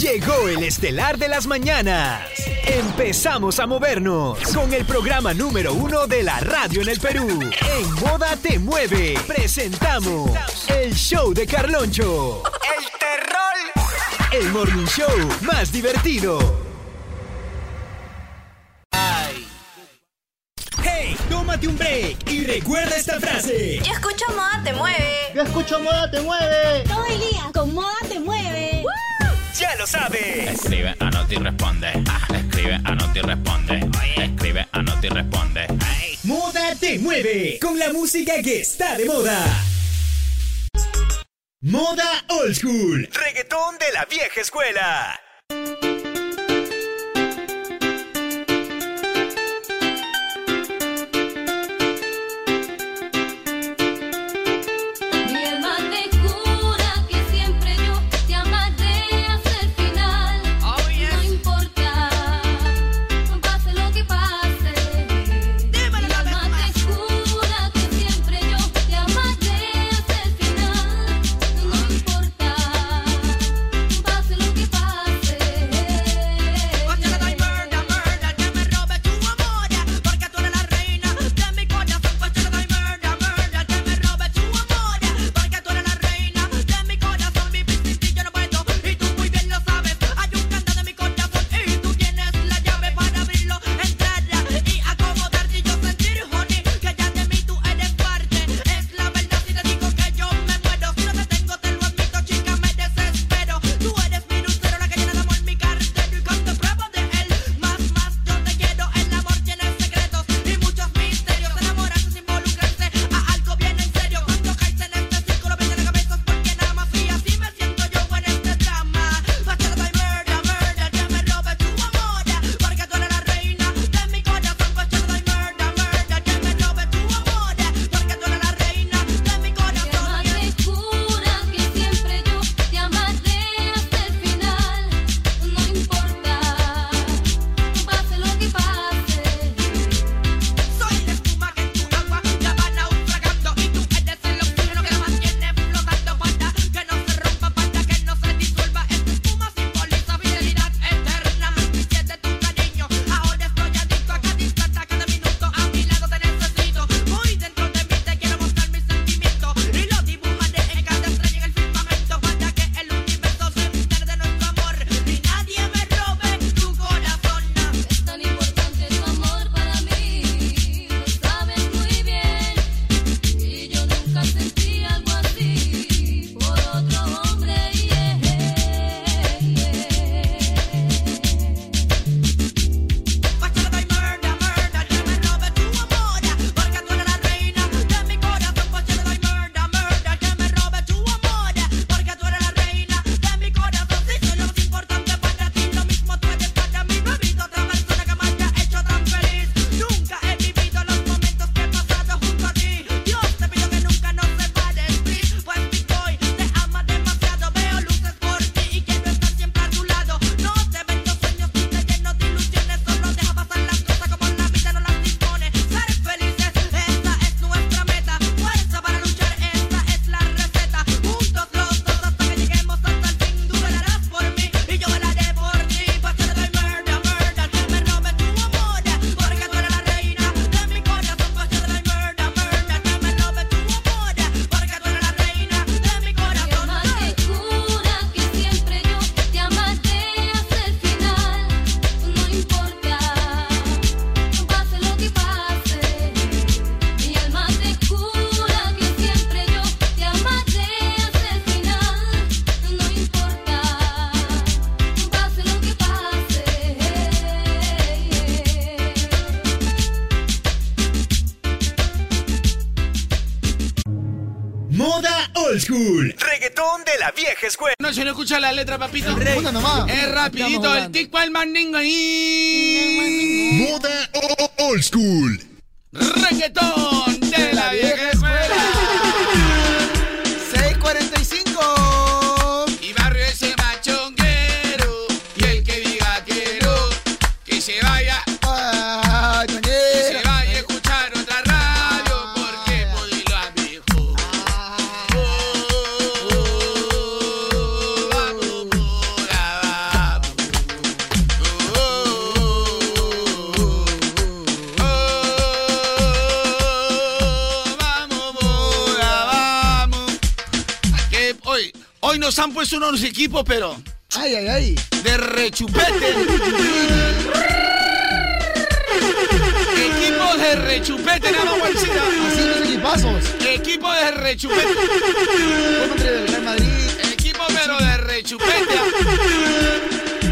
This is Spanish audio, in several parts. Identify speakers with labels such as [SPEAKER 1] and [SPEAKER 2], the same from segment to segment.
[SPEAKER 1] Llegó el estelar de las mañanas. Empezamos a movernos con el programa número uno de la radio en el Perú. En Moda Te Mueve, presentamos el show de Carloncho.
[SPEAKER 2] ¡El terror!
[SPEAKER 1] El morning show más divertido. Hey, tómate un break y recuerda esta frase.
[SPEAKER 3] Yo escucho Moda Te Mueve.
[SPEAKER 4] Yo escucho Moda Te Mueve.
[SPEAKER 5] Todo el día con Moda Te Mueve.
[SPEAKER 1] Ya lo sabes.
[SPEAKER 6] Escribe, anota y responde. Ah, escribe, anota y responde. Escribe, anota y responde.
[SPEAKER 1] Moda te mueve con la música que está de moda. Moda old school. Reggaetón de la vieja escuela.
[SPEAKER 7] Escucha la letra, papito.
[SPEAKER 4] Una nomás.
[SPEAKER 7] Es rapidito, el tico al mandingo.
[SPEAKER 1] Moda old school.
[SPEAKER 7] Nos han puesto unos equipos, pero
[SPEAKER 4] Ay, ay, ay.
[SPEAKER 7] de rechupete. Equipos de rechupete, nada más.
[SPEAKER 4] Así los equipazos.
[SPEAKER 7] Equipo de rechupete.
[SPEAKER 4] Real Madrid.
[SPEAKER 7] Equipo pero de rechupete.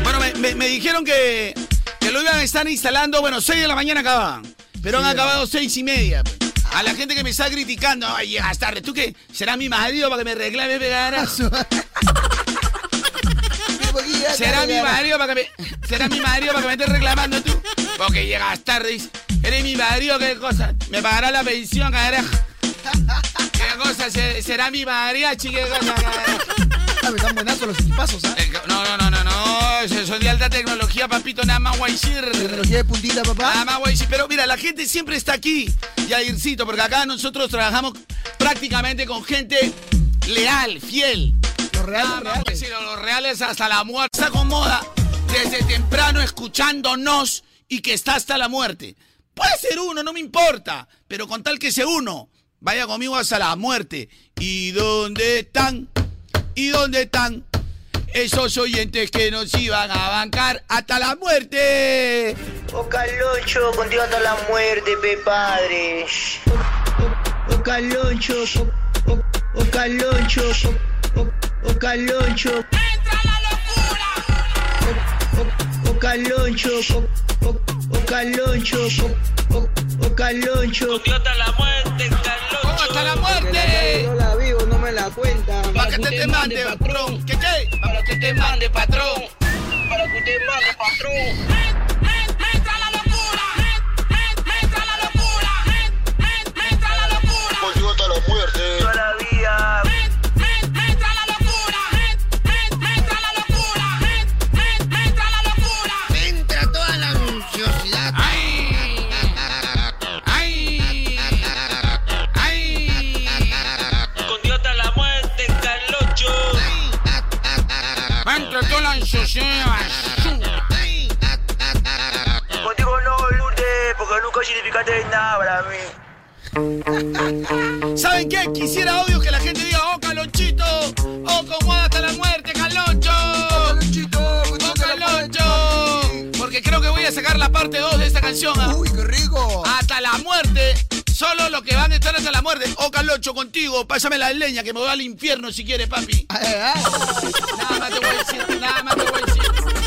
[SPEAKER 7] Bueno, me, me- me dijeron que, que lo iban a estar instalando, bueno, 6 de la mañana acababan. Pero han acabado seis y media. A la gente que me está criticando, ay, llegas tarde. ¿Tú qué? ¿Será mi marido para que me reclame ¿Será mi marido para que me, será mi marido para que me estés reclamando tú? Porque llegas tarde, dice. Eres mi marido, ¿qué cosa? Me pagará la pensión, carajo. ¿Qué cosa? Se- ¿Será mi mariachi? ¿Qué cosa, carajo?
[SPEAKER 4] Ah, están buenazos los equipazos, ¿ah?
[SPEAKER 7] Eh, No, no, no, no, no. Eso Son de alta tecnología, papito, nada más guaycir.
[SPEAKER 4] Tecnología de puntita, papá.
[SPEAKER 7] Nada más guaycir. Pero mira, la gente siempre está aquí, Yaircito, porque acá nosotros trabajamos prácticamente con gente leal, fiel.
[SPEAKER 4] Los reales,
[SPEAKER 7] Nada
[SPEAKER 4] los reales.
[SPEAKER 7] guaycir, los reales hasta la muerte. Está acomoda desde temprano escuchándonos y que está hasta la muerte. Puede ser uno, no me importa, pero con tal que sea uno, vaya conmigo hasta la muerte. ¿Y dónde están? ¿Y dónde están? Esos oyentes que nos iban a bancar hasta la muerte.
[SPEAKER 3] O Caloncho, contigo hasta la muerte, pe padre. O Caloncho, o, o, o Caloncho, o, o, o Caloncho.
[SPEAKER 7] ¡Entra la locura!
[SPEAKER 3] O, o Caloncho, o, o, o Caloncho, o, o, o Caloncho.
[SPEAKER 7] ¿Cómo hasta la muerte?
[SPEAKER 3] No la vivo, no me la cuenta.
[SPEAKER 7] Para que te, te mande, patrón. ¿Qué qué? Para que te mande, patrón.
[SPEAKER 3] Para que usted mande, patrón. Nunca significaste nada para mí.
[SPEAKER 7] ¿Saben qué? Quisiera audio que la gente diga, oh Calonchito, oh como hasta la muerte, Caloncho. Oh Caloncho. Porque creo que voy a sacar la parte 2 de esta canción. ¿ah?
[SPEAKER 4] Uy, qué rico.
[SPEAKER 7] Hasta la muerte. Solo los que van a estar hasta la muerte. Oh Caloncho, contigo. Pásame la leña que me voy al infierno si quieres, papi.
[SPEAKER 4] Ay, ay.
[SPEAKER 7] Nada más te voy a decir, nada más te voy a decir.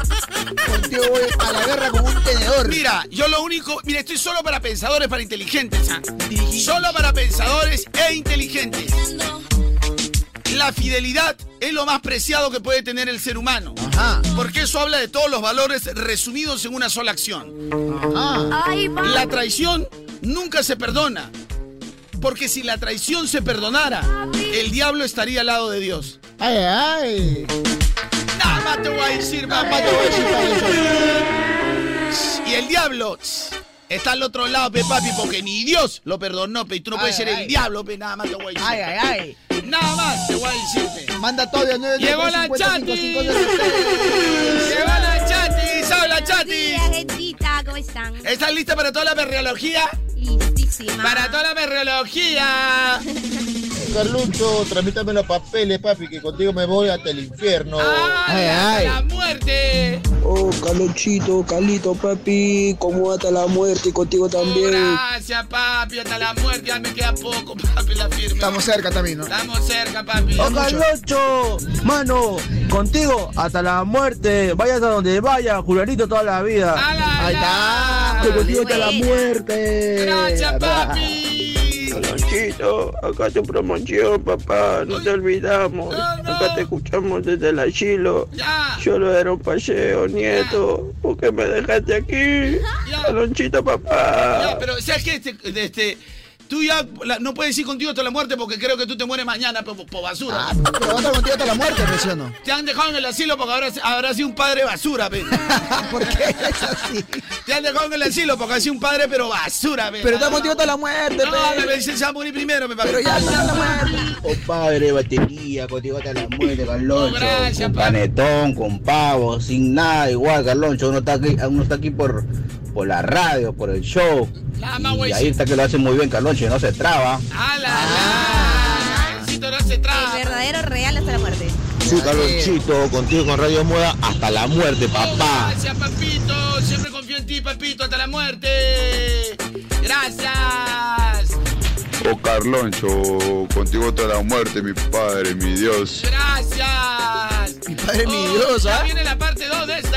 [SPEAKER 4] Contigo voy a la guerra con un tenedor.
[SPEAKER 7] Mira, yo lo único, mira, estoy solo para pensadores, para inteligentes. ¿ah? Solo para pensadores e inteligentes. La fidelidad es lo más preciado que puede tener el ser humano.
[SPEAKER 4] Ajá.
[SPEAKER 7] Porque eso habla de todos los valores resumidos en una sola acción.
[SPEAKER 4] Ajá.
[SPEAKER 8] Ay, va.
[SPEAKER 7] La traición nunca se perdona. Porque si la traición se perdonara, el diablo estaría al lado de Dios.
[SPEAKER 4] Ay, ay.
[SPEAKER 7] Nada más te voy a decir, mamá.
[SPEAKER 4] te voy a decir.
[SPEAKER 7] Y el diablo está al otro lado, pe papi, porque ni Dios lo perdonó, pe. Y tú no puedes
[SPEAKER 4] Ay,
[SPEAKER 7] ser
[SPEAKER 4] ay.
[SPEAKER 7] el diablo, pe. Nada más te voy a decir.
[SPEAKER 4] Ay, ay, ay.
[SPEAKER 7] Nada más te voy a decirte.
[SPEAKER 4] Manda todo a 9
[SPEAKER 7] Llegó la chati. Llegó la chati. ¿Sabes la chati?
[SPEAKER 5] Gentita, ¿cómo están?
[SPEAKER 7] ¿Estás lista para toda la perreología?
[SPEAKER 5] Listísima.
[SPEAKER 7] Para toda la perreología.
[SPEAKER 9] Carlucho, tramítame los papeles, papi, que contigo me voy hasta el infierno.
[SPEAKER 7] ¡Ay,
[SPEAKER 4] Ay,
[SPEAKER 7] hasta
[SPEAKER 4] ay.
[SPEAKER 7] la muerte!
[SPEAKER 3] Oh, Calonchito, Calito, papi, como hasta la muerte y contigo
[SPEAKER 7] Oh,
[SPEAKER 3] también.
[SPEAKER 7] gracias, papi. Hasta la muerte. Ya me queda poco, papi, la firme.
[SPEAKER 4] Estamos cerca también, ¿no?
[SPEAKER 7] Estamos cerca, papi.
[SPEAKER 4] Oh,
[SPEAKER 10] Carlocho, mano, contigo hasta la muerte, vayas a donde vaya, Julianito toda la vida.
[SPEAKER 7] ¡Ala,
[SPEAKER 4] Ahí está. Contigo hasta la muerte.
[SPEAKER 7] ¡Gracias, papi!
[SPEAKER 10] Carlonchito, acá tu promoción, papá, no te olvidamos. Acá te escuchamos desde el asilo.
[SPEAKER 7] ¡Ya!
[SPEAKER 10] Solo era un paseo, nieto. ¿Por qué me dejaste aquí?
[SPEAKER 7] Ya.
[SPEAKER 10] Carlonchito,
[SPEAKER 7] Ya,
[SPEAKER 10] papá.
[SPEAKER 7] pero ¿sabes qué? Este, este, tú ya la- no puedes ir contigo hasta la muerte porque creo que tú te mueres mañana por, por basura.
[SPEAKER 4] Ah, pero va a estar contigo hasta la muerte, ¿me sí o no?
[SPEAKER 7] Te han dejado en el asilo porque habrás, habrás sido un padre basura, pe.
[SPEAKER 4] ¿Por qué es así?
[SPEAKER 7] Te han dejado en el asilo porque has sido un padre pero basura, pe.
[SPEAKER 4] Pero está contigo hasta la muerte,
[SPEAKER 7] No,
[SPEAKER 4] pe.
[SPEAKER 7] me dicen se va a morir primero, me
[SPEAKER 4] Pero ya está la muerte.
[SPEAKER 9] Compadre, batería, contigo hasta la muerte, Carloncho.
[SPEAKER 7] No, gracias,
[SPEAKER 9] con panetón, con pavo, sin nada, igual, Carloncho. Uno está aquí, uno está aquí por, por la radio, por el show.
[SPEAKER 7] La
[SPEAKER 9] Y ahí está que lo hace muy bien, Carloncho, y no se traba.
[SPEAKER 7] ¡Ala! Éxito no se
[SPEAKER 5] El
[SPEAKER 7] traba.
[SPEAKER 5] verdadero real hasta la muerte.
[SPEAKER 10] Sí, Carlonchito, contigo con Radio Moda hasta la muerte, papá.
[SPEAKER 7] Gracias, papito. Siempre confío en ti, papito, hasta la muerte. Gracias.
[SPEAKER 11] Oh Carloncho, contigo hasta la muerte, mi padre, mi Dios.
[SPEAKER 7] Gracias.
[SPEAKER 4] Mi padre, mi
[SPEAKER 7] Oh,
[SPEAKER 4] Dios,
[SPEAKER 7] Ya
[SPEAKER 4] ¿ah?
[SPEAKER 7] viene la parte 2 de esta.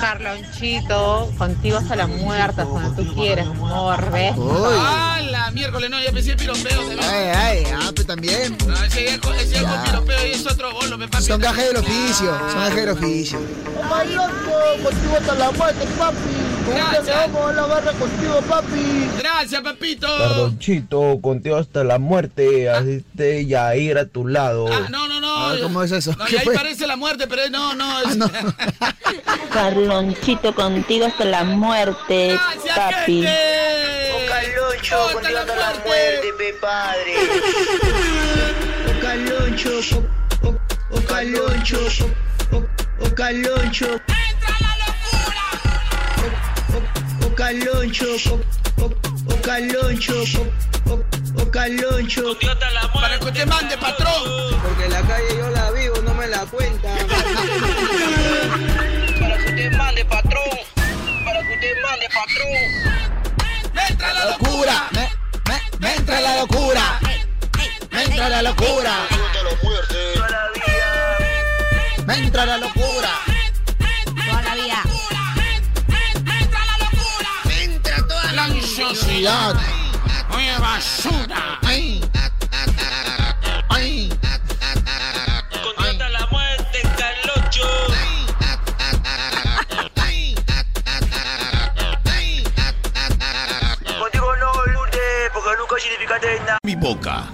[SPEAKER 12] Carlonchito, contigo hasta la muerte, donde tú quieras, amor, ¿ves?
[SPEAKER 7] ¡Ah, miércoles! No, ya pensé el piropeo. de
[SPEAKER 4] Ay, ay, ah, pues también.
[SPEAKER 7] No, ese ya es ese ya es con
[SPEAKER 4] Ya.
[SPEAKER 7] piropeo y es otro bolo, me papi.
[SPEAKER 4] Son gajes del oficio, son gajes del oficio. Carloncho, contigo hasta la muerte, papi.
[SPEAKER 7] Gracias.
[SPEAKER 4] vamos a la barra contigo, papi.
[SPEAKER 7] Gracias, papito.
[SPEAKER 10] Carlonchito, contigo hasta la muerte, así esté Yair a tu lado.
[SPEAKER 7] Ah, no, no, no.
[SPEAKER 4] ¿cómo es eso?
[SPEAKER 7] No, y
[SPEAKER 4] ¿Qué
[SPEAKER 7] ahí
[SPEAKER 4] fue?
[SPEAKER 7] parece la muerte, pero no, no. Es...
[SPEAKER 12] Carlonchito, contigo hasta la muerte,
[SPEAKER 7] Gracias,
[SPEAKER 12] papi.
[SPEAKER 7] gente.
[SPEAKER 3] Caloncho,
[SPEAKER 7] oh, la, muerte,
[SPEAKER 3] pe padre. O Caloncho, o, Caloncho, o, Caloncho.
[SPEAKER 7] ¡Entra la locura!
[SPEAKER 3] O, o, o Caloncho, o,
[SPEAKER 7] Para que usted mande, patrón.
[SPEAKER 4] Porque la calle yo la vivo, no me la cuenta.
[SPEAKER 3] Para que usted mande, patrón. Para que usted mande, patrón.
[SPEAKER 7] ¡Entra la locura!
[SPEAKER 4] Me, me, me entra la locura. Me entra la locura.
[SPEAKER 3] Toda la vida.
[SPEAKER 4] Me entra la locura.
[SPEAKER 5] Toda la vida.
[SPEAKER 7] ¡Entra la locura! ¡Entra toda la ansiosidad! ¡Oye, basura!
[SPEAKER 4] Ay.
[SPEAKER 7] Mi boca.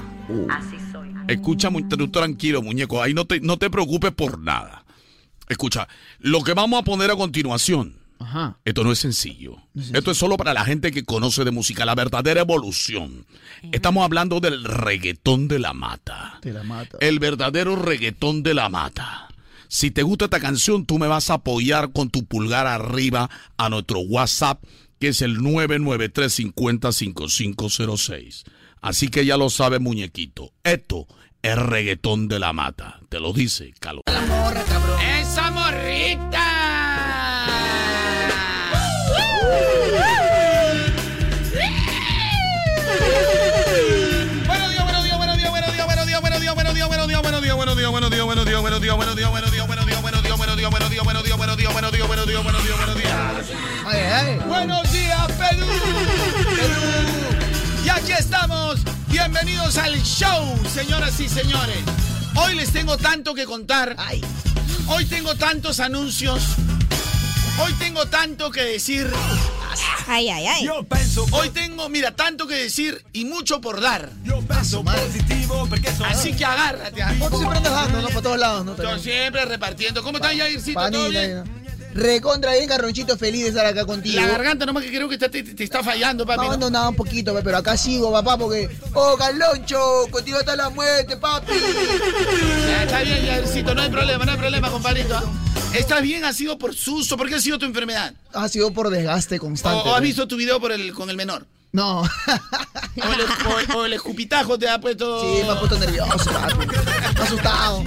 [SPEAKER 12] Así soy.
[SPEAKER 7] Escucha, mu- tú tranquilo, muñeco. Ahí no te, no te preocupes por nada. Escucha, lo que vamos a poner a continuación.
[SPEAKER 4] Ajá.
[SPEAKER 7] Esto no es sencillo. Esto es solo para la gente que conoce de música, la verdadera evolución. Estamos hablando del reggaetón de la mata.
[SPEAKER 4] Te la mata.
[SPEAKER 7] El verdadero reggaetón de la mata. Si te gusta esta canción, tú me vas a apoyar con tu pulgar arriba a nuestro WhatsApp, que es el 993-50-5506. Así que ya lo sabe, muñequito. Esto es reggaetón de la mata. Te lo dice, Calo. ¡Esa morrita! Buenos días, buenos días, buenos días, buenos días, buenos días, buenos días, buenos días, buenos días, buenos días, buenos días, buenos días, buenos días, buenos días, buenos días, buenos días, buenos días, buenos días, buenos días, buenos días, buenos días, buenos días, buenos días, buenos días.
[SPEAKER 4] Ay, ay.
[SPEAKER 7] Buenos días, Perú. Perú. Y aquí estamos. Bienvenidos al show, señoras y señores. Hoy les tengo tanto que contar. Hoy tengo tantos anuncios. Hoy tengo tanto que decir.
[SPEAKER 5] Ay, ay, ay.
[SPEAKER 7] Hoy tengo, mira, tanto que decir y mucho por dar.
[SPEAKER 4] Paso, madre.
[SPEAKER 7] Así que agárrate.
[SPEAKER 4] Vos siempre andas dando, ¿no? Para todos lados, ¿no?
[SPEAKER 7] Yo siempre repartiendo. ¿Cómo estás, Jaircito? ¿Todo bien?
[SPEAKER 4] Recontra bien, Carronchito, feliz de estar acá contigo.
[SPEAKER 7] La garganta nomás que creo que está- te, te está fallando, papi.
[SPEAKER 4] No,
[SPEAKER 7] ¿no?
[SPEAKER 4] no, un poquito, pe, pero acá sigo, papá, porque... ¡Oh, Carloncho! Contigo hasta la muerte, papi.
[SPEAKER 7] Ya, Está bien, Jaircito, no hay problema, no hay problema, compadrito. ¿Estás bien? ¿Ha sido por susto? ¿Por qué ha sido tu enfermedad?
[SPEAKER 4] Ha sido por desgaste
[SPEAKER 7] ¿O,
[SPEAKER 4] constante.
[SPEAKER 7] o has visto tu video por el, con el menor?
[SPEAKER 4] No.
[SPEAKER 7] ¿O el, o- o el escupitajo te ha puesto...?
[SPEAKER 4] Sí, me ha puesto nervioso, papi. Me ha asustado.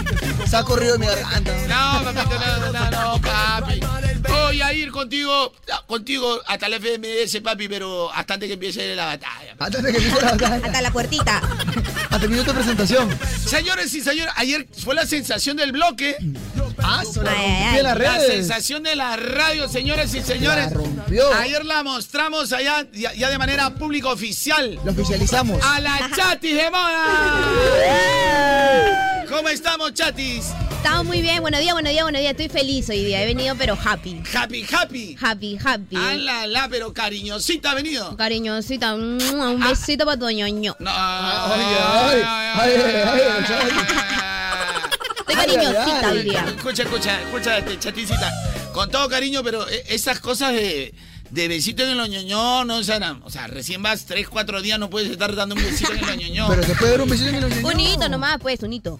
[SPEAKER 4] Se ha corrido de mi garganta.
[SPEAKER 7] No, papito, no, no, no, no, papi. Voy a ir contigo, contigo hasta la FMS, papi, pero hasta antes que empiece la batalla.
[SPEAKER 4] Antes de que empiece la batalla.
[SPEAKER 5] Hasta la puertita.
[SPEAKER 4] Hasta el minuto de presentación.
[SPEAKER 7] Señores y señores, ayer fue la sensación del bloque.
[SPEAKER 4] Ah, se la
[SPEAKER 5] Ay, ay,
[SPEAKER 7] sensación de la radio, señores y señores.
[SPEAKER 4] La rompió.
[SPEAKER 7] Ayer la mostramos allá, ya, ya de manera pública oficial.
[SPEAKER 4] Lo oficializamos.
[SPEAKER 7] A la Chatis de moda. ¿Cómo estamos, Chatis?
[SPEAKER 5] Estamos muy bien. Buenos días, buenos días, buenos días. Estoy feliz hoy día. He venido, pero happy.
[SPEAKER 7] Happy, happy.
[SPEAKER 5] Happy, happy.
[SPEAKER 7] Ah, la, la, pero cariñosita ha venido.
[SPEAKER 5] Cariñosita. mm, Un besito para tu ñoño.
[SPEAKER 7] No.
[SPEAKER 4] Ay, ay, ay, ay, ay,
[SPEAKER 5] Estoy
[SPEAKER 4] ay,
[SPEAKER 5] cariñosita.
[SPEAKER 7] Escucha, escucha, escucha, este, chaticita. Con todo cariño, pero eh, esas cosas de, de besito en el oñoñón, no, o sea, o sea, recién vas 3, 4 días, no puedes estar dando un besito en el oñoñón.
[SPEAKER 4] Pero te puede dar un besito en el oñoño.
[SPEAKER 5] Un hito nomás, pues, un hito.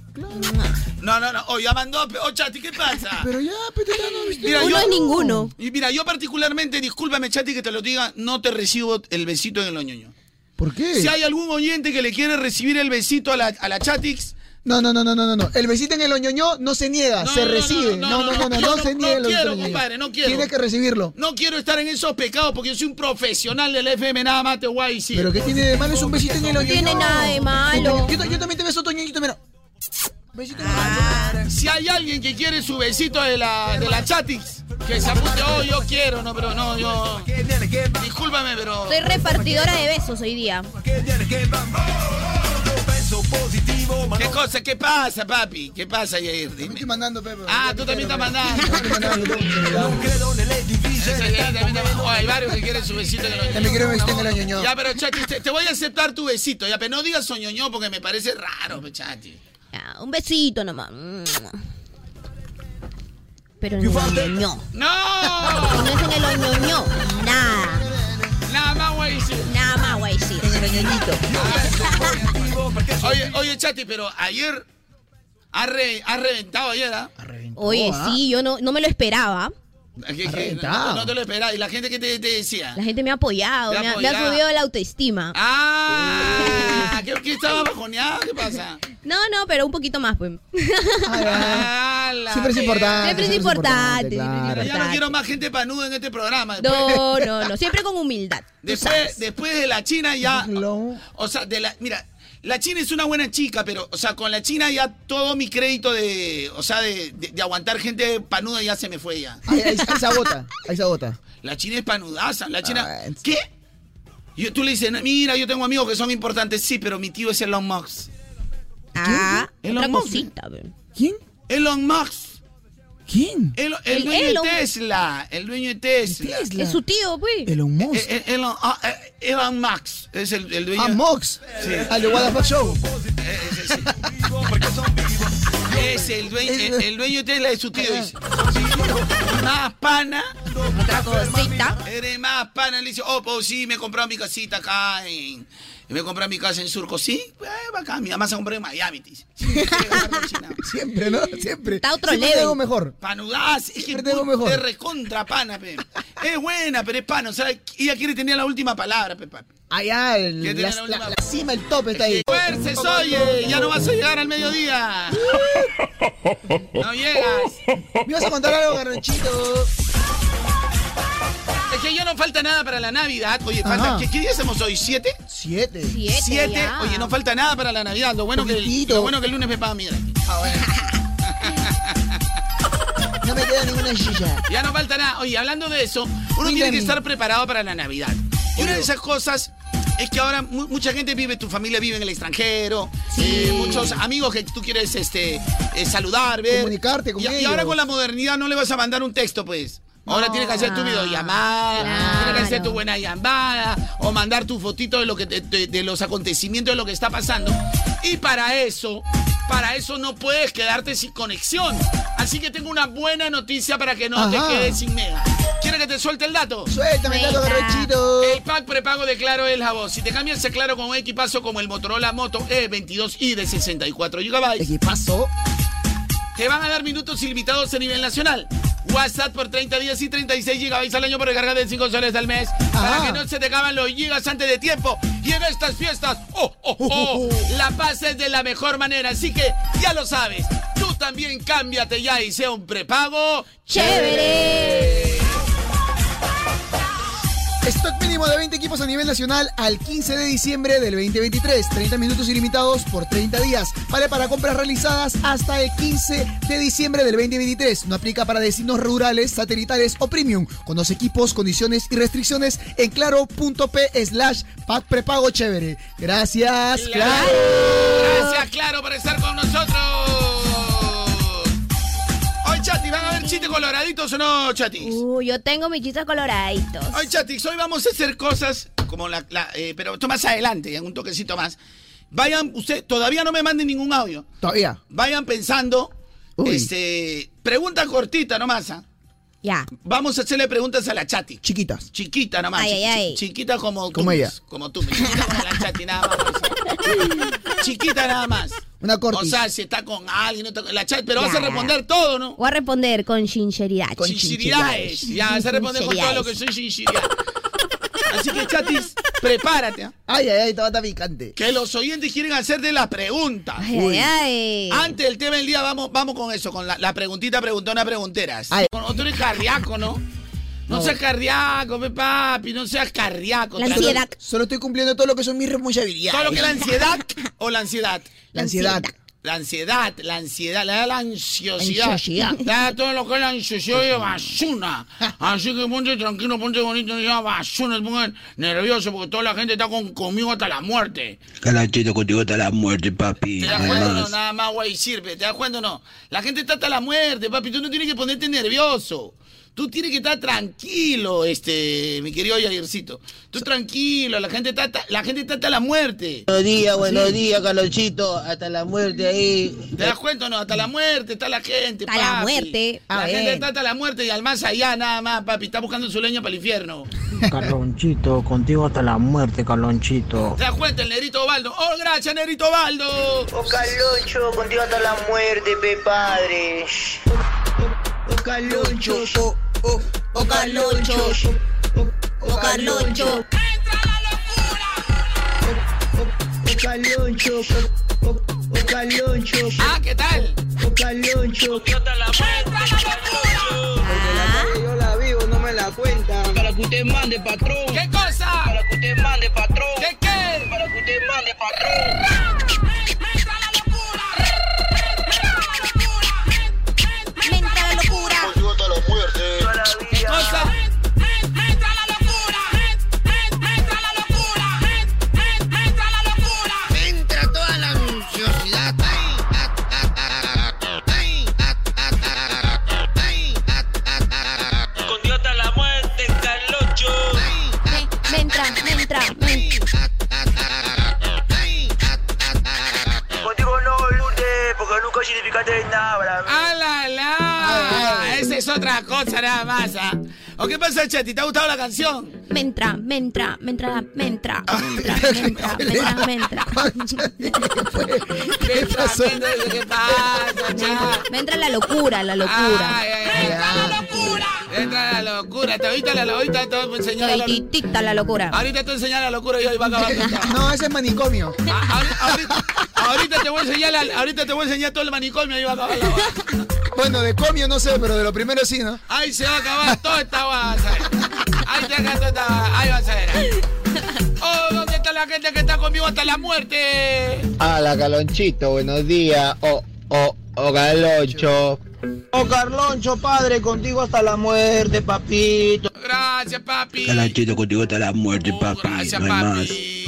[SPEAKER 7] No, no, no, oh, ya mandó, oh, chati, ¿qué pasa?
[SPEAKER 4] Pero ya, pete, ya no viste.
[SPEAKER 7] Mira,
[SPEAKER 5] Uno
[SPEAKER 7] yo-
[SPEAKER 5] es ninguno.
[SPEAKER 7] Y mira, yo particularmente, discúlpame, Chati, que te lo diga, no te recibo el besito en el oñoño.
[SPEAKER 4] ¿Por qué?
[SPEAKER 7] Si hay algún oyente que le quiere recibir el besito a la, a la Chatix,
[SPEAKER 4] No, no, no, no, no, no, no. El besito en el oñoño no se niega,
[SPEAKER 7] No,
[SPEAKER 4] se
[SPEAKER 7] no, no,
[SPEAKER 4] recibe. No, no, no, no, no, se niega el
[SPEAKER 7] No quiero, compadre, no quiero.
[SPEAKER 4] Tienes que recibirlo.
[SPEAKER 7] No quiero estar en esos pecados porque yo soy un profesional del FM, nada más te voy a decir.
[SPEAKER 4] Pero ¿qué tiene de malo? Es un besito en el oñoño.
[SPEAKER 5] tiene nada de malo.
[SPEAKER 4] Yo, yo también te beso tu oñoñito, mira. Besito en el
[SPEAKER 7] Ah,
[SPEAKER 4] oñoño.
[SPEAKER 7] Si hay alguien que quiere su besito de la, de la Chatix, que se apunte, oh, yo quiero, no, pero no, yo. Discúlpame, pero.
[SPEAKER 5] Soy repartidora de besos hoy día.
[SPEAKER 7] ¿Qué cosa? ¿Qué pasa, papi? ¿Qué pasa, Yair? Dime.
[SPEAKER 4] Estoy mandando, Pepe.
[SPEAKER 7] Ah, tú también estás mandando. Yair, también está mandando. Oh, hay varios que quieren su besito en el.
[SPEAKER 4] También quiero besito en el oñoño.
[SPEAKER 7] Ya, pero Chati, te, te voy a aceptar tu besito, ya, pero no digas soñoño porque me parece raro, Chati.
[SPEAKER 5] Ya, un besito nomás. Pero en el oñoño.
[SPEAKER 7] ¡No!
[SPEAKER 5] Si no es en el oñoño, nada.
[SPEAKER 7] Nada más voy a decir.
[SPEAKER 5] Nada más voy a decir.
[SPEAKER 4] En el oñoñito.
[SPEAKER 7] Oye, oye, Chati, pero ayer has, re- has reventado ayer, ¿ah?
[SPEAKER 5] Oye, sí, yo no, no me lo esperaba.
[SPEAKER 7] ¿Qué- qué?
[SPEAKER 4] reventado.
[SPEAKER 7] No, no te lo esperaba. ¿Y la gente que te, te decía?
[SPEAKER 5] La gente me ha apoyado, me ha, me ha
[SPEAKER 7] apoyado.
[SPEAKER 5] subido la autoestima.
[SPEAKER 7] ¡Ah! ¿Qué, qué estaba bajoneado? ¿Qué pasa?
[SPEAKER 5] No, no, pero un poquito más, pues.
[SPEAKER 7] Ah,
[SPEAKER 4] Siempre es importante.
[SPEAKER 5] Siempre es importante, siempre es
[SPEAKER 4] claro.
[SPEAKER 7] Ya no quiero más gente panuda en este programa.
[SPEAKER 5] No, no, no, siempre con humildad.
[SPEAKER 7] Después, después de la China ya.
[SPEAKER 4] Lo-
[SPEAKER 7] O sea, de la. Mira, la China es una buena chica, pero, o sea, con la China ya todo mi crédito de. O sea, de, de- de aguantar gente panuda ya se me fue ya.
[SPEAKER 4] Ahí, ahí, ahí se agota. Ahí se agota.
[SPEAKER 7] La China es panudaza. La China.
[SPEAKER 4] Ah,
[SPEAKER 7] ¿Qué? Y tú le dices, mira, yo tengo amigos que son importantes, sí, pero mi tío es Elon Musk.
[SPEAKER 5] Ah,
[SPEAKER 7] Elon
[SPEAKER 5] otra
[SPEAKER 7] Musk.
[SPEAKER 5] cosita.
[SPEAKER 4] ¿Quién?
[SPEAKER 7] Elon Musk.
[SPEAKER 4] ¿Quién?
[SPEAKER 7] El, el
[SPEAKER 5] El
[SPEAKER 7] dueño
[SPEAKER 5] Elon.
[SPEAKER 7] de Tesla. El dueño de Tesla.
[SPEAKER 4] Tesla.
[SPEAKER 5] Es su tío, pues.
[SPEAKER 4] Elon Musk.
[SPEAKER 7] Eh, Elon, Elon Musk. Es el, el dueño.
[SPEAKER 4] Ah, Mox. Al de What Show.
[SPEAKER 7] Sí. Es el dueño, el, el dueño de Tesla es su tío, dice. Más pana.
[SPEAKER 5] Otra cosita.
[SPEAKER 7] Eres más pana. Le dice, oh, pues sí, me he comprado mi casita acá en... Me he comprado mi casa en Surco. Sí, pues bacán. Mi mamá se compró en Miami, te dice.
[SPEAKER 4] Siempre, ¿no? Siempre.
[SPEAKER 5] Está otro
[SPEAKER 4] Siempre tengo mejor.
[SPEAKER 7] Panudaz, es que
[SPEAKER 4] Siempre tengo mejor.
[SPEAKER 7] es recontra pana, pe. Es buena, pero es pana. O sea, ella quiere tener la última palabra, pe, papi.
[SPEAKER 4] Allá, el-
[SPEAKER 7] ¿Qué tiene
[SPEAKER 4] la,
[SPEAKER 7] la última?
[SPEAKER 4] la- la cima, el top está ahí.
[SPEAKER 7] Fuerces, oye, ya no vas a llegar al mediodía. No llegas.
[SPEAKER 4] ¿Me vas a contar algo, Garranchito?
[SPEAKER 7] Que ya no falta nada para la Navidad. Oye, falta. ¿qué, qué día hacemos hoy? ¿Siete?
[SPEAKER 4] Siete.
[SPEAKER 5] Siete,
[SPEAKER 7] ¿Siete?
[SPEAKER 5] ya.
[SPEAKER 7] Oye, no falta nada para la Navidad. Lo bueno, que el, lo bueno que el lunes me paga mira.
[SPEAKER 4] No me queda ninguna silla.
[SPEAKER 7] Ya no falta nada. Oye, hablando de eso, uno tiene que estar preparado para la Navidad. Y una de esas cosas es que ahora mu- mucha gente vive, tu familia vive en el extranjero, eh, muchos amigos que tú quieres este, eh, saludar, ver.
[SPEAKER 4] Comunicarte con
[SPEAKER 7] y, y
[SPEAKER 4] ellos.
[SPEAKER 7] ahora con la modernidad no le vas a mandar un texto, pues. Ahora
[SPEAKER 5] No.
[SPEAKER 7] tienes que hacer tu videollamada,
[SPEAKER 5] Claro.
[SPEAKER 7] tienes que hacer tu buena llamada, o mandar tu fotito de lo que te- de, de los acontecimientos de lo que está pasando. Y para eso, para eso no puedes quedarte sin conexión. Así que tengo una buena noticia para que no
[SPEAKER 4] Ajá.
[SPEAKER 7] te quedes sin mega. ¿Quieres que te suelte el dato?
[SPEAKER 4] Suéltame, dato,
[SPEAKER 5] Suelta.
[SPEAKER 4] Garranchito.
[SPEAKER 7] El pack prepago de Claro es la voz. Si te cambias a Claro con un equipazo como el Motorola Moto E22i de 64 GB,
[SPEAKER 4] Equipazo.
[SPEAKER 7] te van a dar minutos ilimitados a nivel nacional. WhatsApp por 30 días y 36 GB al año por recarga de 5 soles al mes. Para
[SPEAKER 4] Ajá.
[SPEAKER 7] que no se te acaban los gigas antes de tiempo. Y en estas fiestas, oh, oh, oh, la pases de la mejor manera. Así que ya lo sabes. Tú también cámbiate ya y sea un prepago
[SPEAKER 5] Chévere.
[SPEAKER 4] Stock mínimo de 20 equipos a nivel nacional al 15 de diciembre del 2023. 30 minutos ilimitados por 30 días. Vale para compras realizadas hasta el 15 de diciembre del 2023. No aplica para destinos rurales, satelitales o premium. Conoce equipos, condiciones y restricciones en claro.p slash pack prepago chévere. Gracias, claro.
[SPEAKER 7] Gracias, Claro, por estar con nosotros. Chistes coloraditos o no, Chatis?
[SPEAKER 5] Uh, yo tengo mis chistes coloraditos.
[SPEAKER 7] Hoy, Chatis, hoy vamos a hacer cosas como la... la- eh, pero esto más adelante, en un toquecito más. Vayan, usted, todavía no me manden ningún audio.
[SPEAKER 4] Todavía.
[SPEAKER 7] Vayan pensando,
[SPEAKER 4] Uy.
[SPEAKER 7] este... Pregunta cortita nomás, ¿ah?
[SPEAKER 5] Ya.
[SPEAKER 7] Vamos a hacerle preguntas a la Chati.
[SPEAKER 4] Chiquitas.
[SPEAKER 7] Chiquita nomás.
[SPEAKER 5] Ay, ay,
[SPEAKER 7] chi-
[SPEAKER 5] ay.
[SPEAKER 7] Chiquita como tú.
[SPEAKER 4] Como ella.
[SPEAKER 7] Como tú. Chiquita como la Chati, nada más. Chiquita nada más.
[SPEAKER 4] Una
[SPEAKER 7] O
[SPEAKER 4] cortis.
[SPEAKER 7] sea, si está con alguien, no está con la Chati, pero vas a
[SPEAKER 5] Ya.
[SPEAKER 7] responder todo, ¿no?
[SPEAKER 5] Voy a responder con sinceridad.
[SPEAKER 4] Con
[SPEAKER 7] Sinceridades. Ya, vas a responder con todo lo que soy sinceridad. Así que, chatis, Prepárate. ¿ah?
[SPEAKER 4] Ay, ay, ay, todo está picante.
[SPEAKER 7] Que los oyentes quieren hacerte las preguntas.
[SPEAKER 5] Ay, ay, ay.
[SPEAKER 7] Antes del tema del día, vamos, vamos con eso, con la, la preguntita, preguntona, pregunteras.
[SPEAKER 4] Ay.
[SPEAKER 7] Con- Tú eres cardíaco, ¿no? No,
[SPEAKER 4] No.
[SPEAKER 7] seas cardíaco, pe papi, no seas cardíaco.
[SPEAKER 5] La ansiedad.
[SPEAKER 4] Solo estoy cumpliendo todo lo que son mis responsabilidades.
[SPEAKER 7] ¿Todo lo que es la ansiedad o la ansiedad?
[SPEAKER 4] La ansiedad.
[SPEAKER 7] La ansiedad, la ansiedad, le da la ansiosidad.
[SPEAKER 5] Ansiosidad.
[SPEAKER 7] Le da todo lo que es la ansiosidad y basura. Así que ponte tranquilo, ponte bonito, no sea basura, pongan nervioso porque toda la gente está con, conmigo hasta la muerte.
[SPEAKER 9] Calachito contigo hasta la muerte, papi.
[SPEAKER 7] ¿Te das cuenta o no? Nada más, güey, sirve. ¿Te das cuenta o no? La gente está hasta la muerte, papi. Tú no tienes que ponerte nervioso. Tú tienes que estar tranquilo, este, mi querido Yaircito. Tú tranquilo, la gente está, la gente está hasta la muerte.
[SPEAKER 9] Buenos días, buenos días, Calonchito. Hasta la muerte ahí.
[SPEAKER 7] ¿Te das cuenta o no? Hasta la muerte está la gente,
[SPEAKER 5] Hasta la muerte. A
[SPEAKER 7] La
[SPEAKER 5] ver.
[SPEAKER 7] gente está hasta la muerte y al más allá nada más, papi. Está buscando su leña para el infierno.
[SPEAKER 10] Carlonchito, contigo hasta la muerte, Carlonchito.
[SPEAKER 7] ¿Te das cuenta, el negrito Baldo? ¡Oh, gracias, negrito Baldo!
[SPEAKER 3] Oh, Caloncho, contigo hasta la muerte, pe padre. Oh, oh, Caloncho, oh, oh, oh, Caloncho, oh, oh, Caloncho. Oh, oh, Caloncho, oh, oh, oh, Caloncho,
[SPEAKER 7] Ah, ¿qué tal?
[SPEAKER 3] oh, Caloncho.
[SPEAKER 13] Yo la vivo, no me la cuenta. Para que usted mande, patrón.
[SPEAKER 7] ¿Qué cosa?
[SPEAKER 13] Para que usted mande, patrón.
[SPEAKER 7] ¿Qué qué?
[SPEAKER 13] Para que usted mande, patrón.
[SPEAKER 3] Porque nunca significaste nada para mí.
[SPEAKER 7] ¡Ah! Esa es otra cosa nada más, ¿ah? ¿O qué pasa, Chati? ¿Te ha gustado la canción?
[SPEAKER 5] Me entra, me entra, me entra, me entra, me entra, me entra, me entra, me entra.
[SPEAKER 7] ¿Qué
[SPEAKER 4] pasó?
[SPEAKER 7] ¿Qué pasa, Chati?
[SPEAKER 5] Me entra la locura, la locura.
[SPEAKER 7] Ay, ay, ay. Entra la locura. Entra la locura. Te ahorita la ahorita te voy a enseñar la
[SPEAKER 5] Toditita la locura.
[SPEAKER 7] Ahorita te voy a enseñar la locura y hoy va a acabar.
[SPEAKER 4] No, ese es manicomio.
[SPEAKER 7] Ah, ahorita, te voy a enseñar la- ahorita te voy a enseñar todo el manicomio y va a acabar la.
[SPEAKER 4] Bueno, de comio no sé, pero de lo primero sí, ¿no?
[SPEAKER 7] Ahí se va a acabar toda esta guasa. Ahí te acaba toda esta guasa. Ahí vas a ver. Oh, ¿dónde está la gente que está conmigo hasta la muerte?
[SPEAKER 9] Hola, Calonchito, buenos días. Oh, oh, oh, Caloncho.
[SPEAKER 10] Oh, Carloncho, padre, contigo hasta la muerte, papito.
[SPEAKER 7] Gracias, papi.
[SPEAKER 9] Calonchito, contigo hasta la muerte, papi.
[SPEAKER 7] Gracias,
[SPEAKER 9] no hay más.
[SPEAKER 7] papi.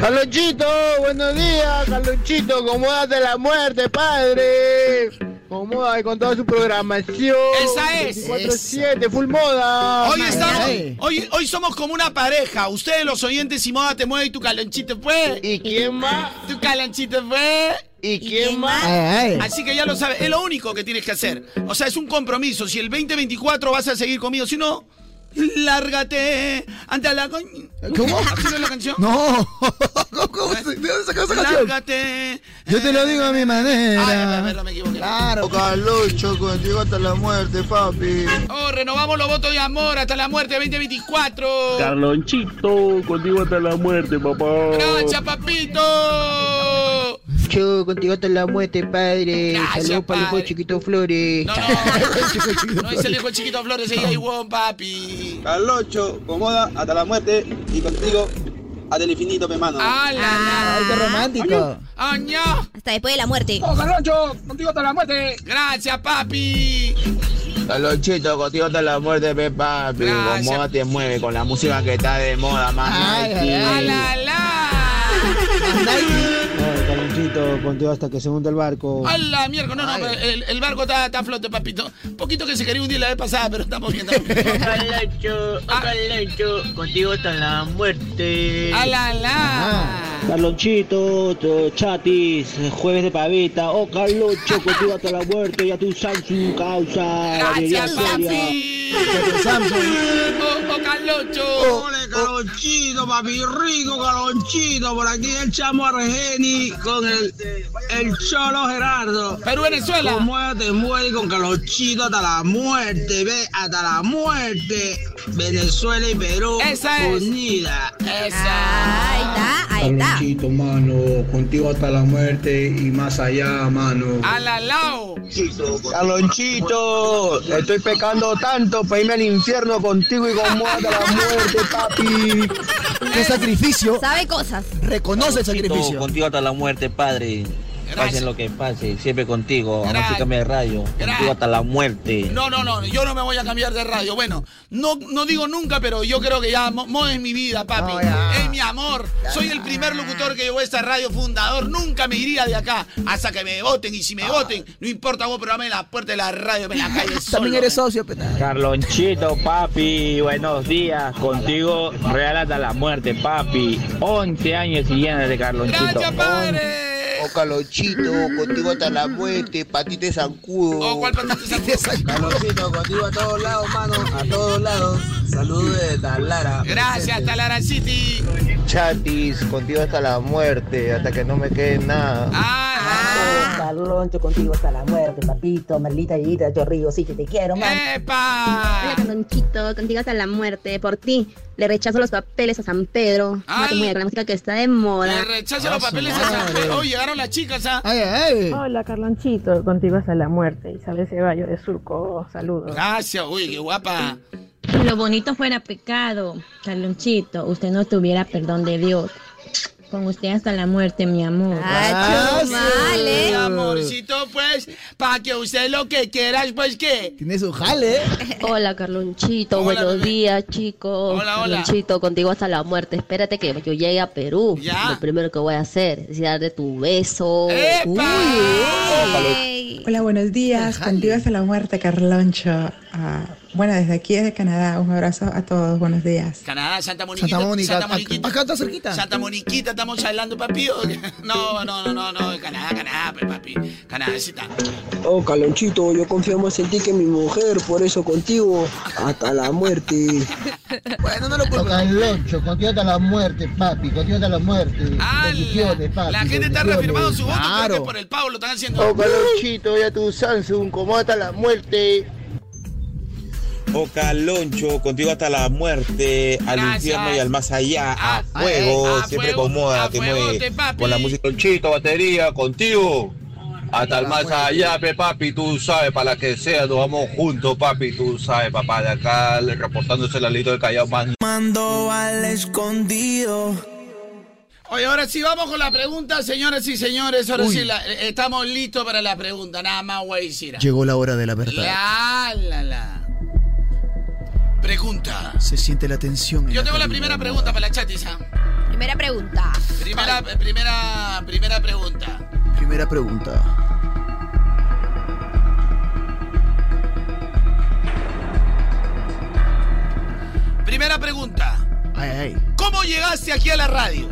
[SPEAKER 10] Carlonchito, buenos días, Carlonchito, ¿cómo hasta la muerte, padre? ¿Cómo va con toda su programación?
[SPEAKER 7] Esa es.
[SPEAKER 10] 4-7, full moda.
[SPEAKER 7] Hoy estamos, hoy, hoy somos como una pareja. Ustedes los oyentes y moda te mueve y tu calonchito fue.
[SPEAKER 10] ¿Y quién más?
[SPEAKER 7] Tu calonchito fue.
[SPEAKER 10] ¿Y quién más?
[SPEAKER 4] Ay, ay.
[SPEAKER 7] Así que ya lo sabes, es lo único que tienes que hacer. O sea, es un compromiso. Si el 2024 vas a seguir conmigo, si no, lárgate ante la coñ...
[SPEAKER 4] ¿Cómo?
[SPEAKER 7] ¿Así no es la canción?
[SPEAKER 4] No. ¿Cómo, cómo? ¿De dónde sacó esa canción?
[SPEAKER 7] Lárgate.
[SPEAKER 4] Yo te lo digo a mi
[SPEAKER 7] Ay,
[SPEAKER 4] manera.
[SPEAKER 7] perdón, me equivoqué.
[SPEAKER 4] Claro.
[SPEAKER 9] Caloncho, contigo hasta la muerte, papi.
[SPEAKER 7] Oh, renovamos los votos de amor hasta la muerte 2024.
[SPEAKER 10] Carlonchito, contigo hasta la muerte, papá.
[SPEAKER 7] Gracias, papito.
[SPEAKER 13] Yo contigo hasta la muerte, padre.
[SPEAKER 7] Gracias,
[SPEAKER 13] Saludos para el hijo. Chiquito Flores.
[SPEAKER 7] No, no. No es el hijo chiquito Flores, ella igual, papi.
[SPEAKER 14] Carlocho, comoda hasta la muerte y contigo hasta el infinito, mi hermano.
[SPEAKER 7] ¡Hala!
[SPEAKER 4] Ay, qué romántico.
[SPEAKER 7] ¡Año!
[SPEAKER 5] Hasta después de la muerte.
[SPEAKER 14] Oh, Carlocho, contigo hasta la muerte.
[SPEAKER 7] Gracias, papi.
[SPEAKER 9] Calonchito, contigo hasta la muerte, pe, papi.
[SPEAKER 7] Gracias.
[SPEAKER 9] Con moda te mueve, con la música que está de moda, más
[SPEAKER 4] Ay, ay.
[SPEAKER 7] ¡Ala, la!
[SPEAKER 10] Carlonchito, contigo hasta que se hunde el barco.
[SPEAKER 7] ¡Hala, mierda! No, no, el, el barco está, está a flote, papito. Un poquito que se quería hundir la vez pasada, pero estamos viendo.
[SPEAKER 13] Carlocho,
[SPEAKER 7] Ah.
[SPEAKER 13] Carlocho, contigo hasta la muerte.
[SPEAKER 7] ¡Hala, la!
[SPEAKER 10] Carlonchito, t- chatis, jueves de pavita. Oh, Carloncho, contigo hasta la muerte. Y a tu Samsung causa.
[SPEAKER 7] ¡Gracias,
[SPEAKER 10] seria.
[SPEAKER 7] papi! ¡Oh, oh, Carlocho!
[SPEAKER 14] Ole, Calonchito, papi rico, Calonchito. Por aquí el chamo Argeni con el, el cholo Gerardo.
[SPEAKER 7] Perú, Venezuela.
[SPEAKER 14] Muerte, muere con Calonchito hasta la muerte, ve, hasta la muerte.
[SPEAKER 13] Venezuela y Perú.
[SPEAKER 7] Esa es.
[SPEAKER 13] Unida.
[SPEAKER 7] Esa.
[SPEAKER 5] Ahí está, ahí está.
[SPEAKER 15] Carlonchito, mano, contigo hasta la muerte y más allá, mano.
[SPEAKER 7] Al alao.
[SPEAKER 10] Carlonchito, estoy pecando tanto para irme al infierno contigo y con hasta la muerte, papi.
[SPEAKER 4] ¿Qué sacrificio?
[SPEAKER 5] Sabe cosas.
[SPEAKER 4] Reconoce el sacrificio.
[SPEAKER 16] Contigo hasta la muerte, padre. Pase lo que pase, siempre contigo. Vamos a cambiar de radio. Contigo hasta la muerte.
[SPEAKER 7] No, no, no, yo no me voy a cambiar de radio. Bueno, no, no digo nunca, pero yo creo que ya Mo, Mo es mi vida, papi. es mi amor. Soy el primer locutor que llevó esta radio fundador. Nunca me iría de acá hasta que me voten. Y si me voten, no importa vos, pero dame la puerta de la radio, me la calle solo.
[SPEAKER 4] También eres socio, peta.
[SPEAKER 17] Carlonchito, papi, buenos días. Contigo real hasta la muerte, papi. 11 años siguiendo de Carlonchito.
[SPEAKER 7] Gracias, padre.
[SPEAKER 9] Oh, Carlonchito, contigo hasta la muerte, patita de zancudo.
[SPEAKER 7] Oh, ¿cuál patita de zancudo?
[SPEAKER 13] Carlonchito, contigo a todos lados, mano. A todos lados. Saludos de Talara.
[SPEAKER 7] Gracias, Talara City.
[SPEAKER 9] Chatis, contigo hasta la muerte, hasta que no me quede nada.
[SPEAKER 7] Ah,
[SPEAKER 18] Carloncho, contigo hasta la muerte, papito. Merlita, Yita, Chorrillo, sí que te quiero, man.
[SPEAKER 7] ¡Epa!
[SPEAKER 19] Hola, Carlonchito, contigo hasta la muerte. Por ti, le rechazo los papeles a San Pedro.
[SPEAKER 7] Ay.
[SPEAKER 19] Con la música que está de moda.
[SPEAKER 7] Le rechazo los papeles a San Pedro. Oh, llegaron las chicas, ¿ah?
[SPEAKER 12] Hola, Carlonchito, contigo hasta la muerte. Isabel Ceballos de Surco, saludos.
[SPEAKER 7] Gracias, uy, qué guapa.
[SPEAKER 20] Lo bonito fuera pecado, Carlonchito. Usted no tuviera perdón de Dios. Con usted hasta la muerte, mi amor.
[SPEAKER 7] Ah, Mi amorcito, pues, para que usted lo que quiera, pues, ¿qué?
[SPEAKER 4] Tiene su jale.
[SPEAKER 21] Hola, Carlonchito. Buenos días, chicos.
[SPEAKER 7] Hola, hola.
[SPEAKER 21] Carlonchito, contigo hasta la muerte. Espérate que yo llegue a Perú.
[SPEAKER 7] Ya.
[SPEAKER 21] Lo primero que voy a hacer es darte tu beso.
[SPEAKER 22] Hola, buenos días. Contigo hasta la muerte, Carloncho. Ah, bueno, desde aquí, desde Canadá, un abrazo a todos. Buenos días.
[SPEAKER 7] Canadá, Santa Moniquita.
[SPEAKER 4] Santa Mónica,
[SPEAKER 7] Santa Moniquita.
[SPEAKER 4] acá está cerquita.
[SPEAKER 7] Santa Moniquita, estamos hablando, papi. No, no, no, no, no. Canadá, Canadá, pues, papi. Canadá, sí está.
[SPEAKER 13] Oh, Carlonchito, yo confío más en ti que en mi mujer, por eso contigo hasta la muerte.
[SPEAKER 4] Bueno, no lo puedo.
[SPEAKER 10] Carloncho, contigo hasta la muerte, papi. Contigo hasta la muerte. Bendiciones, papi.
[SPEAKER 7] La gente está reafirmando su voto que por el Pablo están haciendo.
[SPEAKER 10] Oh, Carlonchito, ya tu Samsung, como hasta la muerte.
[SPEAKER 16] Oh, Caloncho, contigo hasta la muerte, al
[SPEAKER 7] Gracias.
[SPEAKER 16] infierno y al más allá, a fuego,
[SPEAKER 7] a
[SPEAKER 16] siempre
[SPEAKER 7] fuego,
[SPEAKER 16] con moda,
[SPEAKER 7] a
[SPEAKER 16] te
[SPEAKER 7] fuego,
[SPEAKER 16] mueve con la música. Calonchito, batería, contigo. Hasta el más allá, pe, papi, tú sabes, para la que sea, nos vamos juntos, papi, tú sabes, papá, de acá, reportándose el alito de Callao, man.
[SPEAKER 2] Mando al escondido.
[SPEAKER 7] Oye, ahora sí vamos con la pregunta, señoras y señores. Ahora
[SPEAKER 4] Uy.
[SPEAKER 7] sí, la- eh, estamos listos para la pregunta. Nada más voy a decir.
[SPEAKER 4] Llegó la hora de la verdad.
[SPEAKER 7] La, la, la. Pregunta.
[SPEAKER 4] Se siente la tensión. en
[SPEAKER 7] Yo
[SPEAKER 4] la
[SPEAKER 7] tengo la primera pregunta para la chatisa.
[SPEAKER 5] Primera pregunta.
[SPEAKER 7] Primera, primera, primera pregunta.
[SPEAKER 4] Primera pregunta.
[SPEAKER 7] Primera pregunta.
[SPEAKER 4] Ay, ay.
[SPEAKER 7] ¿Cómo llegaste aquí a la radio?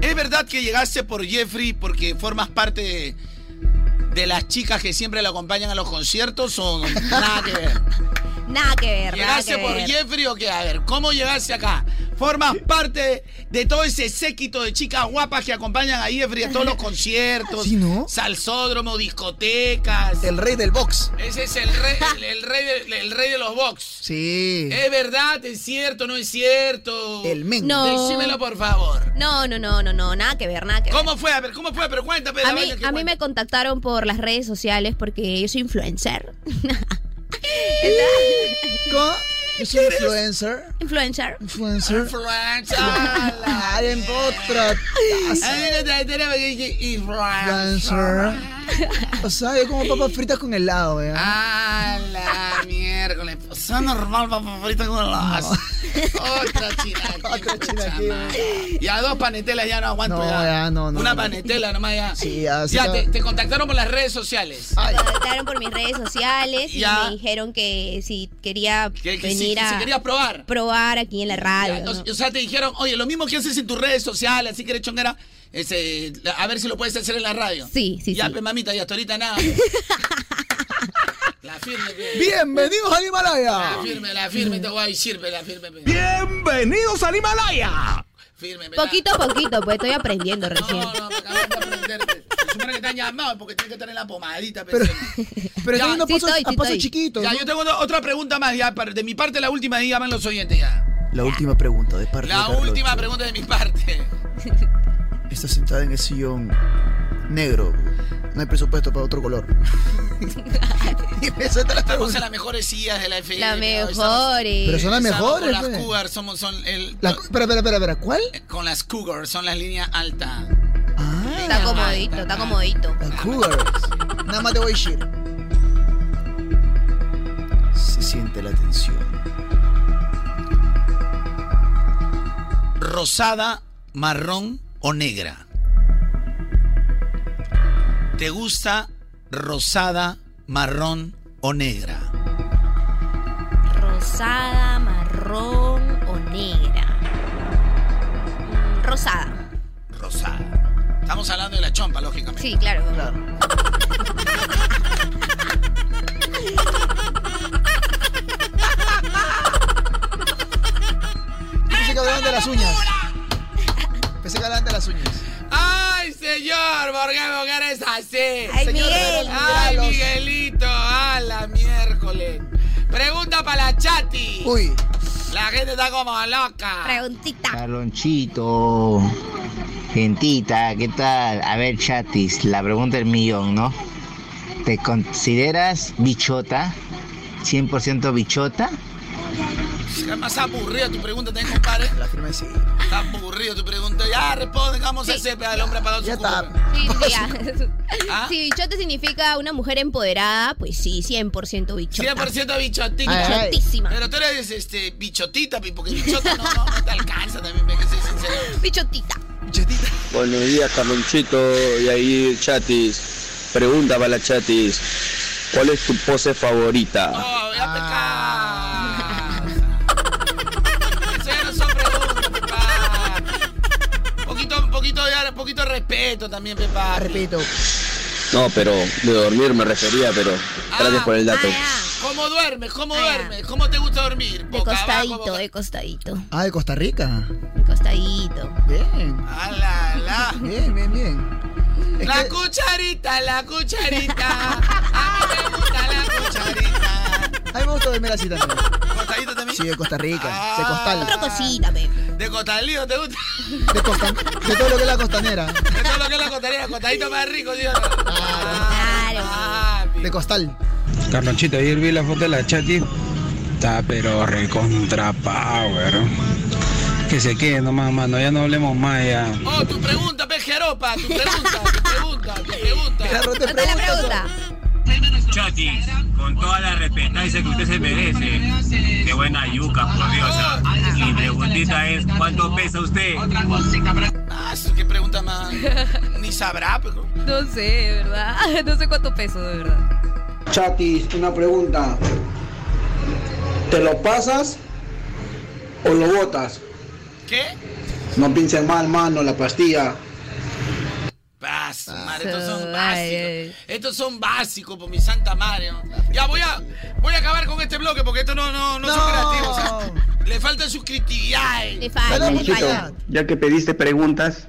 [SPEAKER 7] ¿Es verdad que llegaste por Jeffrey porque formas parte de, de las chicas que siempre le acompañan a los conciertos o nada que ver?
[SPEAKER 5] Nada que ver. nada
[SPEAKER 7] ¿Llegaste
[SPEAKER 5] que
[SPEAKER 7] por
[SPEAKER 5] ver.
[SPEAKER 7] Jeffrey o qué? A ver, ¿cómo llegaste acá? ¿Formas parte de todo ese séquito de chicas guapas que acompañan a Jeffrey a todos los conciertos?
[SPEAKER 4] Sí, ¿no?
[SPEAKER 7] Salsódromo, discotecas.
[SPEAKER 4] El rey del box.
[SPEAKER 7] Ese es el rey, el, el rey, de, el rey de los box.
[SPEAKER 4] Sí.
[SPEAKER 7] ¿Es verdad? ¿Es cierto? ¿No es cierto?
[SPEAKER 4] El men.
[SPEAKER 5] No.
[SPEAKER 7] Decímelo, por favor.
[SPEAKER 5] No, no, no, no, no, nada que ver, nada que ver.
[SPEAKER 7] ¿Cómo fue? A ver, ¿cómo fue? Pero cuéntame.
[SPEAKER 5] A mí, a mí me contactaron por las redes sociales porque yo soy influencer.
[SPEAKER 4] ¿Cómo? Yo soy influencer.
[SPEAKER 5] Influencer.
[SPEAKER 4] Influencer.
[SPEAKER 7] Influencer.
[SPEAKER 4] Ay, en otra. Influencer. O sea, yo como papas fritas con helado, ¿eh?
[SPEAKER 7] Ah, la miércoles. Son normal, papá, ahorita con las. Otra china. Otra china Y a dos panetelas ya no aguanto.
[SPEAKER 4] No,
[SPEAKER 7] ya.
[SPEAKER 4] ya, no, no,
[SPEAKER 7] Una
[SPEAKER 4] no.
[SPEAKER 7] panetela nomás ya.
[SPEAKER 4] Sí, ya, sí,
[SPEAKER 7] Ya,
[SPEAKER 4] ya.
[SPEAKER 7] te, te contactaron por las redes sociales.
[SPEAKER 5] Me contactaron por mis redes sociales y
[SPEAKER 7] Ya.
[SPEAKER 5] me dijeron que si quería
[SPEAKER 7] Que, que si,
[SPEAKER 5] venir
[SPEAKER 7] que
[SPEAKER 5] a
[SPEAKER 7] si querías probar.
[SPEAKER 5] probar aquí en la radio.
[SPEAKER 7] Ya,
[SPEAKER 5] ¿no?
[SPEAKER 7] o, sea, te dijeron, oye, lo mismo que haces en tus redes sociales, así que eres chonguera, ese, a ver si lo puedes hacer en la radio.
[SPEAKER 5] Sí, sí,
[SPEAKER 7] Ya,
[SPEAKER 5] sí.
[SPEAKER 7] pues, mamita, y hasta ahorita nada. la firme.
[SPEAKER 4] Bienvenidos al Himalaya.
[SPEAKER 7] La firme, la firme, te voy a decir, la firme.
[SPEAKER 1] Bienvenidos al Himalaya.
[SPEAKER 7] Firme,
[SPEAKER 5] Poquito a poquito, pues estoy aprendiendo recién.
[SPEAKER 7] No, no, me acabas de aprenderte. Que te han llamado porque tienes que estar en la pomadita.
[SPEAKER 4] Pero- pero
[SPEAKER 7] Ya,
[SPEAKER 4] estoy yendo
[SPEAKER 7] sí
[SPEAKER 4] a pasos-
[SPEAKER 7] estoy,
[SPEAKER 4] a
[SPEAKER 7] sí
[SPEAKER 4] pasos
[SPEAKER 7] estoy.
[SPEAKER 4] chiquitos,
[SPEAKER 7] Ya,
[SPEAKER 4] ¿no?
[SPEAKER 7] yo tengo otra- otra pregunta más. Ya, de mi parte, la última, díganme los oyentes ya.
[SPEAKER 4] La última pregunta de parte
[SPEAKER 7] La
[SPEAKER 4] de
[SPEAKER 7] última pregunta de mi parte.
[SPEAKER 4] Está sentada en el sillón negro. No hay presupuesto para otro color. y me suelta la
[SPEAKER 7] Estamos en las mejores sillas de la FM.
[SPEAKER 21] Las mejores.
[SPEAKER 4] Pero son las mejores,
[SPEAKER 7] Con las
[SPEAKER 4] pues.
[SPEAKER 7] Cougar somos, son el,
[SPEAKER 4] La- espera, espera, espera, espera, ¿cuál?
[SPEAKER 7] con las Cougar, son las líneas altas.
[SPEAKER 21] Está comodito, está comodito.
[SPEAKER 4] Nada más te voy a decir. Se siente la tensión.
[SPEAKER 7] Rosada, marrón o negra. ¿Te gusta rosada, marrón o negra?
[SPEAKER 5] Rosada, marrón o negra. Mm, Rosada.
[SPEAKER 7] Rosada. Estamos hablando de la chompa, lógicamente.
[SPEAKER 5] Sí, claro.
[SPEAKER 4] Pensé que hablaban de las uñas. Pensé que hablaban de las uñas.
[SPEAKER 7] ¡Ay, señor! ¿Por qué me eres así?
[SPEAKER 4] Ay, Miguel.
[SPEAKER 7] ¡Ay, Miguelito! ¡A la miércoles! Pregunta para la chati.
[SPEAKER 4] Uy.
[SPEAKER 7] La gente está como loca.
[SPEAKER 5] Preguntita.
[SPEAKER 23] Carlonchito, gentita, ¿qué tal? A ver, chatis, la pregunta del millón, ¿no? ¿Te consideras bichota? ¿100% bichota?
[SPEAKER 7] Es más aburrida tu pregunta, ¿tenés, compadre?
[SPEAKER 4] La firma sí.
[SPEAKER 7] Está aburrido tu pregunta. Ya, responde, vamos a hacer al hombre para su
[SPEAKER 4] Ya está.
[SPEAKER 5] Sí, sí, ya.
[SPEAKER 7] ¿Ah?
[SPEAKER 5] Si bichote significa una mujer empoderada, pues sí, 100% bichota.
[SPEAKER 7] 100% bichotita.
[SPEAKER 5] Bichotísima.
[SPEAKER 7] Pero tú eres este, bichotita, porque bichota no, no, no te alcanza también, que soy sincero.
[SPEAKER 5] Bichotita.
[SPEAKER 9] Buenos días, Carlonchito. Y ahí, chatis. Pregunta para la chatis. ¿Cuál es tu pose favorita?
[SPEAKER 7] Oh, ya te Eso ya no son preguntas, Pepa. Poquito, poquito, ya, poquito de respeto también, Pepa.
[SPEAKER 4] Respeto.
[SPEAKER 9] No, pero de dormir me refería, pero gracias por el dato.
[SPEAKER 7] ¿Cómo duermes? ¿Cómo duermes? ¿Cómo te gusta dormir?
[SPEAKER 5] De
[SPEAKER 7] abajo,
[SPEAKER 5] costadito, de costadito.
[SPEAKER 4] Ah, de Costa Rica.
[SPEAKER 5] De costadito.
[SPEAKER 4] Bien.
[SPEAKER 7] ¡Ala, ala!
[SPEAKER 4] Bien, bien, bien. Es
[SPEAKER 7] La
[SPEAKER 4] que-
[SPEAKER 7] cucharita, la cucharita. A mí me gusta la cucharita.
[SPEAKER 4] A mí me gusta verme así también.
[SPEAKER 7] ¿Costadito también?
[SPEAKER 4] Sí, de Costa Rica. De costal.
[SPEAKER 5] Otra cosita, pe.
[SPEAKER 7] ¿De costalío te gusta?
[SPEAKER 4] De, costa- de todo lo que es la costanera.
[SPEAKER 7] De todo lo que es la costanera, costadito más rico, tío.
[SPEAKER 4] De costal.
[SPEAKER 15] Carlonchito, ayer vi la foto de la chati. Está pero recontra power. Que se quede nomás, mano. Ya no hablemos más ya.
[SPEAKER 7] Oh, tu pregunta, peje aropa, tu pregunta, tu pregunta, tu pregunta.
[SPEAKER 5] Otra la pregunta.
[SPEAKER 24] Chati, con toda la respetancia que usted se merece. Qué buena yuca, por Dios. ah. Mi preguntita es, ¿cuánto pesa usted?
[SPEAKER 7] Ah, eso, qué pregunta más. Ni sabrá, pero.
[SPEAKER 21] No sé, de verdad. No sé cuánto peso, de verdad.
[SPEAKER 15] Chatis, una pregunta. ¿Te lo pasas o lo botas?
[SPEAKER 7] ¿Qué?
[SPEAKER 15] No pienses mal, mano, la pastilla.
[SPEAKER 7] Paz, madre, estos son básicos. Estos son básicos, por mi santa madre. Ya voy a, voy a acabar con este bloque porque estos no, no, no, son creativos. ¿ah? Le falta suscriptividad.
[SPEAKER 5] Le falta, le falta.
[SPEAKER 9] ya que pediste preguntas,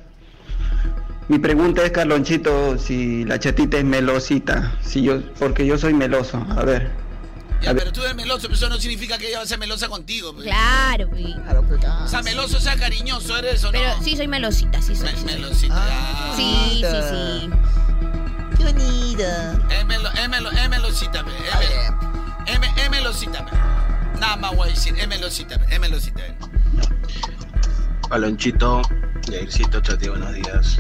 [SPEAKER 9] mi pregunta es, Carlonchito, si la chatita es melosita. Si yo, porque yo soy meloso. A ver.
[SPEAKER 7] Ya, pero tú eres meloso, pero eso no significa que ella va a ser melosa contigo. pues.
[SPEAKER 5] Claro, pe.
[SPEAKER 7] O sea, meloso, o sea, cariñoso, eres o no.
[SPEAKER 5] Pero sí soy melosita, sí soy.
[SPEAKER 7] Me-
[SPEAKER 5] sí
[SPEAKER 7] melosita. ya.
[SPEAKER 5] Sí, sí, sí.
[SPEAKER 4] Qué bonito.
[SPEAKER 7] Es, melo, es, melo, es melosita, pe. Es, melo- es, me- es melosita, pe. Nada más voy a decir, es melosita, pe. Es melosita. Pe.
[SPEAKER 25] Palonchito, Jaircito, Chati, buenos días.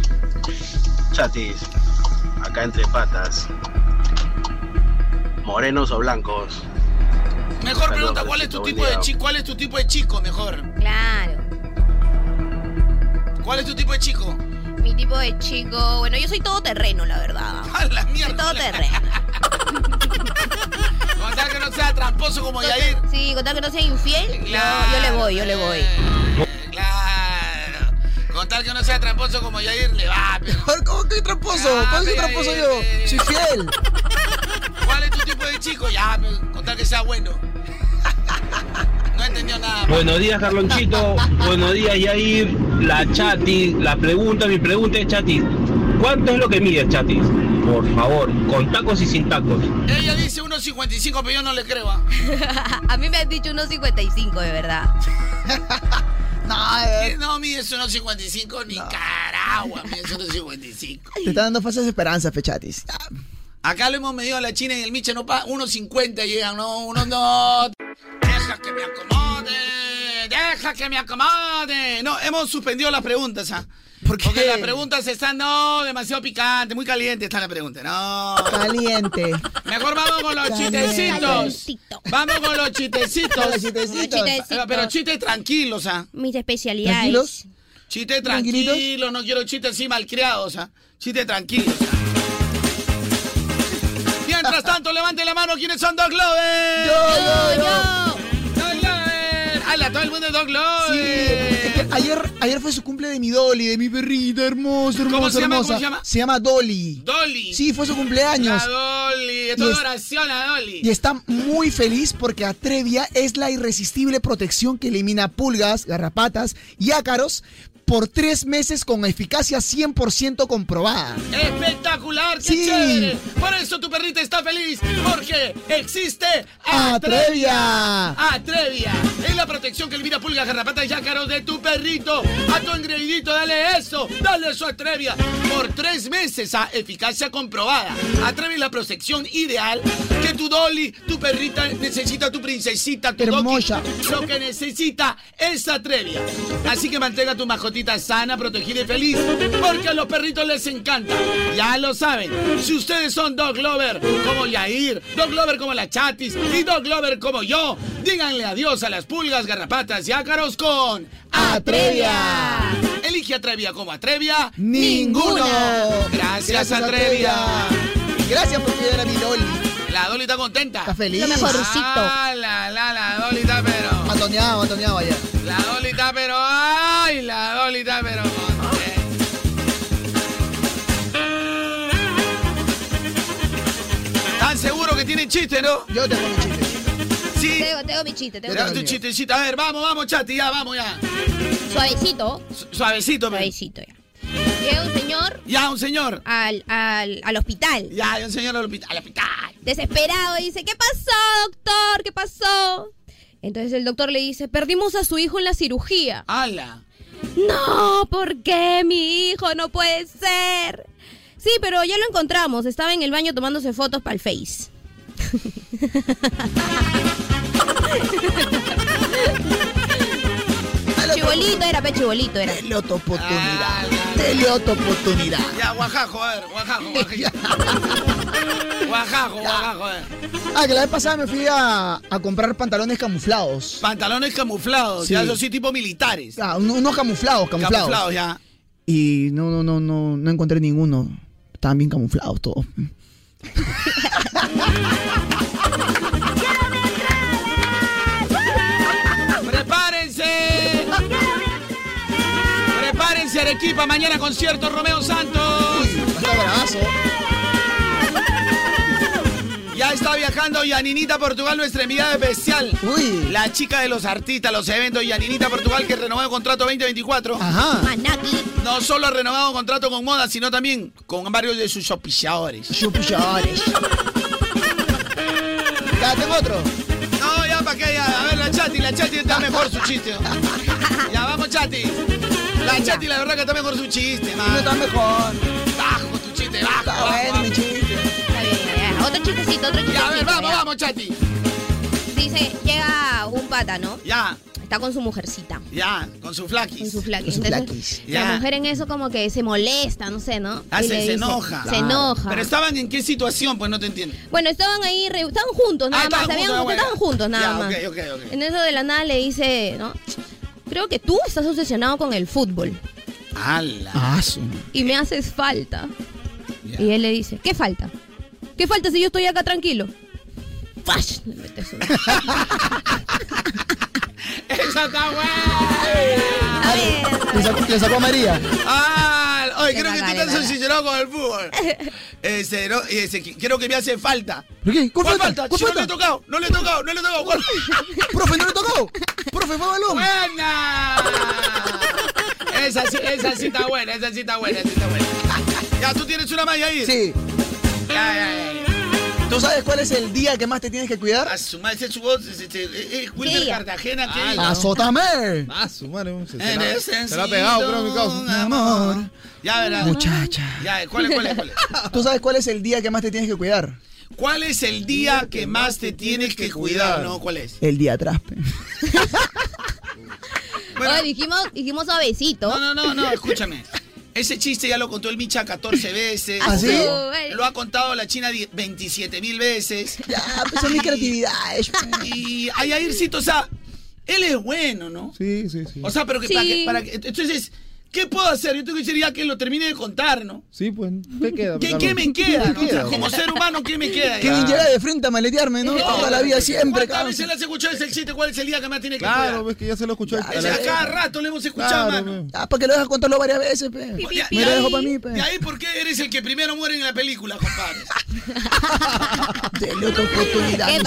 [SPEAKER 25] Chatis, acá entre patas. ¿Morenos o blancos?
[SPEAKER 7] Mejor
[SPEAKER 25] Saludos,
[SPEAKER 7] pregunta, ¿cuál es tu tipo de chico? ¿Cuál es tu tipo de chico, mejor?
[SPEAKER 5] Claro.
[SPEAKER 7] ¿Cuál es tu tipo de chico?
[SPEAKER 5] Mi tipo de chico. Bueno, yo soy todo terreno, la verdad.
[SPEAKER 7] A la
[SPEAKER 5] Soy
[SPEAKER 7] mierda.
[SPEAKER 5] todo terreno.
[SPEAKER 7] Con tal que no sea tramposo como Yair.
[SPEAKER 5] Sí, con tal que no sea infiel, yo, yo le voy, yo le voy.
[SPEAKER 7] Claro. Con tal que no sea tramposo como Yair, le va. pero-
[SPEAKER 4] ¿Cómo que tramposo?
[SPEAKER 7] Ah,
[SPEAKER 4] ¿Cómo que
[SPEAKER 7] mira,
[SPEAKER 4] tramposo yo? Soy fiel.
[SPEAKER 7] ¿Cuál es tu tipo de chico? Ya, pero con tal que sea bueno. No entendió nada.
[SPEAKER 17] Buenos días, Carlonchito. Buenos días, Yair. La Chati. La pregunta, mi pregunta es, Chati. ¿Cuánto es lo que mide, Chati? por favor, con tacos y sin tacos.
[SPEAKER 7] Ella dice 1.55, pero yo no le creo. ¿ah?
[SPEAKER 5] A mí me han dicho unos 55, de verdad.
[SPEAKER 7] No, eh. no mides 1.55 ni caragua, mides 1.55.
[SPEAKER 4] Te está dando falsas esperanzas, Fechatis.
[SPEAKER 7] Acá lo hemos medido a la China y el Miche no paga 1.50 llegan, no, uno no. Deja que me acomode, deja que me acomode. No, hemos suspendido las preguntas, ¿ah? Porque las preguntas están, no, demasiado picantes, muy caliente está la pregunta, no.
[SPEAKER 4] Caliente.
[SPEAKER 7] Mejor vamos con los
[SPEAKER 4] Caliente.
[SPEAKER 7] chistecitos. Vamos con los chistecitos.
[SPEAKER 4] Los chistecitos.
[SPEAKER 5] Chistecitos.
[SPEAKER 7] Pero chistes tranquilos, ¿ah?
[SPEAKER 5] Mis especialidades.
[SPEAKER 4] ¿Tranquilos?
[SPEAKER 7] Chiste tranquilo, no quiero chistes así malcriados, ¿ah? Chiste tranquilo. Mientras tanto, levante la mano quienes son Dog Lover.
[SPEAKER 4] Yo, yo, yo.
[SPEAKER 7] ¡Hala, todo el mundo Dog Lover!
[SPEAKER 4] Sí, es que ayer, ayer fue su cumple de mi Dolly, de mi perrita hermosa, hermosa,
[SPEAKER 7] ¿Cómo se llama?
[SPEAKER 4] hermosa.
[SPEAKER 7] ¿Cómo se llama?
[SPEAKER 4] Se llama Dolly.
[SPEAKER 7] Dolly.
[SPEAKER 4] Sí, fue su cumpleaños.
[SPEAKER 7] La Dolly. Es
[SPEAKER 4] es-
[SPEAKER 7] oración a Dolly.
[SPEAKER 4] Y está muy feliz porque Atrevia es la irresistible protección que elimina pulgas, garrapatas y ácaros por tres meses con eficacia 100% comprobada.
[SPEAKER 7] Espectacular, qué
[SPEAKER 4] Sí.
[SPEAKER 7] chévere. Por eso tu perrita está feliz, porque existe
[SPEAKER 4] Atrevia.
[SPEAKER 7] Atrevia. Es la protección que elimina pulgas, garrapatas y ácaros de tu perrito. A tu engreidito, dale eso. Dale eso a Atrevia. Por tres meses a eficacia comprobada. Atrevia la protección ideal que tu Dolly, tu perrita necesita, tu princesita, tu
[SPEAKER 4] Hermosa.
[SPEAKER 7] Doki. Lo que necesita es Atrevia. Así que mantenga tu mascotita sana, protegida y feliz. Porque a los perritos les encanta. Ya lo saben. Si ustedes son dog lover como Yair, dog lover como la Chatis y dog lover como yo, díganle adiós a las pulgas, garrapatas y ácaros con Atrevia. Elige Atrevia como Atrevia.
[SPEAKER 4] Ninguno.
[SPEAKER 7] Gracias, Atrevia.
[SPEAKER 4] Gracias por cuidar a mi Dolly.
[SPEAKER 7] La Dolly está contenta.
[SPEAKER 4] Está feliz.
[SPEAKER 5] Lo mejorcito.
[SPEAKER 7] Ah, la, la, la Dolly está pero.
[SPEAKER 4] Atoneado, atoneado ayer.
[SPEAKER 7] La está pero. Ay, la está pero. ¿Están seguros que tienen chiste, no?
[SPEAKER 4] Yo tengo mi chiste.
[SPEAKER 7] Sí.
[SPEAKER 5] Tengo, tengo mi chiste, tengo mi
[SPEAKER 7] tu
[SPEAKER 5] chiste.
[SPEAKER 7] chistecito. A ver, vamos, vamos, chati, ya, vamos, ya.
[SPEAKER 5] Suavecito.
[SPEAKER 7] Su- Suavecito, pero.
[SPEAKER 5] Suavecito, ya. Llega un señor
[SPEAKER 7] Ya, un señor.
[SPEAKER 5] al, al, al hospital.
[SPEAKER 7] Ya, un señor al hospital. Al hospital.
[SPEAKER 5] Desesperado, dice, ¿qué pasó, doctor? ¿Qué pasó? Entonces el doctor le dice, perdimos a su hijo en la cirugía.
[SPEAKER 7] ¡Hala!
[SPEAKER 5] No, ¿por qué mi hijo? No puede ser. Sí, pero ya lo encontramos. Estaba en el baño tomándose fotos para el Face. Chibolito era, pe chibolito era.
[SPEAKER 4] Dele otra oportunidad. Dele otra oportunidad.
[SPEAKER 7] Ya, Oaxaco, a ver, Oaxaco, Oaxaco. Oaxaco, Oaxaco, a ver.
[SPEAKER 4] Ah, que la vez pasada me fui a, a comprar pantalones camuflados.
[SPEAKER 7] Pantalones camuflados,
[SPEAKER 4] Sí.
[SPEAKER 7] ya, esos sí tipo militares.
[SPEAKER 4] Ah, un- unos camuflados, camuflados.
[SPEAKER 7] Camuflados, ya.
[SPEAKER 4] Y no, no, no, no, no encontré ninguno. Estaban bien camuflados todos.
[SPEAKER 7] ¡Prepárense, Arequipa! Mañana concierto Romeo Santos.
[SPEAKER 4] Está bravazo.
[SPEAKER 7] Ya está viajando Yaninita Portugal, nuestra enviada especial.
[SPEAKER 4] Uy.
[SPEAKER 7] La chica de los artistas, los eventos, Yaninita Portugal, que renovó el contrato 2024.
[SPEAKER 4] Ajá.
[SPEAKER 5] Manaki.
[SPEAKER 7] No solo ha renovado contrato con moda, sino también con varios de sus auspiciadores.
[SPEAKER 4] Chupilladores. Ya, tengo otro.
[SPEAKER 7] No, ya para qué, ya. A ver, la Chati, la Chati está mejor su chiste. Ya, vamos, Chati. La Chati, la verdad que está mejor su chiste, man.
[SPEAKER 4] No está mejor.
[SPEAKER 7] Bajo tu chiste, bajo.
[SPEAKER 4] Está bueno mi chiste.
[SPEAKER 5] Está bien. Otro chistecito, otro chistecito.
[SPEAKER 7] Ya, a ver, vamos,
[SPEAKER 5] ya.
[SPEAKER 7] vamos, Chati.
[SPEAKER 5] Dice, llega un pata, ¿no?
[SPEAKER 7] Ya,
[SPEAKER 5] Está con su mujercita.
[SPEAKER 7] ya, con su flaquis.
[SPEAKER 5] Con su flaquis.
[SPEAKER 4] Con su
[SPEAKER 5] Entonces,
[SPEAKER 4] flaquis.
[SPEAKER 5] La mujer en eso como que se molesta, no sé, ¿no?
[SPEAKER 7] Ah,
[SPEAKER 5] Y
[SPEAKER 7] se,
[SPEAKER 5] le
[SPEAKER 7] se
[SPEAKER 5] dice-
[SPEAKER 7] enoja.
[SPEAKER 5] Se enoja.
[SPEAKER 7] Pero estaban en qué situación, pues no te entiendo.
[SPEAKER 5] Bueno, estaban ahí, re- estaban juntos nada
[SPEAKER 7] Ah,
[SPEAKER 5] más.
[SPEAKER 7] estaban
[SPEAKER 5] Habían-
[SPEAKER 7] juntos, ah, bueno.
[SPEAKER 5] estaban juntos nada
[SPEAKER 7] Ya,
[SPEAKER 5] más.
[SPEAKER 7] ok, ok, ok.
[SPEAKER 5] En eso de la nada le dice, ¿no? Creo que tú estás obsesionado con el fútbol
[SPEAKER 7] ¡Hala!
[SPEAKER 4] Ah,
[SPEAKER 5] y me haces falta. Y él le dice, ¿qué falta? ¿Qué falta si yo estoy acá tranquilo? ¡Fash! Le mete su-
[SPEAKER 7] ¡Esa está buena!
[SPEAKER 4] Le sacó, le sacó a María.
[SPEAKER 7] ¡Ah! Oye, creo que tú
[SPEAKER 5] bacán.
[SPEAKER 7] obsesionado con el fútbol. Ese, ¿no? Y ese, creo que me hace falta.
[SPEAKER 4] ¿Por qué? ¿Cuál
[SPEAKER 7] ¿Cuál
[SPEAKER 4] falta?
[SPEAKER 7] falta?
[SPEAKER 4] ¿Cuál
[SPEAKER 7] Si no le he
[SPEAKER 4] falta?
[SPEAKER 7] tocado, no le he tocado, no le he tocado. ¿Cuál?
[SPEAKER 4] Profe, ¿no le tocó? Profe, fue balón.
[SPEAKER 7] ¡Buena! Esa sí, esa sí está buena, esa sí está buena, esa sí está buena. Ya, tú tienes una malla ahí.
[SPEAKER 4] Sí.
[SPEAKER 7] ya, ya.
[SPEAKER 4] ¿Tú sabes cuál es el día que más te tienes que cuidar?
[SPEAKER 7] A su madre, ese es su voz, es- es Wilmer. Cartagena. que
[SPEAKER 4] ¡Azótame!
[SPEAKER 26] Ah, su madre. Se, la,
[SPEAKER 7] ese
[SPEAKER 26] se la ha pegado, creo, mi causa.
[SPEAKER 7] amor. Ya verás.
[SPEAKER 4] Muchacha.
[SPEAKER 7] Ya, ¿cuál es, cuál es, cuál es?
[SPEAKER 4] ¿Tú sabes cuál es el día que más te tienes que cuidar?
[SPEAKER 7] ¿Cuál es el día que más te tienes que cuidar? ¿No? ¿Cuál es?
[SPEAKER 4] El día atrás. pe.
[SPEAKER 5] Oye, dijimos, dijimos suavecito.
[SPEAKER 7] No, no, no, no, escúchame. Ese chiste ya lo contó el Micha 14 veces.
[SPEAKER 4] ¿Ah, sí?
[SPEAKER 7] Lo ha contado la China 27 mil veces.
[SPEAKER 4] Ya, pues son mis creatividades.
[SPEAKER 7] Y a Yaircito, o sea, él es bueno, ¿no?
[SPEAKER 26] Sí, sí, sí.
[SPEAKER 7] O sea, pero que,
[SPEAKER 5] Sí.
[SPEAKER 7] para que, para que- entonces, ¿qué puedo hacer? Yo tengo que decir ya que lo termine de contar, ¿no?
[SPEAKER 26] Sí, pues, ¿qué queda?
[SPEAKER 7] ¿Qué, qué me queda? no? O sea, como ser humano, ¿qué me queda?
[SPEAKER 4] Kevin
[SPEAKER 7] ya?
[SPEAKER 4] llega de frente a maletearme, ¿no? Toda la vida siempre,
[SPEAKER 7] ¿Cuántas veces le has escuchado ese chiste? ¿Cuál es el día que más tiene que
[SPEAKER 26] Claro,
[SPEAKER 7] cuidar?
[SPEAKER 26] ves que ya se lo escuchó. la-
[SPEAKER 7] a cada rato le hemos escuchado,
[SPEAKER 26] Claro,
[SPEAKER 7] mano.
[SPEAKER 4] Ah, para que lo dejas contarlo varias veces, pe.
[SPEAKER 7] De,
[SPEAKER 4] Me lo dejo para mí, pe.
[SPEAKER 7] de ahí, ¿por qué eres el que primero muere en la película, compadre?
[SPEAKER 4] Dele otra oportunidad.
[SPEAKER 5] Qué.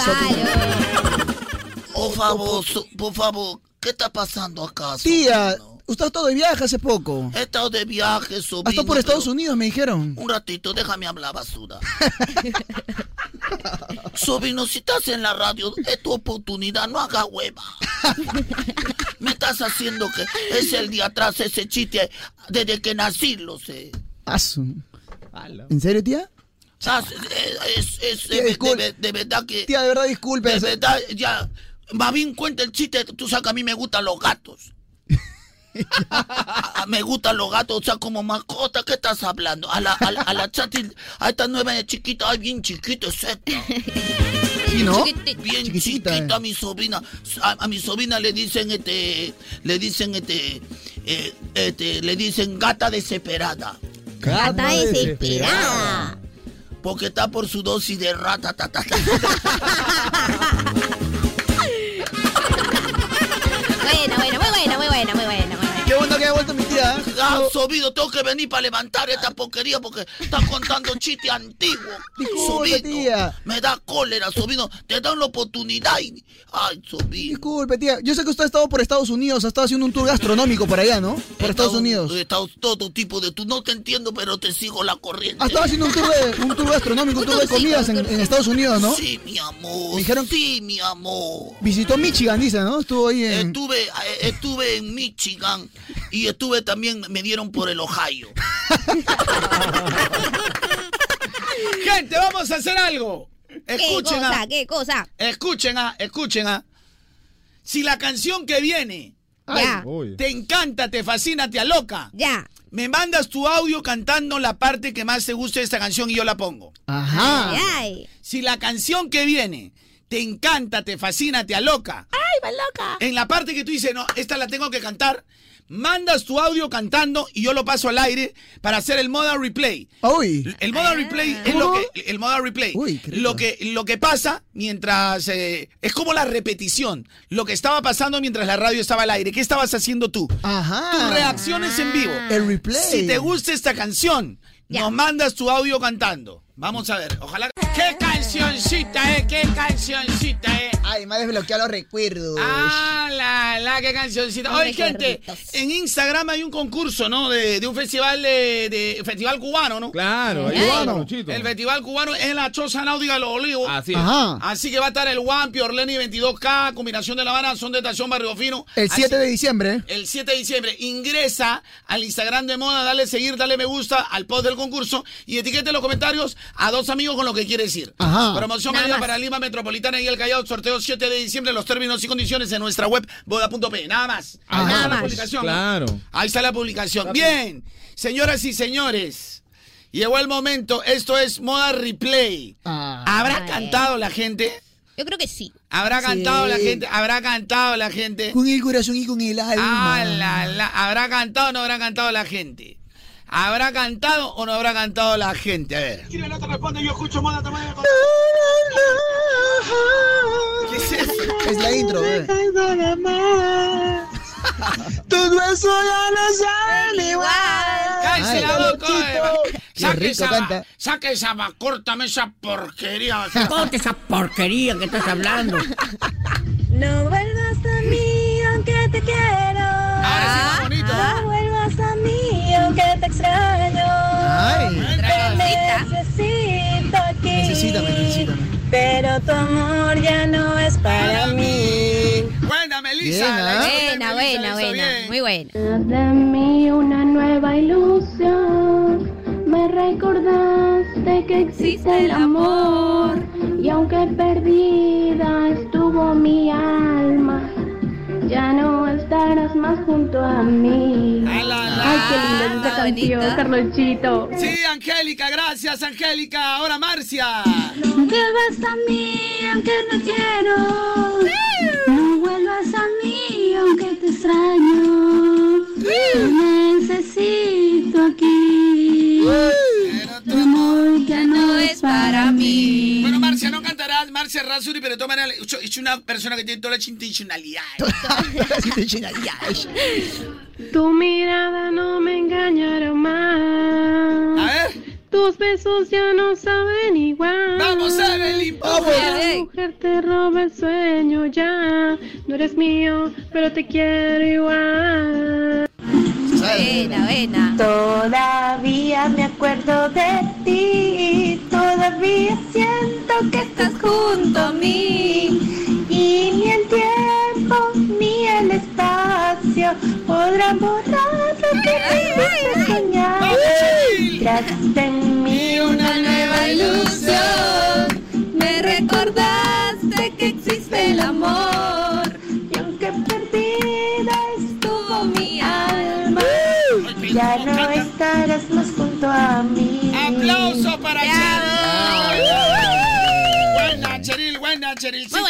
[SPEAKER 7] Por favor, por favor, ¿qué está pasando acá?
[SPEAKER 4] Tía, usted ha estado de viaje hace poco.
[SPEAKER 7] He estado de viaje,
[SPEAKER 4] Ha estado por Estados Unidos, me dijeron.
[SPEAKER 7] Un ratito, déjame hablar basura. Sobrino, si estás en la radio, es tu oportunidad, no haga hueva. Me estás haciendo que es el día atrás ese chiste desde que nací, lo sé.
[SPEAKER 4] Asu. ¿En serio, tía?
[SPEAKER 7] Ah, Es, es- es-
[SPEAKER 4] Tía,
[SPEAKER 7] de, de- de verdad que...
[SPEAKER 4] Tía, de verdad, disculpe.
[SPEAKER 7] De verdad, ya... Más bien cuenta el chiste, tú sabes que a mí me gustan los gatos. Me gustan los gatos, o sea, como mascota, ¿qué estás hablando? A la, a la, a la chati, a esta nueva de chiquita, ay, bien chiquita, es.
[SPEAKER 4] ¿Sí, no?
[SPEAKER 7] Bien
[SPEAKER 4] Chiquitita,
[SPEAKER 7] chiquita
[SPEAKER 4] eh.
[SPEAKER 7] a mi sobrina. A, a mi sobrina le dicen, este, le dicen, este, eh, este, le dicen gata desesperada.
[SPEAKER 5] Gata desesperada.
[SPEAKER 7] Porque está por su dosis de rata. ta, ta, ta.
[SPEAKER 4] Bernard.
[SPEAKER 7] Ah, Sobrino, tengo que venir para levantar esta porquería porque está contando chiste antiguo.
[SPEAKER 4] Disculpe, tía.
[SPEAKER 7] me da cólera, sobrino. Te dan la oportunidad y... Ay, sobrino.
[SPEAKER 4] Disculpe, tía. Yo sé que usted ha estado por Estados Unidos, ha estado haciendo un tour gastronómico por allá, ¿no? Por Estados Unidos.
[SPEAKER 7] He estado todo tipo de... Tú no te entiendo, pero te sigo la corriente.
[SPEAKER 4] Ha estado haciendo un tour, de, un tour gastronómico, un tour de comidas en, en Estados Unidos, ¿no?
[SPEAKER 7] Sí, mi amor.
[SPEAKER 4] Me dijeron-
[SPEAKER 7] Sí, mi amor.
[SPEAKER 4] Visitó Michigan, dice, ¿no? Estuvo ahí en...
[SPEAKER 7] Estuve, eh, estuve en Michigan y estuve también, me dieron por el Ohio. Gente, vamos a hacer algo.
[SPEAKER 5] ¿Qué
[SPEAKER 7] Escuchen,
[SPEAKER 5] cosa? ¿Qué cosa?
[SPEAKER 7] escuchen, ah, escuchen, ah. Si la canción que viene
[SPEAKER 5] Ya.
[SPEAKER 7] Te encanta, te fascina, te aloca,
[SPEAKER 5] Ya.
[SPEAKER 7] me mandas tu audio cantando la parte que más te guste de esta canción y yo la pongo.
[SPEAKER 4] Ajá.
[SPEAKER 5] Ay, ay.
[SPEAKER 7] Si la canción que viene te encanta, te fascina, te aloca,
[SPEAKER 5] Ay, va loca.
[SPEAKER 7] en la parte que tú dices, no, esta la tengo que cantar, mandas tu audio cantando y yo lo paso al aire para hacer el modo replay.
[SPEAKER 4] Uy.
[SPEAKER 7] El modo replay es lo que el replay.
[SPEAKER 4] Uy,
[SPEAKER 7] lo que lo que pasa mientras eh, es como la repetición, lo que estaba pasando mientras la radio estaba al aire. ¿Qué estabas haciendo tú?
[SPEAKER 4] Ajá.
[SPEAKER 7] Tus reacciones en vivo.
[SPEAKER 4] El replay.
[SPEAKER 7] Si te gusta esta canción,
[SPEAKER 5] Ya.
[SPEAKER 7] nos mandas tu audio cantando. Vamos a ver, ojalá. ¿Qué cancioncita, eh? ¿Qué cancioncita, eh?
[SPEAKER 4] Ay, me ha desbloqueado los recuerdos.
[SPEAKER 7] Ah, la, la, qué cancioncita. Oye, gente, en Instagram hay un concurso, ¿no? De, de un festival de, de- festival cubano, ¿no?
[SPEAKER 26] Claro,
[SPEAKER 5] Ay.
[SPEAKER 26] va, Carlonchito.
[SPEAKER 7] El festival cubano es en la Choza Náutica de los Olivos.
[SPEAKER 26] Así es.
[SPEAKER 4] Ajá.
[SPEAKER 7] Así que va a estar el Wampi, Orleni 22K, combinación de La Habana, son de estación Barrio Fino.
[SPEAKER 4] El
[SPEAKER 7] Así-
[SPEAKER 4] 7 de diciembre.
[SPEAKER 7] el 7 de diciembre. Ingresa al Instagram de Moda, dale seguir, dale me gusta al post del concurso y etiquete en los comentarios a dos amigos con lo que quieres ir.
[SPEAKER 4] Ajá.
[SPEAKER 7] Promoción
[SPEAKER 5] Nada
[SPEAKER 7] válida
[SPEAKER 5] más.
[SPEAKER 7] para Lima Metropolitana y el Callao, sorteo 7 de diciembre, los términos y condiciones en nuestra web boda.p. Nada más. Ahí
[SPEAKER 5] Nada
[SPEAKER 7] está la
[SPEAKER 5] más.
[SPEAKER 7] publicación. ¿no?
[SPEAKER 26] Claro.
[SPEAKER 7] Ahí está la publicación. Bien, señoras y señores. Llegó el momento, esto es Moda Replay.
[SPEAKER 4] Ah.
[SPEAKER 7] ¿Habrá
[SPEAKER 5] Ay.
[SPEAKER 7] cantado la gente?
[SPEAKER 5] Yo creo que sí.
[SPEAKER 7] ¿Habrá
[SPEAKER 4] Sí.
[SPEAKER 7] cantado la gente? ¿Habrá cantado la gente?
[SPEAKER 4] Con el corazón y con el alma.
[SPEAKER 7] Ah, la, la. ¿Habrá cantado o no habrá cantado la gente? ¿Habrá cantado o no habrá cantado la gente? A ver. ¿Qué es eso?
[SPEAKER 4] Es la intro, eh.
[SPEAKER 10] Tus besos ya no saben igual.
[SPEAKER 7] ¡Cállese la boca! eh.
[SPEAKER 4] Qué
[SPEAKER 7] Saque
[SPEAKER 4] rico
[SPEAKER 7] esa,
[SPEAKER 4] canta.
[SPEAKER 7] saque esa, va, córtame esa porquería.
[SPEAKER 18] Corte esa porquería que estás hablando.
[SPEAKER 21] No vuelvas a mí aunque te quiero. Pero tu amor ya no es para mí.
[SPEAKER 7] Buena, Melissa.
[SPEAKER 21] Bien, ¿ah?
[SPEAKER 5] Buena, buena, buena.
[SPEAKER 7] bien.
[SPEAKER 5] Muy buena.
[SPEAKER 21] De mí una nueva ilusión. Me recordaste que existe el amor. Y aunque perdida estuvo mi alma, ya no estarás más junto a mí. Ay, qué linda esta canción, Carlonchito.
[SPEAKER 7] Sí, Angélica, gracias, Angélica. Ahora Marcia.
[SPEAKER 21] No vuelvas a mí aunque no quiero. No vuelvas a mí aunque te extraño. Te necesito aquí. Tu amor ya no es para mí.
[SPEAKER 7] Bueno, Marcia, no Marcia Razuri, pero de todas maneras, es una persona que tiene toda la intencionalidad.
[SPEAKER 21] Tu mirada no me engañará más.
[SPEAKER 7] A ver.
[SPEAKER 21] Tus besos ya no saben igual.
[SPEAKER 7] Vamos, Evelyn, vamos.
[SPEAKER 21] La mujer te roba el sueño ya. No eres mío, pero te quiero igual.
[SPEAKER 5] Buena, buena.
[SPEAKER 21] Todavía me acuerdo de ti. Todavía siento que estás junto a mí. Y ni el tiempo ni el espacio podrán borrar lo que me soñar. Creaste en mí una nueva ilusión. Me recordaste que existe el amor. Y aunque perdida estuvo mi alma, ya no estarás más junto a mí.
[SPEAKER 7] ¡Aplauso para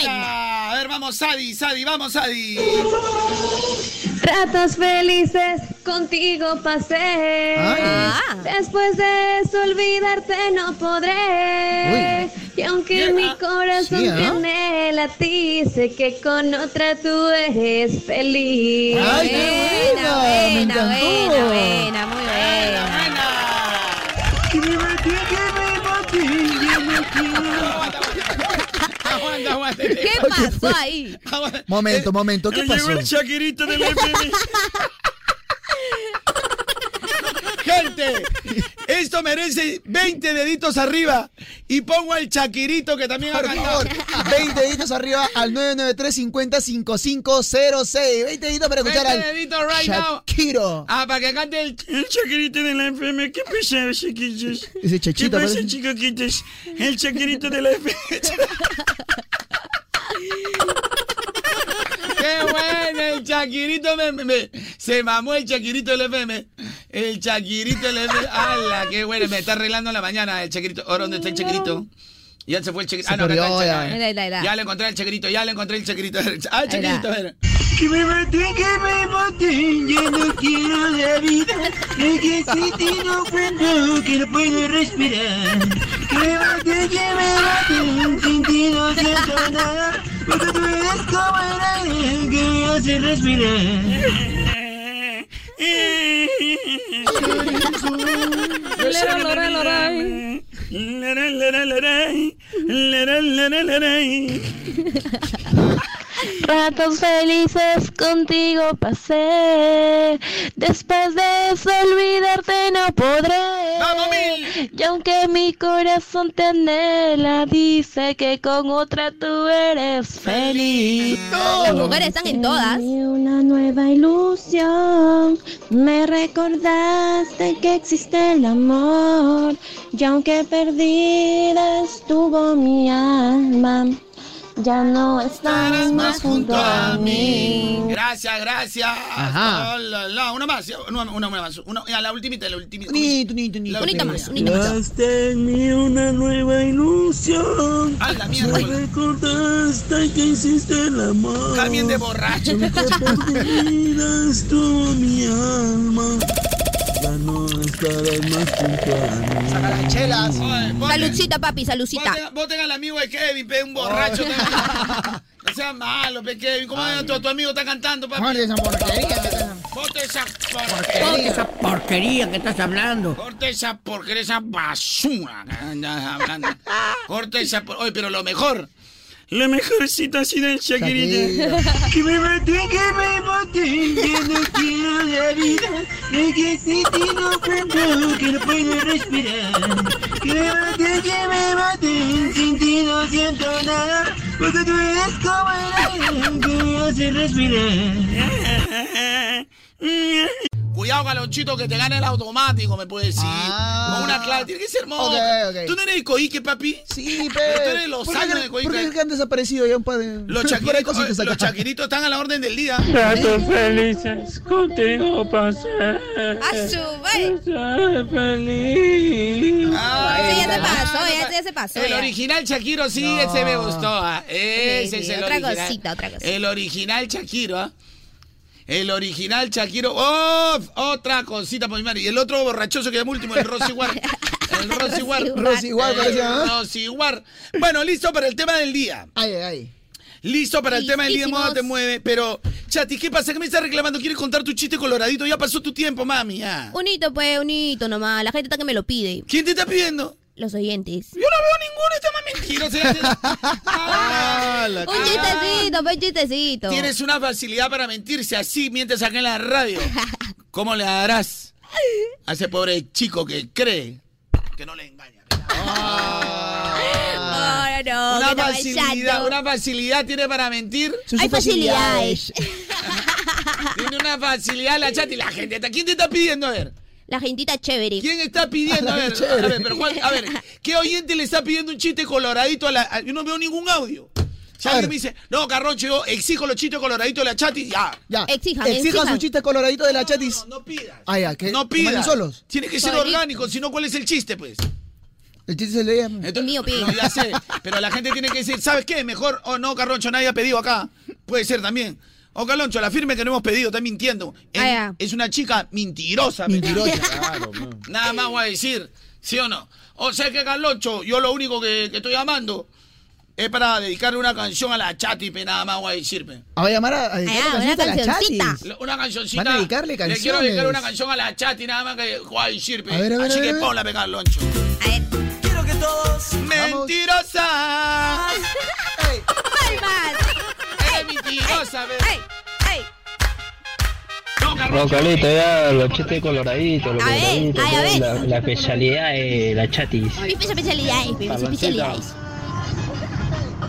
[SPEAKER 7] A ver, vamos, Sadi, Sadi, vamos, Sadi.
[SPEAKER 21] Ratos felices contigo pasé.
[SPEAKER 7] Ay.
[SPEAKER 21] Después de eso olvidarte no podré. Y aunque mi corazón
[SPEAKER 7] Sí, ¿ah?
[SPEAKER 21] tiene latir, sé que con otra tú eres feliz.
[SPEAKER 4] Ay, qué buena,
[SPEAKER 5] buena,
[SPEAKER 4] encantó.
[SPEAKER 5] buena, buena, muy buena. ¿Qué pasó ahí?
[SPEAKER 4] Momento, momento, ¿qué
[SPEAKER 7] Llegó
[SPEAKER 4] pasó?
[SPEAKER 7] el Shakirito del FM. Gente, esto merece 20 deditos arriba. Y pongo al Shakirito que también ha
[SPEAKER 4] Por
[SPEAKER 7] cantado.
[SPEAKER 4] favor, 20 deditos arriba al 993 50 5506. 20 deditos para escuchar
[SPEAKER 7] 20
[SPEAKER 4] al
[SPEAKER 7] deditos right now.
[SPEAKER 4] Shakiro.
[SPEAKER 7] Ah, para que cante el, el Shakirito de la FM. ¿Qué pasa, chiquillos?
[SPEAKER 4] Ese
[SPEAKER 7] ¿Qué
[SPEAKER 4] chachito
[SPEAKER 7] pasa,
[SPEAKER 4] parece-
[SPEAKER 7] chicoquitos? El Shakirito de la FM. ¡Qué bueno! El Shakirito me, me- se mamó el Shakirito del FM. El Shakirito del FM. ¡Hala! ¡Qué bueno! Me está arreglando en la mañana el Shakirito. ¿Ahora dónde está el Shakirito? Ya se fue el Shakirito.
[SPEAKER 4] Se
[SPEAKER 7] Ah, no, acá está el
[SPEAKER 4] perdió, ya.
[SPEAKER 7] Le encontré el Shakirito, ya le encontré el Shakirito. Ah, el
[SPEAKER 5] Ahí
[SPEAKER 7] Shakirito, a
[SPEAKER 5] está.
[SPEAKER 7] ver.
[SPEAKER 2] Que me maten, que me maten, ya no quiero la vida. Es que sin ti no puedo, que no puedo respirar. Que me maten, que me maten, sin ti no siento nada. Porque tú eres como el aire que me hace respirar.
[SPEAKER 21] Ratos felices contigo pasé. Después de eso olvidarte no podré. Y aunque mi corazón te anhela, dice que con otra tú eres feliz.
[SPEAKER 5] Las mujeres están en todas.
[SPEAKER 21] Y una nueva ilusión. Me recordaste que existe el amor. Y aunque perdida estuvo mi alma, ya no estarás más junto a mí.
[SPEAKER 7] Gracias, gracias.
[SPEAKER 4] Ajá.
[SPEAKER 7] Oh, la, la, una más, una, una, una más. Una, la ultimita, la ultimita.
[SPEAKER 4] Unito, unito, unito.
[SPEAKER 7] La
[SPEAKER 5] Unita
[SPEAKER 7] última.
[SPEAKER 5] más, unita más.
[SPEAKER 2] En mí una nueva ilusión.
[SPEAKER 7] ¡A la mierda!
[SPEAKER 2] Me recordaste que hiciste el amor.
[SPEAKER 7] Cambien de borracho.
[SPEAKER 2] Que perdida estuvo mi alma. Ya no estarás más junto a mí.
[SPEAKER 4] Saca las chelas.
[SPEAKER 5] Salucita, papi, salucita.
[SPEAKER 7] Voten, al amigo de Kevin, pe, un borracho. No sea malo, pe, Kevin. ¿Cómo tu, tu amigo está cantando, papi?
[SPEAKER 4] Joder, esa porquería.
[SPEAKER 7] Vote esa
[SPEAKER 4] Porquería.
[SPEAKER 7] porquería.
[SPEAKER 2] esa porquería que estás hablando.
[SPEAKER 7] Corte esa porquería, esa basura. que hablando. Corte esa por... Oye, pero lo mejor. Lo mejorcito ha sido el Shakirito.
[SPEAKER 2] Que me maten, que me maten, ya no quiero la vida. Es que sin ti no puedo, que no puedo respirar. Que me maten, que me maten, sin ti no siento nada, porque tú eres como el aire que me hace respirar.
[SPEAKER 7] Cuidado, Galonchito, que te gane el automático, me puedes decir. Con una clave, tiene que ser modo.
[SPEAKER 4] Ah. Ok, ok.
[SPEAKER 7] ¿Tú no eres de Coique, papi?
[SPEAKER 4] Sí,
[SPEAKER 7] Pero tú eres los
[SPEAKER 4] ¿Por qué
[SPEAKER 7] años de
[SPEAKER 4] ¿Por
[SPEAKER 7] Coique.
[SPEAKER 4] qué que han desaparecido ya un par de...
[SPEAKER 7] Los
[SPEAKER 4] por
[SPEAKER 7] chaquiritos,
[SPEAKER 4] cositas
[SPEAKER 7] los
[SPEAKER 4] acá?
[SPEAKER 7] chaquiritos están a la orden del día.
[SPEAKER 10] Trato felices contigo pasé.
[SPEAKER 5] A su
[SPEAKER 10] feliz.
[SPEAKER 7] Ay,
[SPEAKER 5] Ese ya se pasó, ya, ya se pasó.
[SPEAKER 7] El
[SPEAKER 5] ya.
[SPEAKER 7] original Shakiro, sí, ese me gustó. ah. Ese
[SPEAKER 5] Sí,
[SPEAKER 7] es
[SPEAKER 5] sí,
[SPEAKER 7] el
[SPEAKER 5] otra
[SPEAKER 7] original.
[SPEAKER 5] cosita, otra cosita.
[SPEAKER 7] El original Shakiro, ¿ah? El original Shakiro. ¡Oh! Otra cosita, por mi madre. Y el otro borrachoso que llama último, el Rosy War. El Rosy War.
[SPEAKER 4] Rosy War,
[SPEAKER 7] Rosy War. Bueno, listo para el tema del día.
[SPEAKER 4] Ay, ay, ay.
[SPEAKER 7] Listo para el tema del día, moda te mueve. Pero, Chati, ¿qué pasa? ¿Qué me estás reclamando? ¿Quieres contar tu chiste coloradito? Ya pasó tu tiempo, mami, ya.
[SPEAKER 5] Unito, pues, unito nomás. La gente está que me lo pide.
[SPEAKER 7] ¿Quién te está pidiendo?
[SPEAKER 5] Los oyentes.
[SPEAKER 7] Yo no veo ninguno, este más mentiroso. Ah,
[SPEAKER 5] Un chistecito, pues, chistecito.
[SPEAKER 7] Tienes una facilidad para mentirse así mientras acá en la radio. ¿Cómo le darás a ese pobre chico que cree que no le engaña?
[SPEAKER 5] Oh, no,
[SPEAKER 7] una facilidad, una facilidad tiene para mentir.
[SPEAKER 5] Hay facilidades.
[SPEAKER 7] Tiene una facilidad la chat y la gente. está- ¿Quién te está pidiendo? A ver.
[SPEAKER 5] La gentita chévere.
[SPEAKER 7] ¿Quién está pidiendo? A ver, a ver, pero ¿cuál- a ver, ¿qué oyente le está pidiendo un chiste coloradito a la.? a- yo no veo ningún audio. Si alguien me dice, no, Carroncho, yo exijo los chistes coloraditos de la chat y ya.
[SPEAKER 4] Ya.
[SPEAKER 5] Exijan,
[SPEAKER 4] Exija
[SPEAKER 5] exijan.
[SPEAKER 4] su chiste coloradito de la chatis.
[SPEAKER 7] No, pidas.
[SPEAKER 4] Ah, ya, que
[SPEAKER 7] No
[SPEAKER 4] manden
[SPEAKER 7] pidas.
[SPEAKER 4] solos.
[SPEAKER 7] Tiene que ser
[SPEAKER 5] Solito.
[SPEAKER 7] orgánico, si no, ¿cuál es el chiste, pues?
[SPEAKER 4] El chiste se leía.
[SPEAKER 7] Entonces,
[SPEAKER 5] mío pide.
[SPEAKER 7] No, ya sé, pero la gente tiene que decir, ¿sabes qué? Mejor, o no, Carroncho, nadie ha pedido acá. Puede ser también. O Carloncho, la firme que no hemos pedido, está mintiendo. Es,
[SPEAKER 5] Ah,
[SPEAKER 7] una chica mentirosa.
[SPEAKER 4] Mentirosa.
[SPEAKER 7] Claro, Nada más voy a decir, ¿sí o no? O sea que, Carloncho, yo lo único que, que estoy llamando es para dedicarle una canción a la chatipe, nada más voy a decirme.
[SPEAKER 4] Ah, va a llamar a, a dedicarle
[SPEAKER 5] Ah,
[SPEAKER 4] canciones
[SPEAKER 5] una
[SPEAKER 4] a la
[SPEAKER 5] cancioncita.
[SPEAKER 7] Una cancioncita.
[SPEAKER 4] Van a dedicarle
[SPEAKER 7] Le quiero
[SPEAKER 4] canciones.
[SPEAKER 7] dedicar una canción a la chati, nada más que voy a decirme.
[SPEAKER 4] A ver, a ver,
[SPEAKER 7] Así
[SPEAKER 4] a ver,
[SPEAKER 7] que ponla.
[SPEAKER 5] A ver.
[SPEAKER 7] Quiero que todos. ¡Mentirosa!
[SPEAKER 15] Ya, los chistes coloraditos, los
[SPEAKER 5] A ver,
[SPEAKER 15] coloraditos,
[SPEAKER 5] ay, a ver.
[SPEAKER 15] La, la especialidad de la chatis.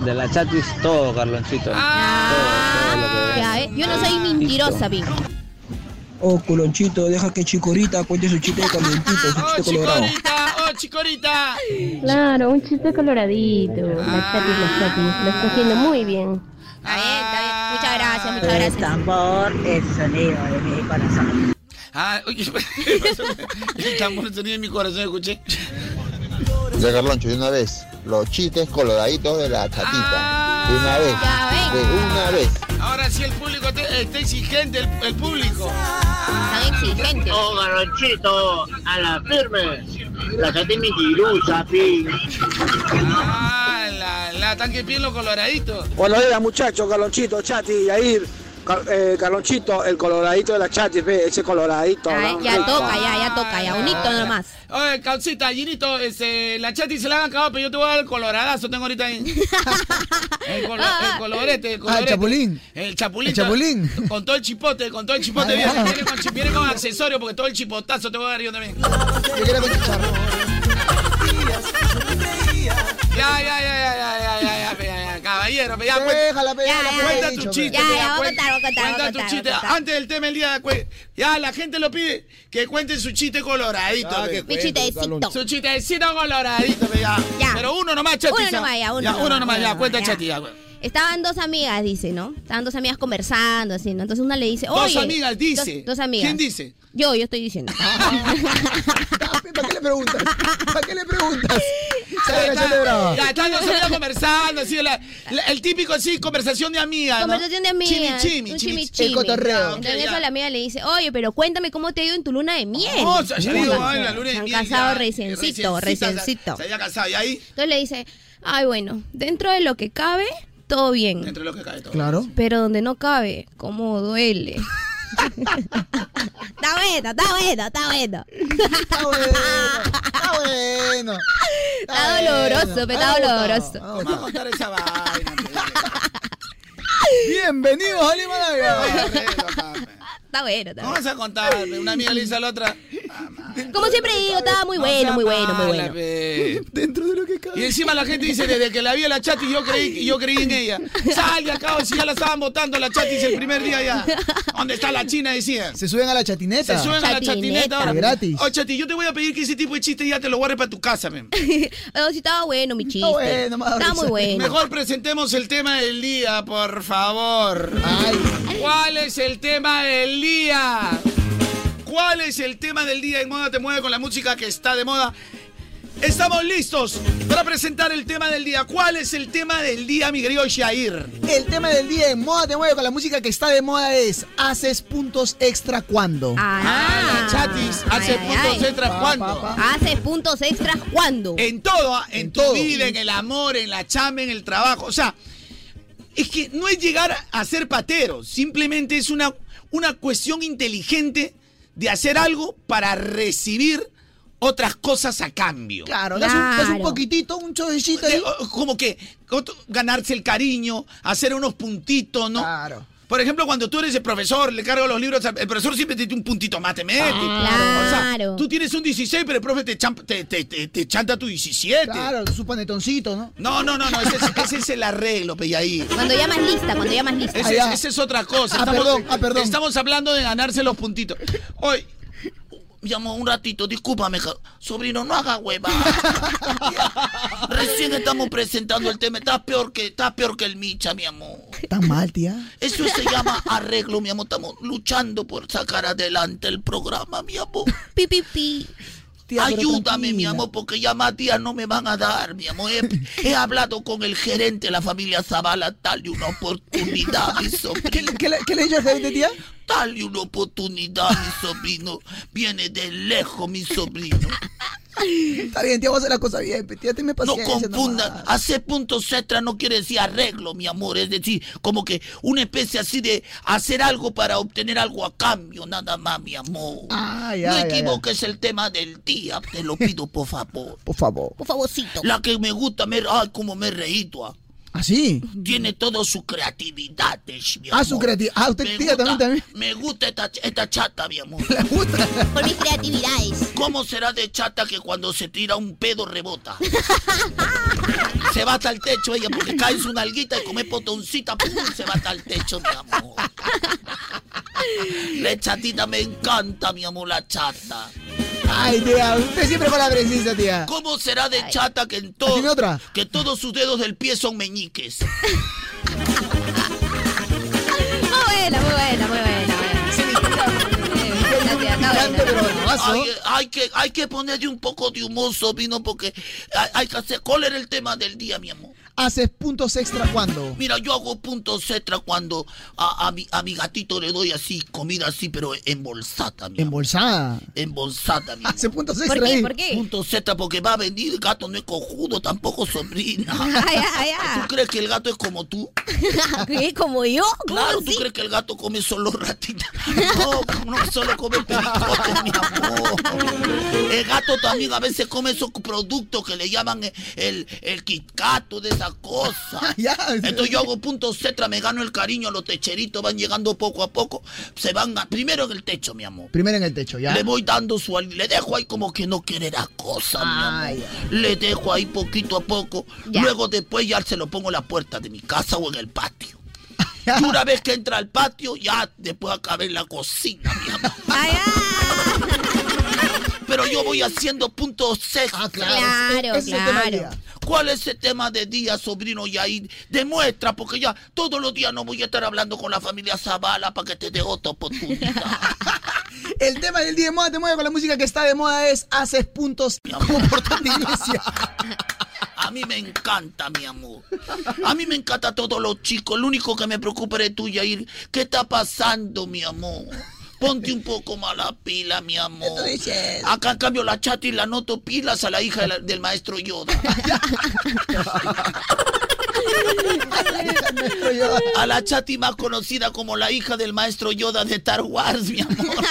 [SPEAKER 15] De la chatis todo, Carloncito.
[SPEAKER 5] Ah, ya, ¿eh? Yo no soy mentirosa, pi.
[SPEAKER 13] Oh, culonchito, deja que Chicorita cuente su chiste calientito, su
[SPEAKER 7] ¡Oh,
[SPEAKER 13] chiste colorado.
[SPEAKER 7] chicorita! ¡Oh, chicorita!
[SPEAKER 12] Claro, un chiste coloradito. La chatis, la chatis. Lo está haciendo muy bien.
[SPEAKER 5] Bien, está bien. Muchas gracias,
[SPEAKER 18] El
[SPEAKER 5] gracias.
[SPEAKER 18] tambor es sonido de mi corazón.
[SPEAKER 7] Ah, oye, el tambor el sonido de mi corazón, escuché.
[SPEAKER 27] Ya, Carloncho, de una vez. Los chistes coloraditos de la chatita. De una vez.
[SPEAKER 5] Ya ven.
[SPEAKER 27] De una vez.
[SPEAKER 7] Ahora sí el público está, está exigente, el, el público.
[SPEAKER 5] Están exigentes.
[SPEAKER 10] Oh, garonchito, a la firme. La chati mentirosa, pi.
[SPEAKER 7] Ah, la, la tanque piel los coloraditos.
[SPEAKER 13] Buenos días, muchachos, Carlonchito, Chati, Yair. Car- eh, Carlonchito, el coloradito de la Chati, ve, ese coloradito.
[SPEAKER 5] Ay, ya toca, ya, ya toca, ya. Unito nomás.
[SPEAKER 7] Oye, Caucita, Ginito, este, la chati se la han acabado, pero yo te voy a dar el coloradazo, tengo ahorita ahí. El, colo- el colorete, el
[SPEAKER 4] Ah,
[SPEAKER 7] colorete.
[SPEAKER 4] el chapulín.
[SPEAKER 7] El chapulín.
[SPEAKER 4] El chapulín.
[SPEAKER 7] Con todo el chipote, con todo el chipote.
[SPEAKER 4] Ah,
[SPEAKER 7] viene, con, viene con accesorio, porque todo el chipotazo te voy a dar yo también.
[SPEAKER 4] Yo quiero con chicharro.
[SPEAKER 7] Ya, ya, ya, ya, ya, ya, ya, ya, ya, ya, caballero, ya,
[SPEAKER 4] Déjala,
[SPEAKER 5] Ya,
[SPEAKER 4] ya,
[SPEAKER 5] ya,
[SPEAKER 4] pe,
[SPEAKER 7] Cuenta tu chiste,
[SPEAKER 5] Ya, ya, voy a contar, voy a contar,
[SPEAKER 7] Cuenta tu chiste. Antes del tema del día, ya la gente lo pide que cuente su chiste coloradito.
[SPEAKER 26] Ah,
[SPEAKER 5] Mi chistecito.
[SPEAKER 7] Su chistecito coloradito, ya.
[SPEAKER 5] Ya.
[SPEAKER 7] Pero uno nomás, chati.
[SPEAKER 5] Uno
[SPEAKER 7] ya.
[SPEAKER 5] nomás, ya, uno
[SPEAKER 7] Ya, uno nomás, ya, cuenta
[SPEAKER 5] ya.
[SPEAKER 7] chati, ya. güey.
[SPEAKER 5] Estaban dos amigas, dice, ¿no? Estaban dos amigas conversando, así, ¿no? Entonces una le dice,
[SPEAKER 7] Dos
[SPEAKER 5] oye.
[SPEAKER 7] amigas, dice.
[SPEAKER 5] Dos, dos amigas.
[SPEAKER 7] ¿Quién dice?
[SPEAKER 5] Yo, yo estoy diciendo.
[SPEAKER 4] ¿Para qué le preguntas? ¿Para qué le preguntas?
[SPEAKER 7] Están dos amigas conversando, así, la- la- el típico, sí, conversación de amigas, ¿no?
[SPEAKER 5] Conversación de amigas.
[SPEAKER 7] Chimi,
[SPEAKER 5] un
[SPEAKER 7] chimi,
[SPEAKER 5] chimi,
[SPEAKER 7] chimi.
[SPEAKER 5] chimi.
[SPEAKER 4] El cotorreo.
[SPEAKER 7] Ok,
[SPEAKER 5] Entonces la amiga le dice, oye, pero cuéntame cómo te ha ido en tu luna de miel.
[SPEAKER 7] No, ido,
[SPEAKER 5] Ya,
[SPEAKER 7] ay, la luna de
[SPEAKER 5] se han
[SPEAKER 7] miel,
[SPEAKER 5] casado
[SPEAKER 7] ya,
[SPEAKER 5] reciencito, reciencito.
[SPEAKER 7] Se, había casado, ¿y ahí?
[SPEAKER 5] Entonces le dice, ay, bueno, dentro de lo que cabe, todo bien.
[SPEAKER 7] Entre lo que cae todo.
[SPEAKER 4] Claro.
[SPEAKER 5] Pero donde no cabe, cómo duele. está bueno, está bueno, está bueno.
[SPEAKER 4] Está bueno. Está bueno.
[SPEAKER 5] Está doloroso, pe, está doloroso.
[SPEAKER 7] Vamos a contar esa vaina.
[SPEAKER 4] Bienvenidos a Himalaya.
[SPEAKER 5] Está bueno, está bueno.
[SPEAKER 7] Vamos a contar. Una amiga le dice a la otra, "Mamá,
[SPEAKER 5] Como siempre digo, estaba muy bueno, muy bueno, muy bueno.
[SPEAKER 4] Dentro de lo que cabe.
[SPEAKER 28] Y encima la gente dice, desde que la vi a la chati, yo creí, yo creí en ella. Sal de acá, si ya la estaban votando la chati el primer día ya. ¿Dónde está la china? Decían.
[SPEAKER 4] Se suben a la chatineta.
[SPEAKER 28] Se suben a la chatineta ahora.
[SPEAKER 4] Gratis.
[SPEAKER 28] Oh, chati, yo te voy a pedir que ese tipo de chiste ya te lo guardes para tu casa, men.
[SPEAKER 5] Oh, sí, estaba bueno mi chiste.
[SPEAKER 4] bueno, risa.
[SPEAKER 5] muy bueno.
[SPEAKER 28] Mejor presentemos el tema del día, por favor. ¿Cuál es el tema del día? ¿Cuál es el tema del día en Moda Te Mueve con la música que está de moda? Estamos listos para presentar el tema del día. ¿Cuál es el tema del día, mi querido Shair?
[SPEAKER 4] El tema del día en Moda Te Mueve con la música que está de moda es ¿Haces puntos extra cuando?
[SPEAKER 28] Ah, la chatis hace
[SPEAKER 5] ay,
[SPEAKER 28] puntos
[SPEAKER 5] ay.
[SPEAKER 28] extras cuando.
[SPEAKER 5] Hace puntos extras cuando.
[SPEAKER 28] En todo, ¿ah? en, tu
[SPEAKER 4] todo.
[SPEAKER 28] vida, en el amor, en la chamba, en el trabajo. O sea, es que no es llegar a ser patero, simplemente es una, una cuestión inteligente de hacer algo para recibir otras cosas a cambio.
[SPEAKER 4] Claro, das un, das un poquitito, un chovecito ahí.
[SPEAKER 28] De- o- como que otro- ganarse el cariño, hacer unos puntitos, ¿no?
[SPEAKER 4] Claro.
[SPEAKER 28] Por ejemplo, cuando tú eres el profesor, le cargo los libros, el profesor siempre te tiene un puntito más, te mete.
[SPEAKER 5] Claro.
[SPEAKER 28] O sea, tú tienes un 16, pero el profe te, champ- te, te- te- te chanta tu 17.
[SPEAKER 4] Claro, su panetoncito, ¿no?
[SPEAKER 28] No, no, no, no, ese es, ese es el arreglo, Peyaí.
[SPEAKER 5] Cuando llamas lista, cuando llamas lista.
[SPEAKER 28] Ese, es- ese es otra cosa.
[SPEAKER 4] Ah, perdón, ah, perdón.
[SPEAKER 28] Estamos hablando de ganarse los puntitos. Hoy, llamo un ratito, discúlpame, sobrino, no haga hueva. Recién estamos presentando el tema. Estás peor que, estás peor que el Micha, mi amor.
[SPEAKER 4] Tan mal, tía.
[SPEAKER 28] Eso se llama arreglo, mi amor. Estamos luchando por sacar adelante el programa, mi amor.
[SPEAKER 5] Pi, pi, pi.
[SPEAKER 4] Tía,
[SPEAKER 28] Ayúdame, mi amor, porque ya más no me van a dar, mi amor. He, he hablado con el gerente de la familia Zavala, dale una oportunidad, mi sobrino.
[SPEAKER 4] ¿Qué, le- qué le, qué le el gerente, tía?
[SPEAKER 28] Dale una oportunidad, mi sobrino. Viene de lejos, mi sobrino.
[SPEAKER 4] Está bien, tía, vamos a hacer la cosa bien. pe, Tía, tenme
[SPEAKER 28] No
[SPEAKER 4] paciencia.
[SPEAKER 28] confunda.
[SPEAKER 4] nomás.
[SPEAKER 28] Hacer puntos extra no quiere decir arreglo, mi amor. Es decir, como que una especie así de hacer algo para obtener algo a cambio, nada más, mi amor.
[SPEAKER 4] Ah, ya,
[SPEAKER 28] no
[SPEAKER 4] ya, ya.
[SPEAKER 28] equivoques el tema del día, te lo pido, por favor.
[SPEAKER 4] Por favor.
[SPEAKER 5] Por favorcito.
[SPEAKER 28] La que me gusta, me, ay, como me he reído. Ah.
[SPEAKER 4] ¿Ah, sí?
[SPEAKER 28] Tiene toda su creatividad, mi
[SPEAKER 4] Ah, su
[SPEAKER 28] amor.
[SPEAKER 4] creatividad. Ah, usted,
[SPEAKER 28] Me
[SPEAKER 4] tía, también,
[SPEAKER 28] gusta-
[SPEAKER 4] también.
[SPEAKER 28] Me gusta esta, esta chata, mi amor.
[SPEAKER 5] Por mis creatividades.
[SPEAKER 28] ¿Cómo será de chata que cuando se tira un pedo rebota? se va hasta el techo ella porque cae en su nalguita y come potoncita, ¡pum! se va hasta el techo, mi amor. La chatita me encanta, mi amor, la chata.
[SPEAKER 4] Ay, tía, usted siempre con la precisa, tía.
[SPEAKER 28] ¿Cómo será de chata que en todo,
[SPEAKER 4] otra.
[SPEAKER 28] que todos sus dedos del pie son meñiques?
[SPEAKER 5] Muy buena, muy buena, muy buena.
[SPEAKER 28] Hay, hay que, hay que ponerle un poco de humor, sobrino, porque hay, hay que hacer. ¿Cuál era el tema del día, mi amor?
[SPEAKER 4] ¿Haces puntos extra cuando?
[SPEAKER 28] Mira, yo hago puntos extra cuando a, a mi, a mi gatito le doy así, comida así, pero embolsada, mi amor.
[SPEAKER 4] Embolsada.
[SPEAKER 28] Embolsada, mi.
[SPEAKER 4] Hace puntos
[SPEAKER 5] ¿Por
[SPEAKER 4] extra
[SPEAKER 5] qué?
[SPEAKER 4] ahí.
[SPEAKER 5] ¿Por qué?
[SPEAKER 28] Puntos extra porque va a venir, el gato no es cojudo, tampoco sobrina.
[SPEAKER 5] Ay, ay, ay.
[SPEAKER 28] ¿Tú crees que el gato es como tú?
[SPEAKER 5] ¿Qué? ¿Como yo? ¿Cómo
[SPEAKER 28] Claro, ¿tú
[SPEAKER 5] así?
[SPEAKER 28] crees que el gato come solo ratitas? No, no solo come pericotes, mi amor. El gato también a veces come esos productos que le llaman el, el, el Kit Kat, de esa cosa.
[SPEAKER 4] Ya.
[SPEAKER 28] Entonces yo hago puntos extra, me gano el cariño, los techeritos van llegando poco a poco, se van a- primero en el techo, mi amor.
[SPEAKER 4] Primero en el techo, ¿ya?
[SPEAKER 28] Le voy dando su al- le dejo ahí como que no quiere la cosa, mi
[SPEAKER 4] Ay,
[SPEAKER 28] amor. Le dejo ahí poquito a poco.
[SPEAKER 5] Ya.
[SPEAKER 28] Luego después ya se lo pongo en la puerta de mi casa o en el patio. Y una vez que entra al patio, ya después acabé en la cocina, mi amor.
[SPEAKER 5] Ay, ay.
[SPEAKER 28] Pero yo voy haciendo puntos extra.
[SPEAKER 4] Ah, claro. Es
[SPEAKER 5] claro.
[SPEAKER 28] ¿Cuál es el tema de día, sobrino Yair? Demuestra, porque ya todos los días no voy a estar hablando con la familia Zavala para que te dé otra oportunidad.
[SPEAKER 4] El tema del día de moda te mueve con la música que está de moda es haces puntos como portón de iglesia.
[SPEAKER 28] A mí me encanta, mi amor. A mí me encanta todos los chicos. Lo único que me preocupa es tú, Yair. ¿Qué está pasando, mi amor? Ponte un poco más la pila, mi amor. Acá en cambio la chati la noto pilas a la hija de la- del maestro Yoda. A la chati más conocida como la hija del maestro Yoda de Star Wars, mi amor.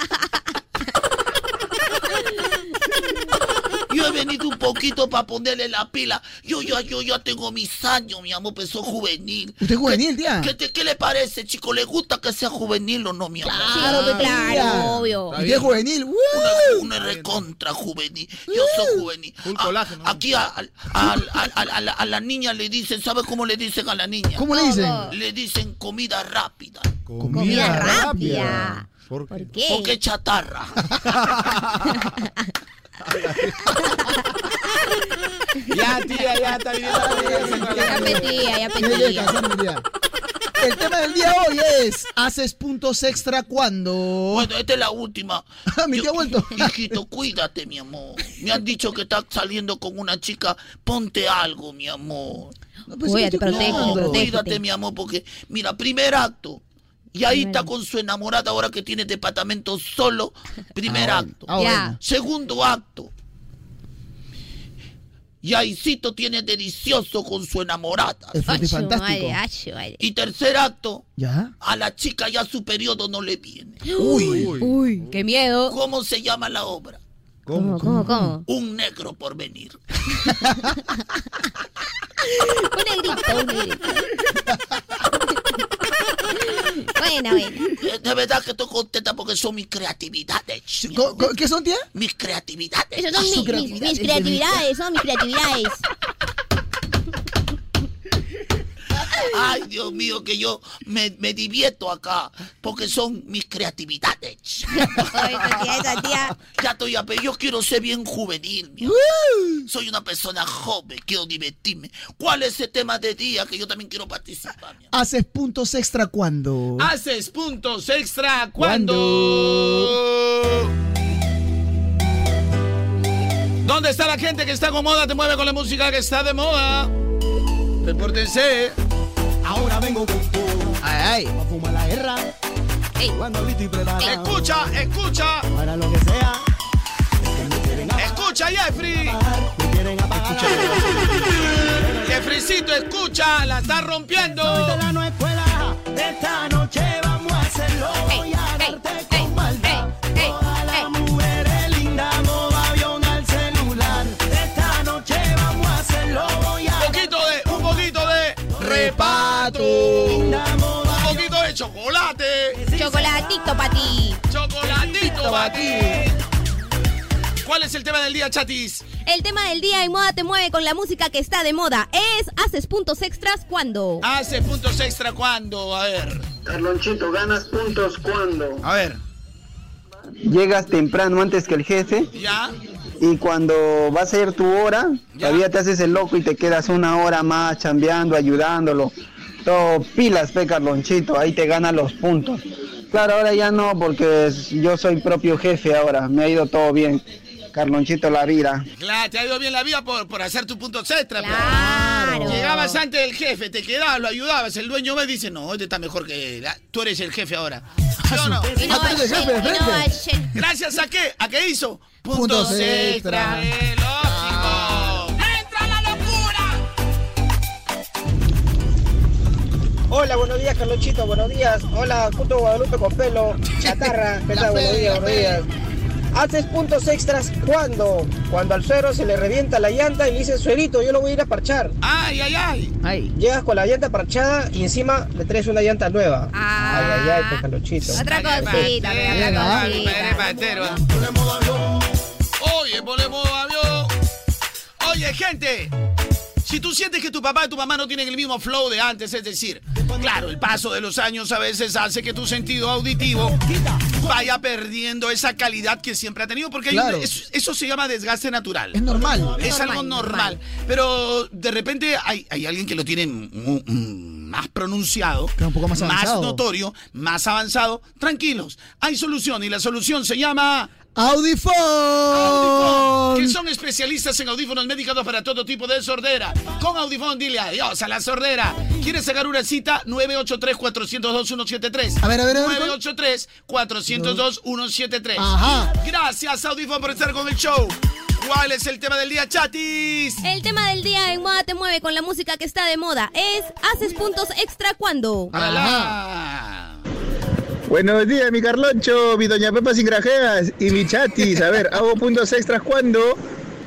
[SPEAKER 28] Y
[SPEAKER 7] Yo he venido un poquito para ponerle la pila. Yo ya, yo ya tengo mis años, mi amor, pero soy juvenil.
[SPEAKER 4] ¿Usted es juvenil,
[SPEAKER 7] ¿Qué,
[SPEAKER 4] tía?
[SPEAKER 7] ¿qué, te- qué le parece, chico? ¿Le gusta que sea juvenil o no, mi amor?
[SPEAKER 5] Claro, que claro, obvio.
[SPEAKER 4] ¿Y qué es juvenil?
[SPEAKER 7] Una, una recontra juvenil. Yo soy juvenil. Ah, aquí a, a- a- a- a- a la, a la niña le dicen, ¿sabes cómo le dicen a la niña?
[SPEAKER 4] ¿Cómo le dicen?
[SPEAKER 7] Le dicen comida rápida.
[SPEAKER 5] Comida rápida.
[SPEAKER 26] ¿Por
[SPEAKER 5] ¿Por qué?
[SPEAKER 7] Porque chatarra.
[SPEAKER 26] Ya, tía, ya, está bien.
[SPEAKER 5] Ya petía, ya petía.
[SPEAKER 4] tía. El tema del día hoy es ¿Haces puntos extra cuando?
[SPEAKER 7] Bueno, esta es la última.
[SPEAKER 4] mi tía ha vuelto.
[SPEAKER 7] Hijito, cuídate, mi amor. Me han dicho que estás saliendo con una chica. Ponte algo, mi amor.
[SPEAKER 4] pues,
[SPEAKER 5] Cuídate, protégete,
[SPEAKER 7] No, cuídate, mi amor, porque, mira, primer acto. Y ahí está con su enamorada ahora que tiene departamento solo. Primer
[SPEAKER 4] Ah,
[SPEAKER 7] acto.
[SPEAKER 4] Ah.
[SPEAKER 7] Segundo acto. Y Aicito tiene delicioso con su enamorada.
[SPEAKER 4] Es fantástico.
[SPEAKER 7] Y tercer acto,
[SPEAKER 4] ¿Ya?
[SPEAKER 7] a la chica ya su periodo no le viene.
[SPEAKER 4] Uy.
[SPEAKER 5] Uy, qué miedo.
[SPEAKER 7] ¿Cómo se llama la obra?
[SPEAKER 5] ¿Cómo, cómo, cómo?
[SPEAKER 7] Un negro por venir.
[SPEAKER 5] Un negrito, un negrito. Buena, buena.
[SPEAKER 7] Eh, De verdad que estoy contenta porque son mis creatividades.
[SPEAKER 4] ¿Qué son, tía?
[SPEAKER 7] Mis creatividades.
[SPEAKER 5] Esas son
[SPEAKER 4] su
[SPEAKER 5] mi- mi-
[SPEAKER 4] creatividad,
[SPEAKER 5] mis
[SPEAKER 4] es
[SPEAKER 5] creatividades, son mis creatividades.
[SPEAKER 7] Ay, Dios mío, que yo me, me divierto acá porque son mis creatividades.
[SPEAKER 5] Ay, esa tía, esa tía.
[SPEAKER 7] Ya estoy a Yo quiero ser bien juvenil. Soy una persona joven, quiero divertirme. ¿Cuál es el tema de día que yo también quiero participar? mi amor?
[SPEAKER 4] ¿Haces puntos extra cuando?
[SPEAKER 7] Haces puntos extra
[SPEAKER 4] ¿Cuándo?
[SPEAKER 7] ¿Dónde está la gente que está con moda? Te mueve con la música que está de moda. Repórtense.
[SPEAKER 2] Ahora vengo con todo.
[SPEAKER 4] Ay, ay.
[SPEAKER 2] A fumar la guerra.
[SPEAKER 5] Ey.
[SPEAKER 2] Cuando listo y preparado.
[SPEAKER 7] Escucha, escucha.
[SPEAKER 2] Para lo que sea.
[SPEAKER 7] Escucha, Jeffrey.
[SPEAKER 2] Apagar.
[SPEAKER 7] Jeffreycito, escucha. La está rompiendo.
[SPEAKER 2] Esta no es escuela. Esta noche vamos a hacerlo. Voy a
[SPEAKER 7] Un poquito de chocolate.
[SPEAKER 5] Chocolatito para ti.
[SPEAKER 7] Chocolatito para ti. ¿Cuál es el tema del día, chatis?
[SPEAKER 5] El tema del día en Moda Te Mueve con la música que está de moda es ¿Haces puntos extras cuando?
[SPEAKER 7] Hace puntos extra cuando, a ver.
[SPEAKER 9] Carlonchito, ganas puntos cuando
[SPEAKER 7] A ver.
[SPEAKER 9] llegas temprano antes que el jefe
[SPEAKER 7] ¿Ya?
[SPEAKER 9] y cuando va a ser tu hora, todavía te haces el loco y te quedas una hora más chambeando, ayudándolo. Todo pilas, pe Carlonchito, ahí te ganan los puntos. Claro, ahora ya no, porque yo soy propio jefe ahora, me ha ido todo bien. Carlonchito, la vida.
[SPEAKER 7] Claro, te ha ido bien la vida por, por hacer tus puntos extra.
[SPEAKER 5] Claro.
[SPEAKER 7] Llegabas antes del jefe, te quedabas, lo ayudabas. El dueño me dice, no, este está mejor que... la- Tú eres el jefe ahora. Gracias a qué? ¿A qué hizo?
[SPEAKER 4] Puntos
[SPEAKER 7] Puntos
[SPEAKER 4] extra.
[SPEAKER 7] extra.
[SPEAKER 29] Hola, buenos días, Carlonchito, buenos días. Hola, puto Guadalupe con pelo, chatarra, ¿qué tal? Buenos días, buenos días. Haces puntos extras cuando, cuando al suero se le revienta la llanta y le dices, suerito, yo lo voy a ir a parchar.
[SPEAKER 7] ¡Ay, ay, ay!
[SPEAKER 4] Ay.
[SPEAKER 29] Llegas con la llanta parchada y encima le traes una llanta nueva.
[SPEAKER 5] Ah.
[SPEAKER 29] Ay, ay, ay, pues, Carlonchito.
[SPEAKER 5] Otra cosita, otra cosita.
[SPEAKER 7] Oye, ponle modo avión. Oye, gente. Si tú sientes que tu papá y tu mamá no tienen el mismo flow de antes, es decir, claro, el paso de los años a veces hace que tu sentido auditivo vaya perdiendo esa calidad que siempre ha tenido, porque eso, eso se llama desgaste natural.
[SPEAKER 4] Es normal.
[SPEAKER 7] Es algo normal. Pero de repente hay, hay alguien que lo tiene más pronunciado,
[SPEAKER 4] Claro, un poco más
[SPEAKER 7] notorio, más avanzado. Tranquilos, hay solución y la solución se llama...
[SPEAKER 4] Audifón.
[SPEAKER 7] Que son especialistas en audífonos medicados para todo tipo de sordera. Con Audifón, dile adiós a la sordera. ¿Quieres sacar una cita? 983-402-173.
[SPEAKER 4] A ver, a ver, a ver,
[SPEAKER 7] 983-402-173.
[SPEAKER 4] Ajá.
[SPEAKER 7] Gracias, Audifón, por estar con el show. ¿Cuál es el tema del día, chatis?
[SPEAKER 5] El tema del día en Moda Te Mueve con la música que está de moda es ¿Haces puntos extra cuando?
[SPEAKER 7] Alá.
[SPEAKER 10] Buenos días, mi Carloncho, mi doña Pepa sin grajeas y mi chatis. A ver, hago puntos extras cuando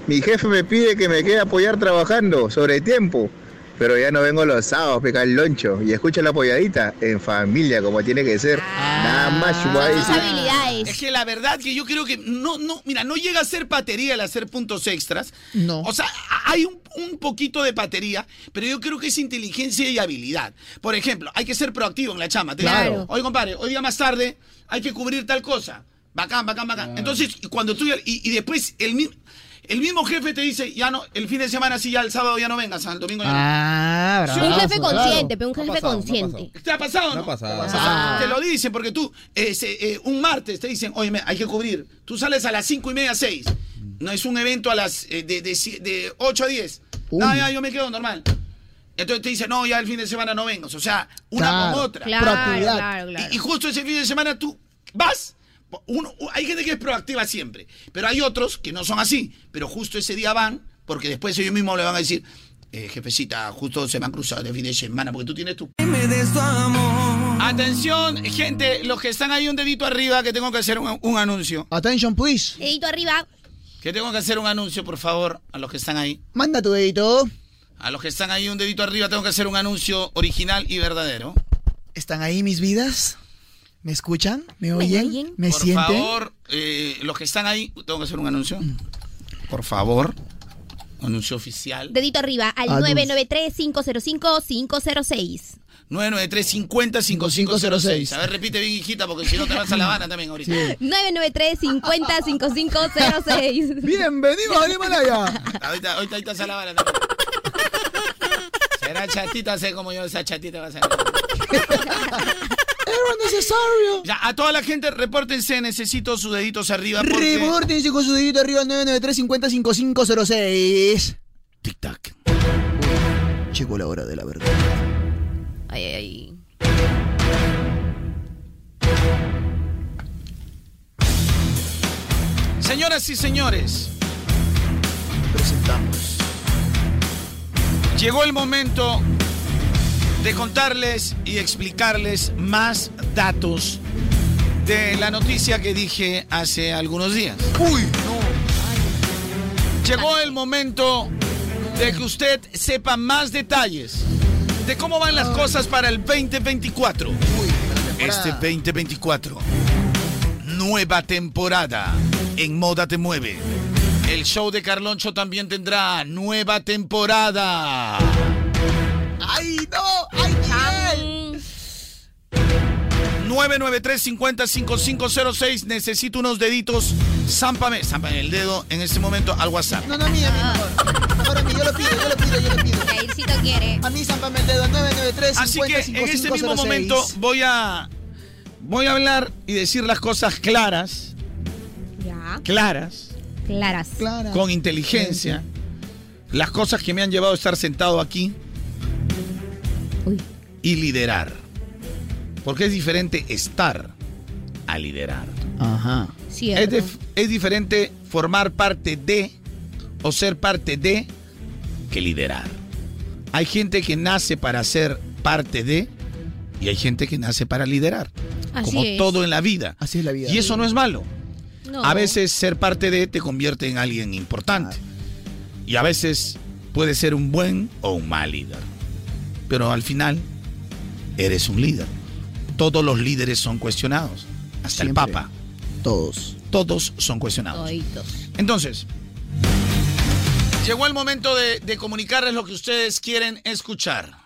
[SPEAKER 27] Mi jefe me pide que me quede apoyar trabajando sobre tiempo. Pero ya no vengo los sábados, peca el loncho. Y escucha la apoyadita en familia, como tiene que ser. Nada más, guay.
[SPEAKER 7] Es que la verdad que yo creo que no, no, mira, no llega a ser patería el hacer puntos extras.
[SPEAKER 4] No.
[SPEAKER 7] O sea, hay un, un poquito de patería, pero yo creo que es inteligencia y habilidad. Por ejemplo, hay que ser proactivo en la chama. Te
[SPEAKER 4] Claro.
[SPEAKER 7] digo, Oye, compadre, hoy día más tarde hay que cubrir tal cosa. Bacán, bacán, bacán. Entonces, cuando tú ya- y, y después el mismo. El mismo jefe te dice, ya no, el fin de semana sí, ya el sábado ya no vengas, al domingo ya no.
[SPEAKER 4] Ah,
[SPEAKER 7] ¿Sí o
[SPEAKER 5] Un
[SPEAKER 7] no?
[SPEAKER 5] jefe consciente, pero un jefe consciente.
[SPEAKER 7] ¿Te ha pasado o no?
[SPEAKER 30] Ha pasado.
[SPEAKER 7] O sea, te lo dicen porque tú, eh, eh, un martes te dicen, oye, hay que cubrir. Tú sales a las cinco y media, seis. No es un evento a las eh, de, de, de 8 a 10. No, ya, yo me quedo normal. Entonces te dicen, no, ya el fin de semana no vengas. O sea, una
[SPEAKER 4] Claro,
[SPEAKER 7] con otra.
[SPEAKER 5] Claro, claro, claro.
[SPEAKER 7] Y, y justo ese fin de semana tú vas. Uno, hay gente que es proactiva siempre, pero hay otros que no son así. Pero justo ese día van, porque después ellos mismos le van a decir, eh, jefecita, justo se me han cruzado de fin de semana, porque tú tienes tu... Atención, gente, los que están ahí un dedito arriba, que tengo que hacer un, un anuncio.
[SPEAKER 4] Attention, please.
[SPEAKER 5] Dedito arriba.
[SPEAKER 7] Que tengo que hacer un anuncio, por favor, a los que están ahí.
[SPEAKER 4] Manda tu dedito.
[SPEAKER 7] A los que están ahí un dedito arriba, tengo que hacer un anuncio original y verdadero.
[SPEAKER 4] ¿Están ahí mis vidas? ¿Me escuchan? ¿Me oyen? ¿Me
[SPEAKER 7] por
[SPEAKER 4] sienten?
[SPEAKER 7] favor, eh, los que están ahí, tengo que hacer un anuncio. Por favor, anuncio oficial.
[SPEAKER 5] Dedito arriba al
[SPEAKER 7] Anuncio.
[SPEAKER 5] 993-505-506.
[SPEAKER 7] 993-50-5506. A ver, repite bien, hijita, porque si no te vas a La Habana también ahorita.
[SPEAKER 5] 993-50-5506.
[SPEAKER 4] Bienvenidos al Himalaya.
[SPEAKER 7] Ahorita, ahorita, ahorita se la van a dar. Será chatita, sé como yo, esa chatita va a ser.
[SPEAKER 4] Era necesario.
[SPEAKER 7] Ya, a toda la gente, repórtense, necesito sus deditos arriba. Porque...
[SPEAKER 4] Repórtense con su dedito arriba al 993-50-5506.
[SPEAKER 7] Tic-tac.
[SPEAKER 4] Llegó la hora de la verdad.
[SPEAKER 5] Ay, ay, ay.
[SPEAKER 7] Señoras y señores,
[SPEAKER 4] presentamos.
[SPEAKER 7] Llegó el momento de contarles y explicarles más datos de la noticia que dije hace algunos días.
[SPEAKER 4] Uy,
[SPEAKER 7] Llegó el momento de que usted sepa más detalles de cómo van las cosas para el 2024. Este 2024, nueva temporada en Moda Te Mueve. El show de Carloncho también tendrá nueva temporada.
[SPEAKER 4] ¡Ay, no! ¡Ay, Miguel!
[SPEAKER 7] 993-50-5506. Necesito unos deditos. Zámpame, zámpame el dedo en este momento al WhatsApp.
[SPEAKER 4] No, no, a mí, a mí mejor. Mejor a mí, yo lo pido, yo lo pido, yo lo pido.
[SPEAKER 5] Jaircito quiere.
[SPEAKER 4] A mí, zámpame el dedo, 993
[SPEAKER 7] Así que en este mismo momento voy a voy a hablar y decir las cosas claras,
[SPEAKER 5] Ya.
[SPEAKER 7] claras,
[SPEAKER 5] Claras.
[SPEAKER 7] con inteligencia, las cosas que me han llevado a estar sentado aquí y liderar. Porque es diferente estar a liderar.
[SPEAKER 4] Ajá.
[SPEAKER 7] Es, diferente formar parte de o ser parte de que liderar. Hay gente que nace para ser parte de y hay gente que nace para liderar.
[SPEAKER 5] Así
[SPEAKER 7] como
[SPEAKER 5] es.
[SPEAKER 7] todo en la vida.
[SPEAKER 4] Así es la vida.
[SPEAKER 7] Y eso no es malo.
[SPEAKER 5] No.
[SPEAKER 7] A veces ser parte de te convierte en alguien importante. Y a veces puede ser un buen o un mal líder. Pero al final eres un líder. Todos los líderes son cuestionados. Hasta
[SPEAKER 4] Siempre.
[SPEAKER 7] el Papa.
[SPEAKER 4] Todos.
[SPEAKER 7] Todos son cuestionados.
[SPEAKER 5] Toditos.
[SPEAKER 7] Entonces, llegó el momento de, de comunicarles lo que ustedes quieren escuchar.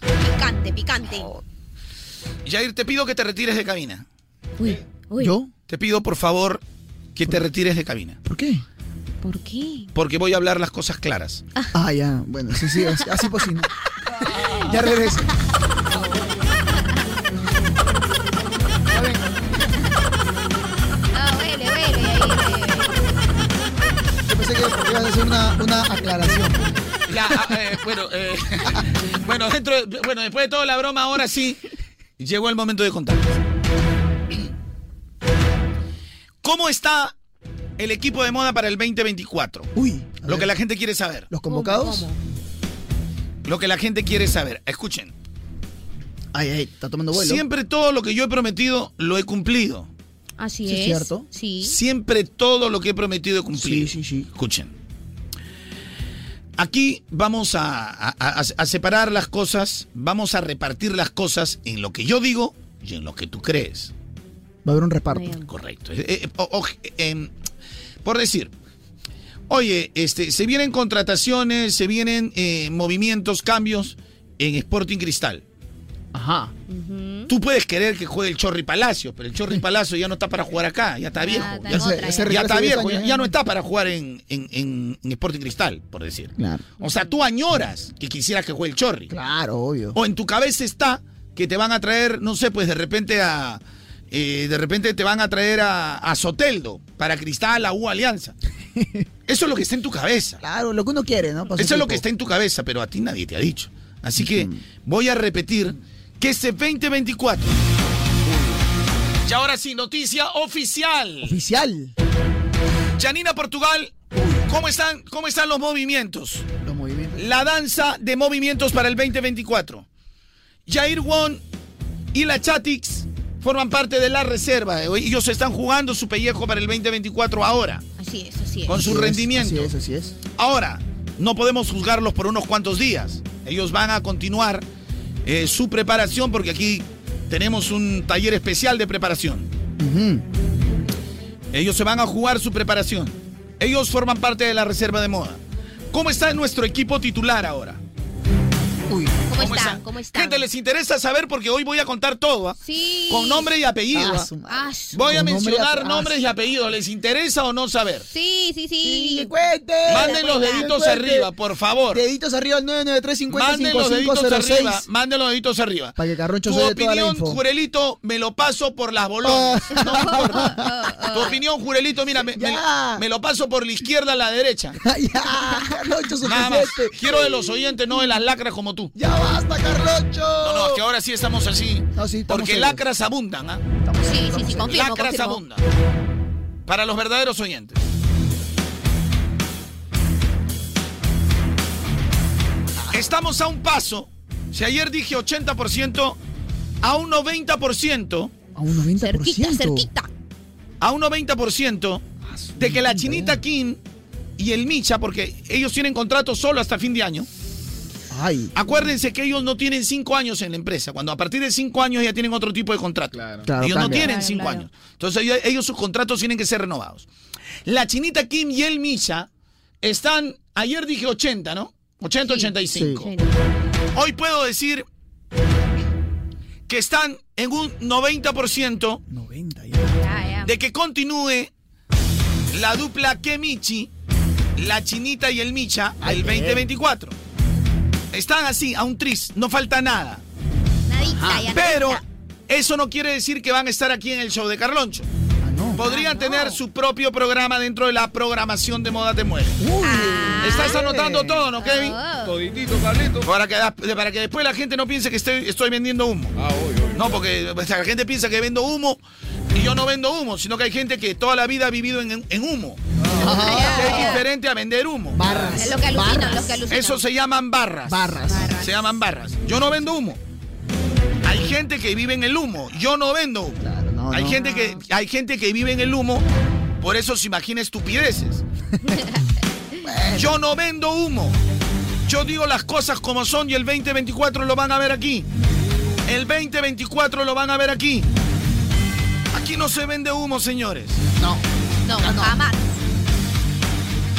[SPEAKER 5] Picante, picante.
[SPEAKER 7] Jair, te pido que te retires de cabina.
[SPEAKER 5] Uy, uy.
[SPEAKER 4] ¿Yo?
[SPEAKER 7] Te pido, por favor, que te retires de cabina.
[SPEAKER 4] ¿Por qué?
[SPEAKER 5] ¿Por qué?
[SPEAKER 7] Porque voy a hablar las cosas claras.
[SPEAKER 4] Ah, ya. Bueno, sí, sí, así, así pues sí. Ya regreso.
[SPEAKER 5] Ah, huele, huele. Ahí,
[SPEAKER 4] Yo pensé que ibas a hacer una, una aclaración.
[SPEAKER 7] Ya, ah, eh, bueno, eh, bueno, dentro de- bueno, después de toda la broma, ahora sí, llegó el momento de contar. ¿Cómo está el equipo de moda para el 2024?
[SPEAKER 4] Uy.
[SPEAKER 7] Lo
[SPEAKER 4] ver,
[SPEAKER 7] que la gente quiere saber.
[SPEAKER 4] ¿Los convocados?
[SPEAKER 7] Lo que la gente quiere saber. Escuchen.
[SPEAKER 4] Ay, ay, está tomando vuelo.
[SPEAKER 7] Siempre todo lo que yo he prometido lo he cumplido.
[SPEAKER 5] Así
[SPEAKER 4] Sí, es
[SPEAKER 5] es.
[SPEAKER 4] cierto.
[SPEAKER 5] Sí.
[SPEAKER 7] Siempre todo lo que he prometido he cumplido.
[SPEAKER 4] Sí, sí, sí.
[SPEAKER 7] Escuchen. Aquí vamos a, a- a- a separar las cosas, vamos a repartir las cosas en lo que yo digo y en lo que tú crees.
[SPEAKER 4] Va a haber un reparto.
[SPEAKER 7] Correcto. Eh, eh, o- o- em, por decir, oye, este, se vienen contrataciones, se vienen eh, movimientos, cambios en Sporting Cristal.
[SPEAKER 4] Ajá.
[SPEAKER 7] Tú puedes querer que juegue el Chorri Palacio, pero el Chorri Palacio ya no está para jugar acá, ya está viejo.
[SPEAKER 5] está
[SPEAKER 7] Ya,
[SPEAKER 5] en otra,
[SPEAKER 7] ya
[SPEAKER 5] ya.
[SPEAKER 7] está viejo, ya,
[SPEAKER 4] años,
[SPEAKER 7] ya no está para jugar en, en- en- en Sporting Cristal, por decir.
[SPEAKER 4] Claro.
[SPEAKER 7] O sea, tú añoras que quisieras que juegue el Chorri.
[SPEAKER 4] Claro, obvio.
[SPEAKER 7] O en tu cabeza está que te van a traer, no sé, pues de repente a. eh, de repente te van a traer a, a Soteldo para Cristal, a U Alianza. Eso es lo que está en tu cabeza.
[SPEAKER 4] Claro, lo que uno quiere, ¿no?
[SPEAKER 7] Eso es lo que está en tu cabeza, pero a ti nadie te ha dicho. Así que voy a repetir que este 2024. Y ahora sí, noticia oficial.
[SPEAKER 4] Oficial.
[SPEAKER 7] Janina Portugal, ¿cómo están, cómo están los movimientos?
[SPEAKER 4] Los movimientos.
[SPEAKER 7] La danza de movimientos para el 2024. Jair Won y la Chatix forman parte de la reserva. Ellos están jugando su pellejo para el 2024 ahora,
[SPEAKER 5] Así es, así es.
[SPEAKER 7] con su
[SPEAKER 4] Así es,
[SPEAKER 7] rendimiento.
[SPEAKER 4] Así es, así es.
[SPEAKER 7] Ahora, no podemos juzgarlos por unos cuantos días. Ellos van a continuar eh, su preparación porque aquí tenemos un taller especial de preparación. Ellos se van a jugar su preparación. Ellos forman parte de la reserva de moda. ¿Cómo está nuestro equipo titular ahora?
[SPEAKER 4] Uy.
[SPEAKER 5] ¿Cómo,
[SPEAKER 7] ¿Cómo
[SPEAKER 5] están?
[SPEAKER 7] están?
[SPEAKER 5] ¿Cómo están?
[SPEAKER 7] Gente, les interesa saber porque hoy voy a contar todo, ¿ah?
[SPEAKER 5] Sí.
[SPEAKER 7] Con nombre y apellido.
[SPEAKER 4] Ah,
[SPEAKER 7] ¿ah?
[SPEAKER 5] Ah,
[SPEAKER 7] Voy a
[SPEAKER 4] Con nombre y
[SPEAKER 7] mencionar
[SPEAKER 4] ah,
[SPEAKER 7] nombres y apellidos. ¿Les interesa o no saber?
[SPEAKER 5] Sí, sí, sí.
[SPEAKER 4] Que cuente.
[SPEAKER 7] Manden los deditos arriba, por favor.
[SPEAKER 4] Deditos arriba al 993
[SPEAKER 7] Manden los deditos
[SPEAKER 4] 5506
[SPEAKER 7] arriba. Manden los deditos arriba.
[SPEAKER 4] Para que Carroncho
[SPEAKER 7] Tu
[SPEAKER 4] se dé toda la
[SPEAKER 7] opinión,
[SPEAKER 4] info. Ah.
[SPEAKER 7] Jurelito, me lo paso por las bolonas. No me importa. Tu opinión, Jurelito, mira, me, me-
[SPEAKER 4] Ya.
[SPEAKER 7] me lo paso por la izquierda a la derecha.
[SPEAKER 4] ya,
[SPEAKER 7] Nada más. Quiero de los oyentes, no de las lacras como tú.
[SPEAKER 4] Ya basta, Carloncho.
[SPEAKER 7] No, no, es que ahora sí estamos así.
[SPEAKER 4] No, sí, estamos
[SPEAKER 7] porque
[SPEAKER 4] serios.
[SPEAKER 7] lacras abundan, ¿ah?
[SPEAKER 5] Sí, sí, sí, confirmo,
[SPEAKER 7] Lacras
[SPEAKER 5] confirmo.
[SPEAKER 7] abundan. Para los verdaderos oyentes. Estamos a un paso. Si ayer dije 80%, a un 90%,
[SPEAKER 4] A un 90%.
[SPEAKER 5] Cerquita, cerquita.
[SPEAKER 7] a un 90% de que la Chinita King y el Micha, porque ellos tienen contrato solo hasta fin de año.
[SPEAKER 4] Ay.
[SPEAKER 7] Acuérdense que ellos no tienen cinco años en la empresa. Cuando a partir de cinco años ya tienen otro tipo de contrato.
[SPEAKER 4] Claro,
[SPEAKER 7] ellos no tienen cinco
[SPEAKER 5] claro.
[SPEAKER 7] años. Entonces ellos, ellos sus contratos tienen que ser renovados. La Chinita Kim y el Misha están, ayer dije 80, ¿no? 80, 85.
[SPEAKER 5] Sí.
[SPEAKER 7] Hoy puedo decir que están en un 90%
[SPEAKER 4] 90 ya.
[SPEAKER 5] Ya, ya.
[SPEAKER 7] de que continúe la dupla Kemichi, la Chinita y el Micha,
[SPEAKER 4] bien.
[SPEAKER 7] 2024. Están así, a un tris, no falta nada.
[SPEAKER 5] Nadita, ya
[SPEAKER 7] Pero
[SPEAKER 5] nadita.
[SPEAKER 7] eso no quiere decir que van a estar aquí en el show de Carloncho.
[SPEAKER 4] Ah, no.
[SPEAKER 7] Podrían tener su propio programa dentro de la programación de Moda Te Mueve.
[SPEAKER 4] Uy.
[SPEAKER 7] ¿Estás anotando todo, no, Kevin?
[SPEAKER 5] Oh.
[SPEAKER 26] Toditito, Carlito.
[SPEAKER 7] Para que, para que después la gente no piense que estoy, estoy vendiendo humo.
[SPEAKER 26] Ah, obvio, obvio.
[SPEAKER 7] No, porque o sea, la gente piensa que vendo humo y yo no vendo humo, sino que hay gente que toda la vida ha vivido en, en humo. Es diferente a vender humo.
[SPEAKER 4] Barras.
[SPEAKER 5] Es lo que alucinan,
[SPEAKER 4] barras.
[SPEAKER 5] lo que alucinan.
[SPEAKER 7] Eso se llaman barras.
[SPEAKER 4] Barras.
[SPEAKER 7] Se llaman barras. Yo no vendo humo. Hay gente que vive en el humo. Yo no vendo humo.
[SPEAKER 4] Claro, no,
[SPEAKER 7] hay,
[SPEAKER 4] no.
[SPEAKER 7] gente que, hay gente que vive en el humo, por eso se imagina estupideces. Yo no vendo humo. Yo digo las cosas como son y el 2024 lo van a ver aquí. El 2024 lo van a ver aquí. Aquí no se vende humo, señores.
[SPEAKER 4] No.
[SPEAKER 5] No, jamás.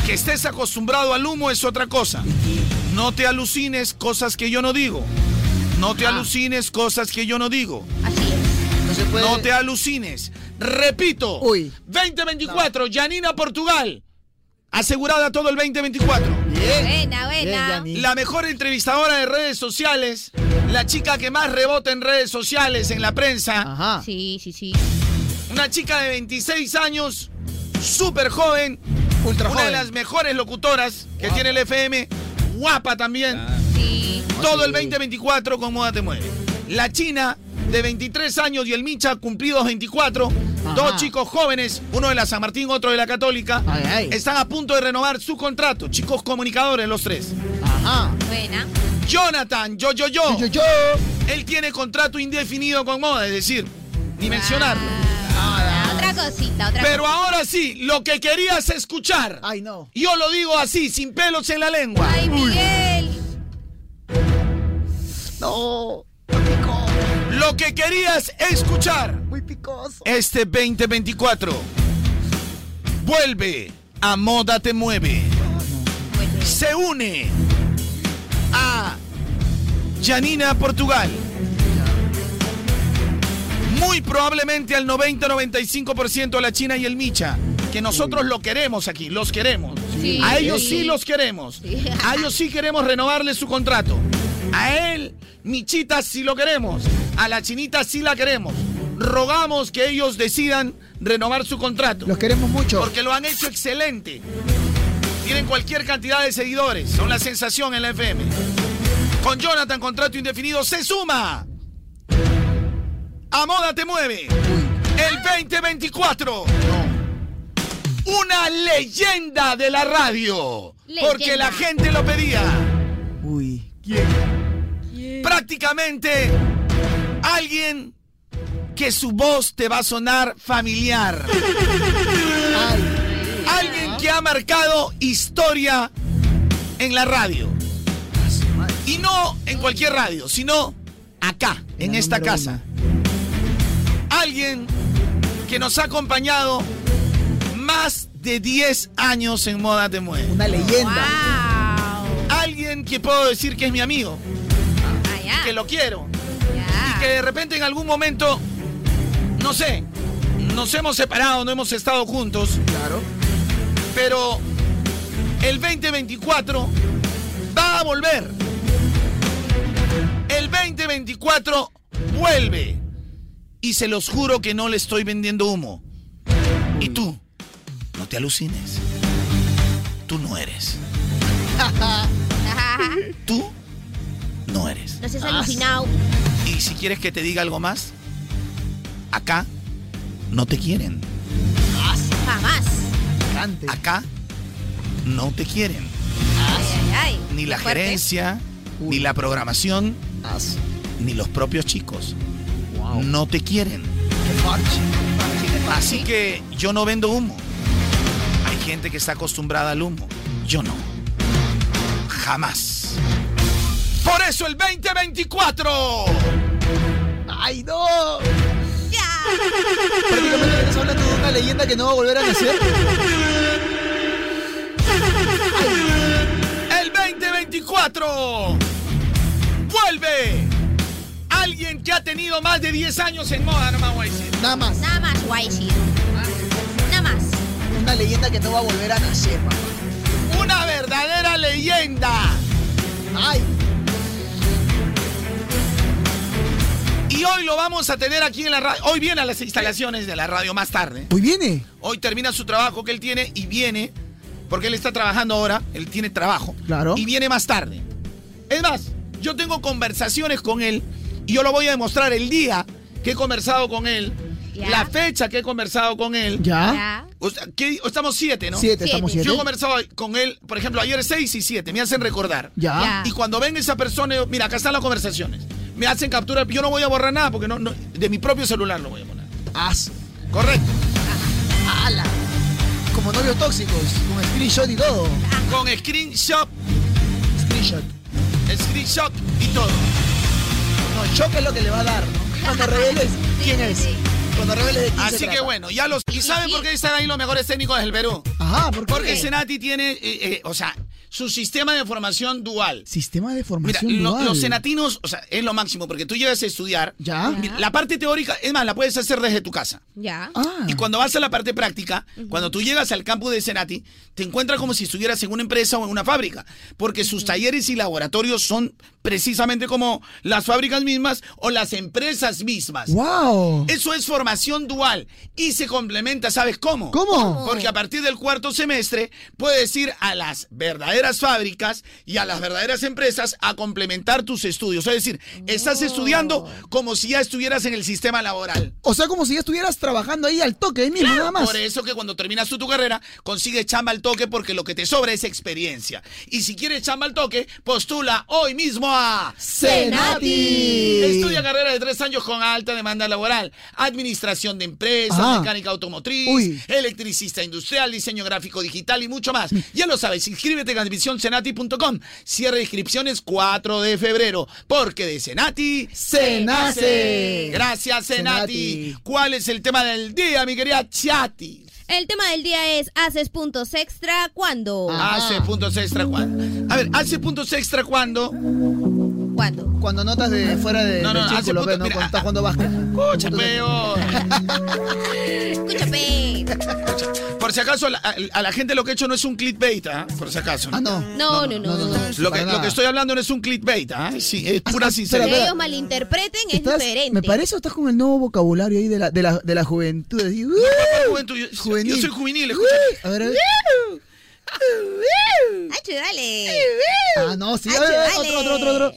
[SPEAKER 7] Que estés acostumbrado al humo es otra cosa. No te alucines cosas que yo no digo. No te alucines cosas que yo no digo.
[SPEAKER 5] Así es.
[SPEAKER 4] No se puede.
[SPEAKER 7] No te alucines. Repito.
[SPEAKER 4] Uy.
[SPEAKER 7] 2024, Janina Portugal. Asegurada todo el 2024.
[SPEAKER 4] Bien.
[SPEAKER 5] Buena, buena.
[SPEAKER 7] La mejor entrevistadora de redes sociales. La chica que más rebota en redes sociales, en la prensa.
[SPEAKER 4] Ajá.
[SPEAKER 5] Sí, sí, sí.
[SPEAKER 7] Una chica de 26 años, súper joven.
[SPEAKER 4] Ultra
[SPEAKER 7] una de las mejores locutoras que tiene el FM. Guapa también.
[SPEAKER 5] Sí.
[SPEAKER 7] Todo el
[SPEAKER 4] sí.
[SPEAKER 7] 2024 con Moda Te Mueve. La China, de 23 años, y el Micha, cumplidos 24.
[SPEAKER 4] Ajá.
[SPEAKER 7] Dos chicos jóvenes, uno de la San Martín, otro de la Católica.
[SPEAKER 4] Ay, ay.
[SPEAKER 7] Están a punto de renovar su contrato. Chicos comunicadores, los tres.
[SPEAKER 4] Ajá.
[SPEAKER 5] Buena.
[SPEAKER 7] Jonathan, yo, yo, yo.
[SPEAKER 4] Yo, yo.
[SPEAKER 7] Él tiene contrato indefinido con Moda, es decir, ni mencionarlo.
[SPEAKER 5] Otra Otra cosita, otra
[SPEAKER 7] Pero ahora sí, lo que querías escuchar.
[SPEAKER 4] Ay, no.
[SPEAKER 7] Yo lo digo así, sin pelos en la lengua.
[SPEAKER 5] Ay, Miguel.
[SPEAKER 4] No.
[SPEAKER 7] Lo que querías escuchar.
[SPEAKER 4] Muy picoso.
[SPEAKER 7] Este 2024. Vuelve a Moda Te Mueve. Se une a Janina Portugal. Muy probablemente al 90-95% a la China y el Micha. Que nosotros lo queremos aquí, los queremos.
[SPEAKER 5] Sí.
[SPEAKER 7] A ellos sí
[SPEAKER 5] Sí.
[SPEAKER 7] los queremos.
[SPEAKER 5] Sí.
[SPEAKER 7] A ellos sí queremos renovarle su contrato. A él, Michita, sí lo queremos. A la Chinita sí la queremos. Rogamos que ellos decidan renovar su contrato.
[SPEAKER 4] Los queremos mucho.
[SPEAKER 7] Porque lo han hecho excelente. Tienen cualquier cantidad de seguidores. Son la sensación en la FM. Con Jonathan, contrato indefinido, se suma. A Moda Te Mueve. El 2024. Una leyenda de la radio. Porque la gente lo pedía.
[SPEAKER 4] Uy.
[SPEAKER 7] Prácticamente alguien que su voz te va a sonar familiar. Alguien que ha marcado historia en la radio. Y no en cualquier radio, sino acá, en esta casa. Alguien que nos ha acompañado más de 10 años en Moda Te Mueve.
[SPEAKER 4] Una leyenda.
[SPEAKER 7] Alguien que puedo decir que es mi amigo.
[SPEAKER 5] Ah,
[SPEAKER 7] Que lo quiero. Y que de repente en algún momento, no sé, nos hemos separado, no hemos estado juntos.
[SPEAKER 4] Claro.
[SPEAKER 7] Pero el 2024 va a volver. El 2024 vuelve. Y se los juro que no le estoy vendiendo humo. Y tú, no te alucines. Tú no eres. Tú no eres.
[SPEAKER 5] No seas alucinado.
[SPEAKER 7] Y si quieres que te diga algo más, acá no te quieren.
[SPEAKER 5] Jamás.
[SPEAKER 7] Acá no te quieren.
[SPEAKER 5] Ay, ay,
[SPEAKER 7] Ni la
[SPEAKER 5] qué fuerte.
[SPEAKER 7] gerencia, ni la programación, ni los propios chicos. No te quieren. Así que yo no vendo humo. Hay gente que está acostumbrada al humo. Yo no. Jamás. Por eso el 2024.
[SPEAKER 4] ¡Ay, no! Prácticamente estás hablando de una leyenda que no va a volver a nacer.
[SPEAKER 7] El 2024 vuelve alguien que ha tenido más de 10 años en moda, no más voy a decir.
[SPEAKER 4] Nada más.
[SPEAKER 5] Nada más, sí. Nada más.
[SPEAKER 4] Una leyenda que no va a volver a nacer, papá.
[SPEAKER 7] Una verdadera leyenda.
[SPEAKER 4] ¡Ay!
[SPEAKER 7] Y hoy lo vamos a tener aquí en la radio. Hoy viene a las instalaciones de la radio más tarde.
[SPEAKER 4] Hoy viene.
[SPEAKER 7] Hoy termina su trabajo que él tiene y viene, porque él está trabajando ahora, él tiene trabajo.
[SPEAKER 4] Claro.
[SPEAKER 7] Y viene más tarde. Es más, yo tengo conversaciones con él y yo lo voy a demostrar el día que he conversado con él,
[SPEAKER 5] Ya.
[SPEAKER 7] la fecha que he conversado con él.
[SPEAKER 4] ¿Ya?
[SPEAKER 7] O sea, ¿qué- estamos siete, ¿no?
[SPEAKER 4] Siete, estamos siete.
[SPEAKER 7] Yo he conversado con él, por ejemplo, ayer seis y siete, me hacen recordar.
[SPEAKER 4] Ya. Ya.
[SPEAKER 7] Y cuando venga esa persona, yo- mira, acá están las conversaciones. Me hacen captura, yo no voy a borrar nada porque no, no- de mi propio celular lo voy a poner.
[SPEAKER 4] Haz.
[SPEAKER 7] Correcto.
[SPEAKER 4] ¡Hala! Como novios tóxicos, con screenshot y todo.
[SPEAKER 7] Con screenshot,
[SPEAKER 4] Screenshot.
[SPEAKER 7] screenshot y todo.
[SPEAKER 4] No, shock es lo que le va a dar, ¿no? Cuando reveles quién es. Cuando reveles de quién se
[SPEAKER 7] Así que
[SPEAKER 4] trata.
[SPEAKER 7] bueno, ya los. ¿Y saben por qué están ahí los mejores técnicos del Perú?
[SPEAKER 4] Ajá, ¿por qué?
[SPEAKER 7] Porque Senati tiene, eh, eh, o sea, su sistema de formación dual.
[SPEAKER 4] Sistema de
[SPEAKER 7] Mira,
[SPEAKER 4] formación
[SPEAKER 7] lo-
[SPEAKER 4] dual.
[SPEAKER 7] los senatinos, o sea, es lo máximo, porque tú llegas a estudiar.
[SPEAKER 4] ¿Ya?
[SPEAKER 7] Mira, La parte teórica, es más, la puedes hacer desde tu casa.
[SPEAKER 5] Ya.
[SPEAKER 4] Ah.
[SPEAKER 7] Y cuando vas a la parte práctica, cuando tú llegas al campus de Senati, te encuentras como si estuvieras en una empresa o en una fábrica, porque sus talleres y laboratorios son precisamente como las fábricas mismas o las empresas mismas.
[SPEAKER 4] ¡Wow!
[SPEAKER 7] Eso es formación dual y se complementa, ¿sabes cómo?
[SPEAKER 4] ¿Cómo?
[SPEAKER 7] Porque a partir del cuarto semestre puedes ir a las verdaderas verdaderas fábricas y a las verdaderas empresas a complementar tus estudios. Es decir, estás estudiando como si ya estuvieras en el sistema laboral.
[SPEAKER 4] O sea, como si ya estuvieras trabajando ahí al toque, ahí mismo, nada más.
[SPEAKER 7] Por eso que cuando terminas tú tu carrera, consigues chamba al toque porque lo que te sobra es experiencia. Y si quieres chamba al toque, postula hoy mismo a
[SPEAKER 4] Senati.
[SPEAKER 7] Estudia carrera de tres años con alta demanda laboral. Administración de empresas, mecánica automotriz,
[SPEAKER 4] Uy.
[SPEAKER 7] electricista industrial, diseño gráfico digital y mucho más. Ya lo sabes, inscríbete en Cierre de inscripciones 4 de febrero, porque de Senati
[SPEAKER 4] Se nace.
[SPEAKER 7] Gracias, Senati.
[SPEAKER 4] Senati.
[SPEAKER 7] ¿Cuál es el tema del día, mi querida Chati?
[SPEAKER 5] El tema del día es ¿haces puntos extra cuándo?
[SPEAKER 7] Hace puntos extra cuando. A ver, hace puntos extra cuando.
[SPEAKER 5] ¿Cuándo?
[SPEAKER 4] Cuando notas de fuera de,
[SPEAKER 7] No, no,
[SPEAKER 4] del círculo, ¿no?
[SPEAKER 7] mira,
[SPEAKER 4] Cuando estás jugando básquet.
[SPEAKER 7] Escucha, peo.
[SPEAKER 5] Escúchame.
[SPEAKER 7] Por si acaso, a la, a la gente lo que he hecho no es un clickbait, ¿ah? Por si acaso.
[SPEAKER 4] Ah, no.
[SPEAKER 5] No, no, no.
[SPEAKER 7] Lo que, que estoy hablando no es un clickbait, ¿ah? Sí, es pura
[SPEAKER 5] Que
[SPEAKER 7] sinceridad.
[SPEAKER 5] ellos malinterpreten es diferente.
[SPEAKER 4] Me parece o estás con el nuevo vocabulario ahí de la, de la, de la juventud. así, ¡uh!
[SPEAKER 7] Juventud, yo-
[SPEAKER 4] Juvenil.
[SPEAKER 7] Yo soy juvenil, escucha.
[SPEAKER 4] A ver, a ver.
[SPEAKER 5] Hacho, dale.
[SPEAKER 4] Ah, no, sí.
[SPEAKER 5] Dale.
[SPEAKER 4] otro, otro, otro, otro.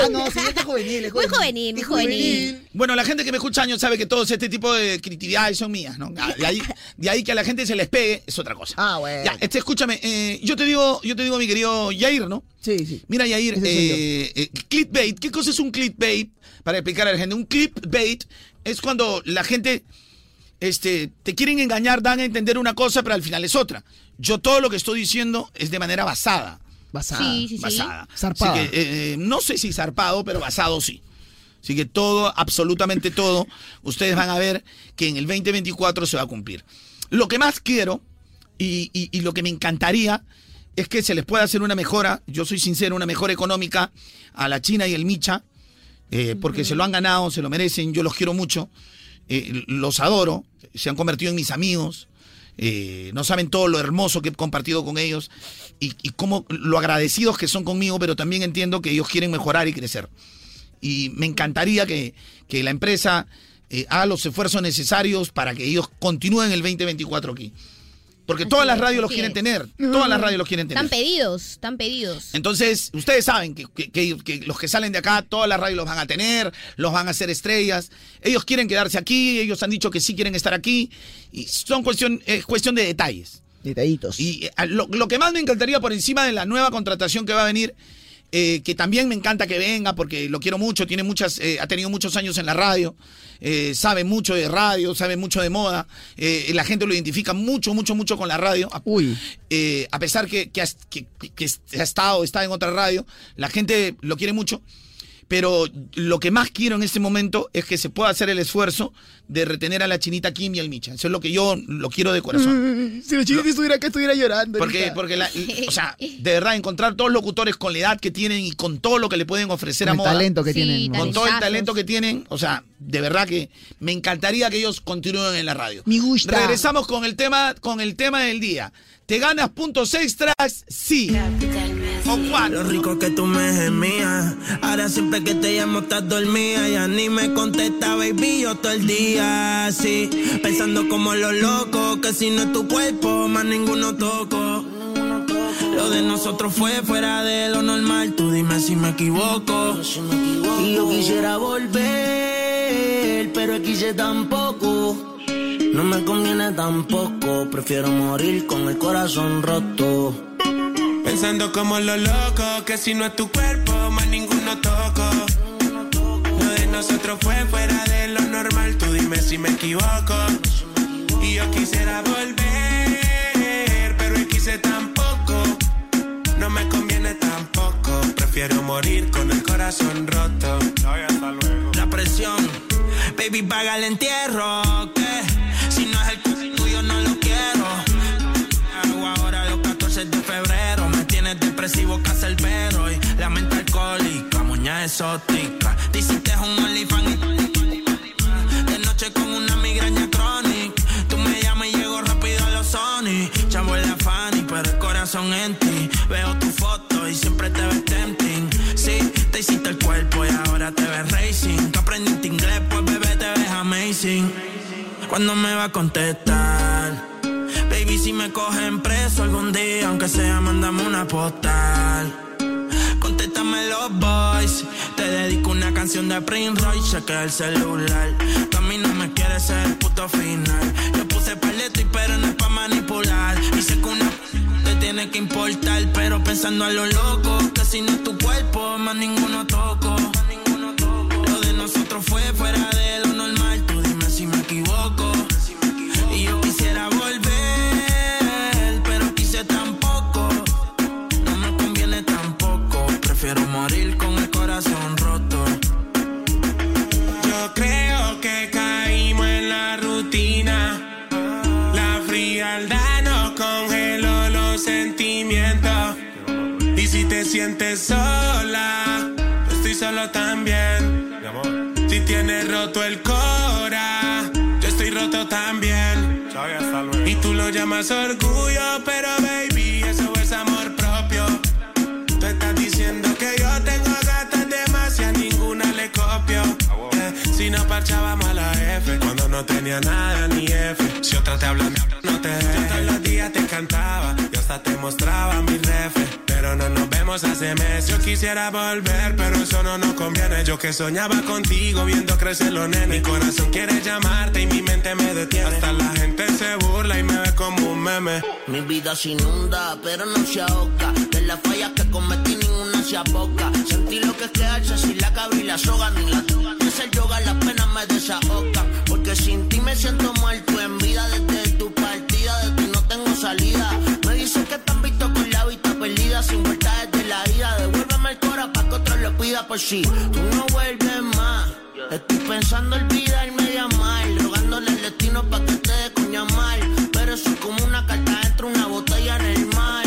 [SPEAKER 4] Ah, no, sí, este es juvenil. es
[SPEAKER 5] Muy juvenil, muy juvenil.
[SPEAKER 7] Bueno, la gente que me escucha años sabe que todo este tipo de creatividades son mías, ¿no? Ah, De ahí, de ahí que a la gente se les pegue es otra cosa.
[SPEAKER 4] Ah, bueno.
[SPEAKER 7] Ya, este, escúchame, eh, yo te digo, yo te digo, mi querido Yair, ¿no?
[SPEAKER 4] Sí, sí.
[SPEAKER 7] Mira, Yair, eh, eh, clickbait, ¿qué cosa es un clickbait? Para explicar a la gente, un clickbait es cuando la gente este, te quieren engañar, dan a entender una cosa, pero al final es otra. Yo todo lo que estoy diciendo es de manera basada.
[SPEAKER 4] Basada.
[SPEAKER 5] Sí, sí, sí.
[SPEAKER 7] Basada.
[SPEAKER 4] Zarpada.
[SPEAKER 7] Que, eh, eh, no sé si zarpado, pero basado sí. Así que todo, absolutamente todo, ustedes van a ver que en el 2024 se va a cumplir. Lo que más quiero y, y- y lo que me encantaría es que se les pueda hacer una mejora, yo soy sincero, una mejora económica a la China y el Micha, eh, porque se lo han ganado, se lo merecen, yo los quiero mucho, eh, los adoro, se han convertido en mis amigos, eh, no saben todo lo hermoso que he compartido con ellos y, cómo lo agradecidos que son conmigo, pero también entiendo que ellos quieren mejorar y crecer. Y me encantaría que, que la empresa eh, haga los esfuerzos necesarios para que ellos continúen el 2024 aquí. Porque todas las radios los quieren
[SPEAKER 5] es.
[SPEAKER 7] tener, todas las radios los quieren tener.
[SPEAKER 5] Están pedidos, están pedidos.
[SPEAKER 7] Entonces, ustedes saben que, que- que- que los que salen de acá, todas las radios los van a tener, los van a hacer estrellas. Ellos quieren quedarse aquí, ellos han dicho que sí quieren estar aquí. Y son cuestión, es cuestión de detalles.
[SPEAKER 4] Detallitos.
[SPEAKER 7] Y eh, lo, lo que más me encantaría por encima de la nueva contratación que va a venir, eh, que también me encanta que venga porque lo quiero mucho, tiene muchas, eh, ha tenido muchos años en la radio, eh, sabe mucho de radio, sabe mucho de moda, eh, la gente lo identifica mucho, mucho, mucho con la radio.
[SPEAKER 4] Uy.
[SPEAKER 7] Eh, a pesar que, que, que- que ha estado, está en otra radio, la gente lo quiere mucho. Pero lo que más quiero en este momento es que se pueda hacer el esfuerzo de retener a la chinita Kim y al Micha. Eso es lo que yo lo quiero de corazón.
[SPEAKER 4] Si la chinita estuviera acá, estuviera llorando.
[SPEAKER 7] Porque, porque la- o sea, de verdad, encontrar todos los locutores con la edad que tienen y con todo lo que le pueden ofrecer
[SPEAKER 4] Con
[SPEAKER 7] a
[SPEAKER 4] el
[SPEAKER 7] moda.
[SPEAKER 4] talento que
[SPEAKER 5] Sí,
[SPEAKER 4] tienen.
[SPEAKER 7] Con todo el talento que tienen, o sea, de verdad que me encantaría que ellos continúen en la radio.
[SPEAKER 4] Me gusta.
[SPEAKER 7] Regresamos con el tema, con el tema del día. ¿Te ganas puntos extras? Sí. ¿O
[SPEAKER 30] Lo rico que tú me gemías. Ahora siempre que te llamo estás dormida. Ya ni me contesta, baby, yo todo el día así. Pensando como los locos, que si no es tu cuerpo, más ninguno toco. Lo de nosotros fue fuera de lo normal. Tú dime si me equivoco. Y yo quisiera volver, pero quise tampoco. No me conviene tampoco. Prefiero morir con el corazón roto. Pensando como los locos, que si no es tu cuerpo, más ninguno toco. Lo de nosotros fue fuera de lo normal, tú dime si me equivoco. Y yo quisiera volver, pero hoy quise tampoco. No me conviene tampoco, prefiero morir con el corazón roto. La presión, baby, paga el entierro, exótica. Dicen que es un OnlyFans. De noche con una migraña crónica. Tú me llamas y llego rápido a los Sony. Chavo en la Fanny, pero el corazón en ti. Veo tu foto y siempre te ves tempting. Sí, te hiciste el cuerpo y ahora te ves racing. Tú aprendiste inglés, pues bebé te ves amazing. Cuando me va a contestar? Baby, si me cogen preso algún día, aunque sea, mándame una postal. Los boys. Te dedico una canción de Prince Royce, cheque el celular. Tú a mí no me quieres ser el puto final. Yo puse paleto y pero no es pa' manipular. Y sé que una te tiene que importar, pero pensando a lo loco, que si no es tu cuerpo, más ninguno toco. Lo de nosotros fue fuera de lo normal, tú dime si me equivoco.
[SPEAKER 31] Sola, yo estoy solo también. Si tienes roto el cora, yo estoy roto también. Y tú lo llamas orgullo, pero baby, eso es amor propio. Tú estás diciendo que yo tengo gatas demasiadas, ninguna le copio. Eh, si no parchábamos a la F, cuando no tenía nada ni F. Si otra te habla, no te. Yo todos los días te cantaba y hasta te mostraba mi ref. Pero no nos hace meses. Yo quisiera volver, pero eso no nos conviene. Yo que soñaba contigo viendo crecer los nenes. Mi corazón quiere llamarte y mi mente me detiene. Hasta la gente se burla y me ve como un meme.
[SPEAKER 30] Mi vida se inunda, pero no se ahoga. De las fallas que cometí, ninguna se aboca. Sentí lo que es quedarse sin la cabra y la soga. Ni la toga, ni hacer yoga, las penas me desahogan. Porque sin ti me siento muerto en vida. Desde tu partida, de ti no tengo salida. Me dicen que te han visto con la vista perdida. Sin vuelta por si tú no vuelves más. Estoy pensando olvidarme de amar. Rogándole al destino pa' que te dé coña mal. Pero eso es como una carta dentro de una botella en el mar.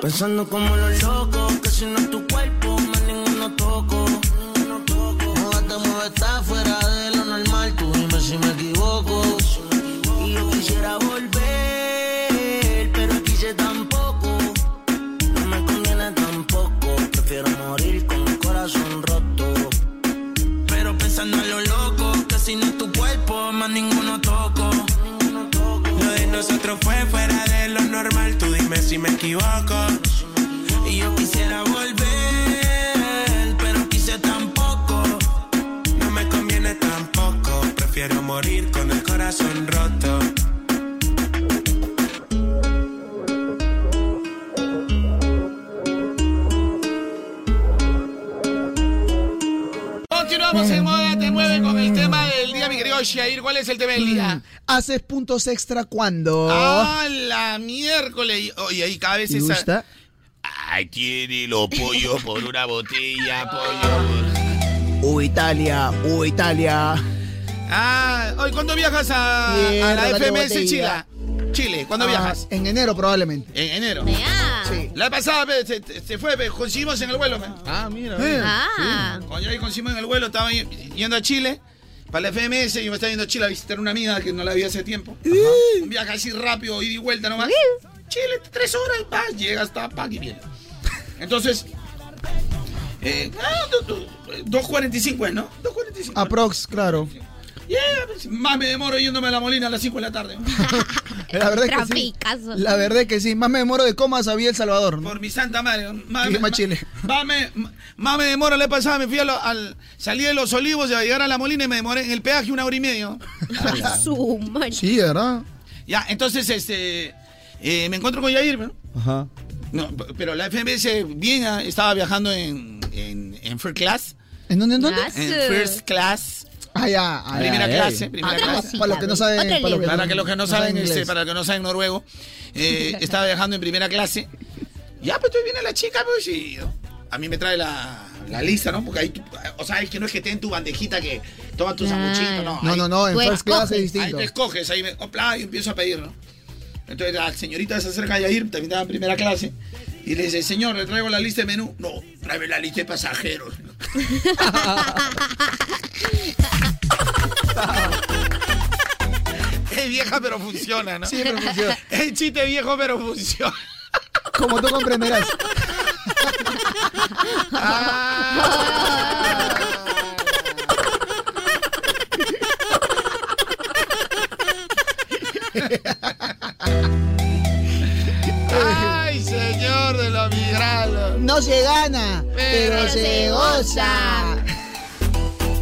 [SPEAKER 30] Pensando como los locos, que si no es tu cuerpo, más ninguno toco. Muévete, muévete, está fuera de lo normal. Tú dime si me equivoco. Y yo quisiera volver, más ninguno toco.
[SPEAKER 31] Lo de nosotros fue fuera de lo normal. Tú dime si me equivoco.
[SPEAKER 30] Y yo quisiera volver, pero quise tampoco.
[SPEAKER 31] No me conviene tampoco. Prefiero morir con el corazón roto.
[SPEAKER 7] Continuamos en Moda Te Mueve con el tema del Shair. ¿Cuál es el tema del día?
[SPEAKER 4] Mm, ¿Haces puntos extra cuando?
[SPEAKER 7] Ah, la miércoles. Oye, ahí cada vez
[SPEAKER 4] ¿Te
[SPEAKER 7] esa...
[SPEAKER 4] gusta?
[SPEAKER 7] Ay, tiene los pollos por una botella, pollo.
[SPEAKER 4] Uh, Italia, uh, Italia.
[SPEAKER 7] Ah, hoy, ¿cuándo viajas a, a la FMS Chile? Chile, ¿cuándo
[SPEAKER 4] Ah,
[SPEAKER 7] viajas?
[SPEAKER 4] En enero probablemmente.
[SPEAKER 7] En enero.
[SPEAKER 4] Sí.
[SPEAKER 7] La pasada se, se fue, pe, coincidimos en el vuelo. pe.
[SPEAKER 26] Ah, mira.
[SPEAKER 4] Eh,
[SPEAKER 5] Ah.
[SPEAKER 7] Cuando yo coincidimos en el vuelo, estaba yendo a Chile para la FMS y me estaba yendo a Chile a visitar una amiga que no la vi hace tiempo. Un viaje así rápido, ida y vuelta nomás. Chile, tres horas, pa, llega hasta pa, y viene. Entonces, eh, ah, do- do- 2.45 es, ¿no? 2.45.
[SPEAKER 4] Aprox, claro.
[SPEAKER 7] Yeah, pues, más me demoro yéndome a la molina a las 5 de la tarde.
[SPEAKER 4] La verdad es que sí. La verdad es que sí. Más me demoro de cómo sabía El Salvador. ¿no?
[SPEAKER 7] Por mi santa madre. Más,
[SPEAKER 4] Sí,
[SPEAKER 7] me-
[SPEAKER 4] más Chile.
[SPEAKER 7] Más me, más me demoro, le pasaba, me fui a lo- al. Salí de los olivos y a llegar a la molina y me demoré en el peaje una hora y media.
[SPEAKER 5] Su.
[SPEAKER 4] Sí, ¿verdad?
[SPEAKER 7] Ya, entonces, este. eh, me encuentro con Yair, ¿no?
[SPEAKER 4] Ajá.
[SPEAKER 7] No, pero la FMS bien ah, estaba viajando en, en, en first class.
[SPEAKER 4] ¿En dónde, en dónde?
[SPEAKER 7] En first class.
[SPEAKER 4] Ah, ya. ah,
[SPEAKER 7] primera
[SPEAKER 4] ya, ya.
[SPEAKER 7] clase, primera
[SPEAKER 5] Otra
[SPEAKER 7] clase.
[SPEAKER 4] Para los que no saben. Para los.
[SPEAKER 7] Para que los que no saben, este, para los que no saben noruego, eh, estaba viajando en primera clase. Ya, pues viene la chica, pues, y a mí me trae la, la lista, ¿no? Porque ahí, tú- o sea, es que no es que te den tu bandejita que toma tu
[SPEAKER 5] Claro.
[SPEAKER 7] sanguchito, no.
[SPEAKER 4] No,
[SPEAKER 7] ahí-
[SPEAKER 4] no, no. En
[SPEAKER 5] Tú
[SPEAKER 4] first class es
[SPEAKER 5] escoges.
[SPEAKER 7] Ahí
[SPEAKER 4] distinto.
[SPEAKER 7] te escoges, ahí me, opla, y empiezo a pedir, ¿no? Entonces la señorita se acerca a Yair, también estaba en primera clase, y le dice, señor, le traigo la lista de menú. No, tráeme la lista de pasajeros. es vieja pero funciona, ¿no?
[SPEAKER 4] Siempre funciona.
[SPEAKER 7] Es chiste viejo pero funciona.
[SPEAKER 4] Como tú comprenderás. no se gana, pero, se goza.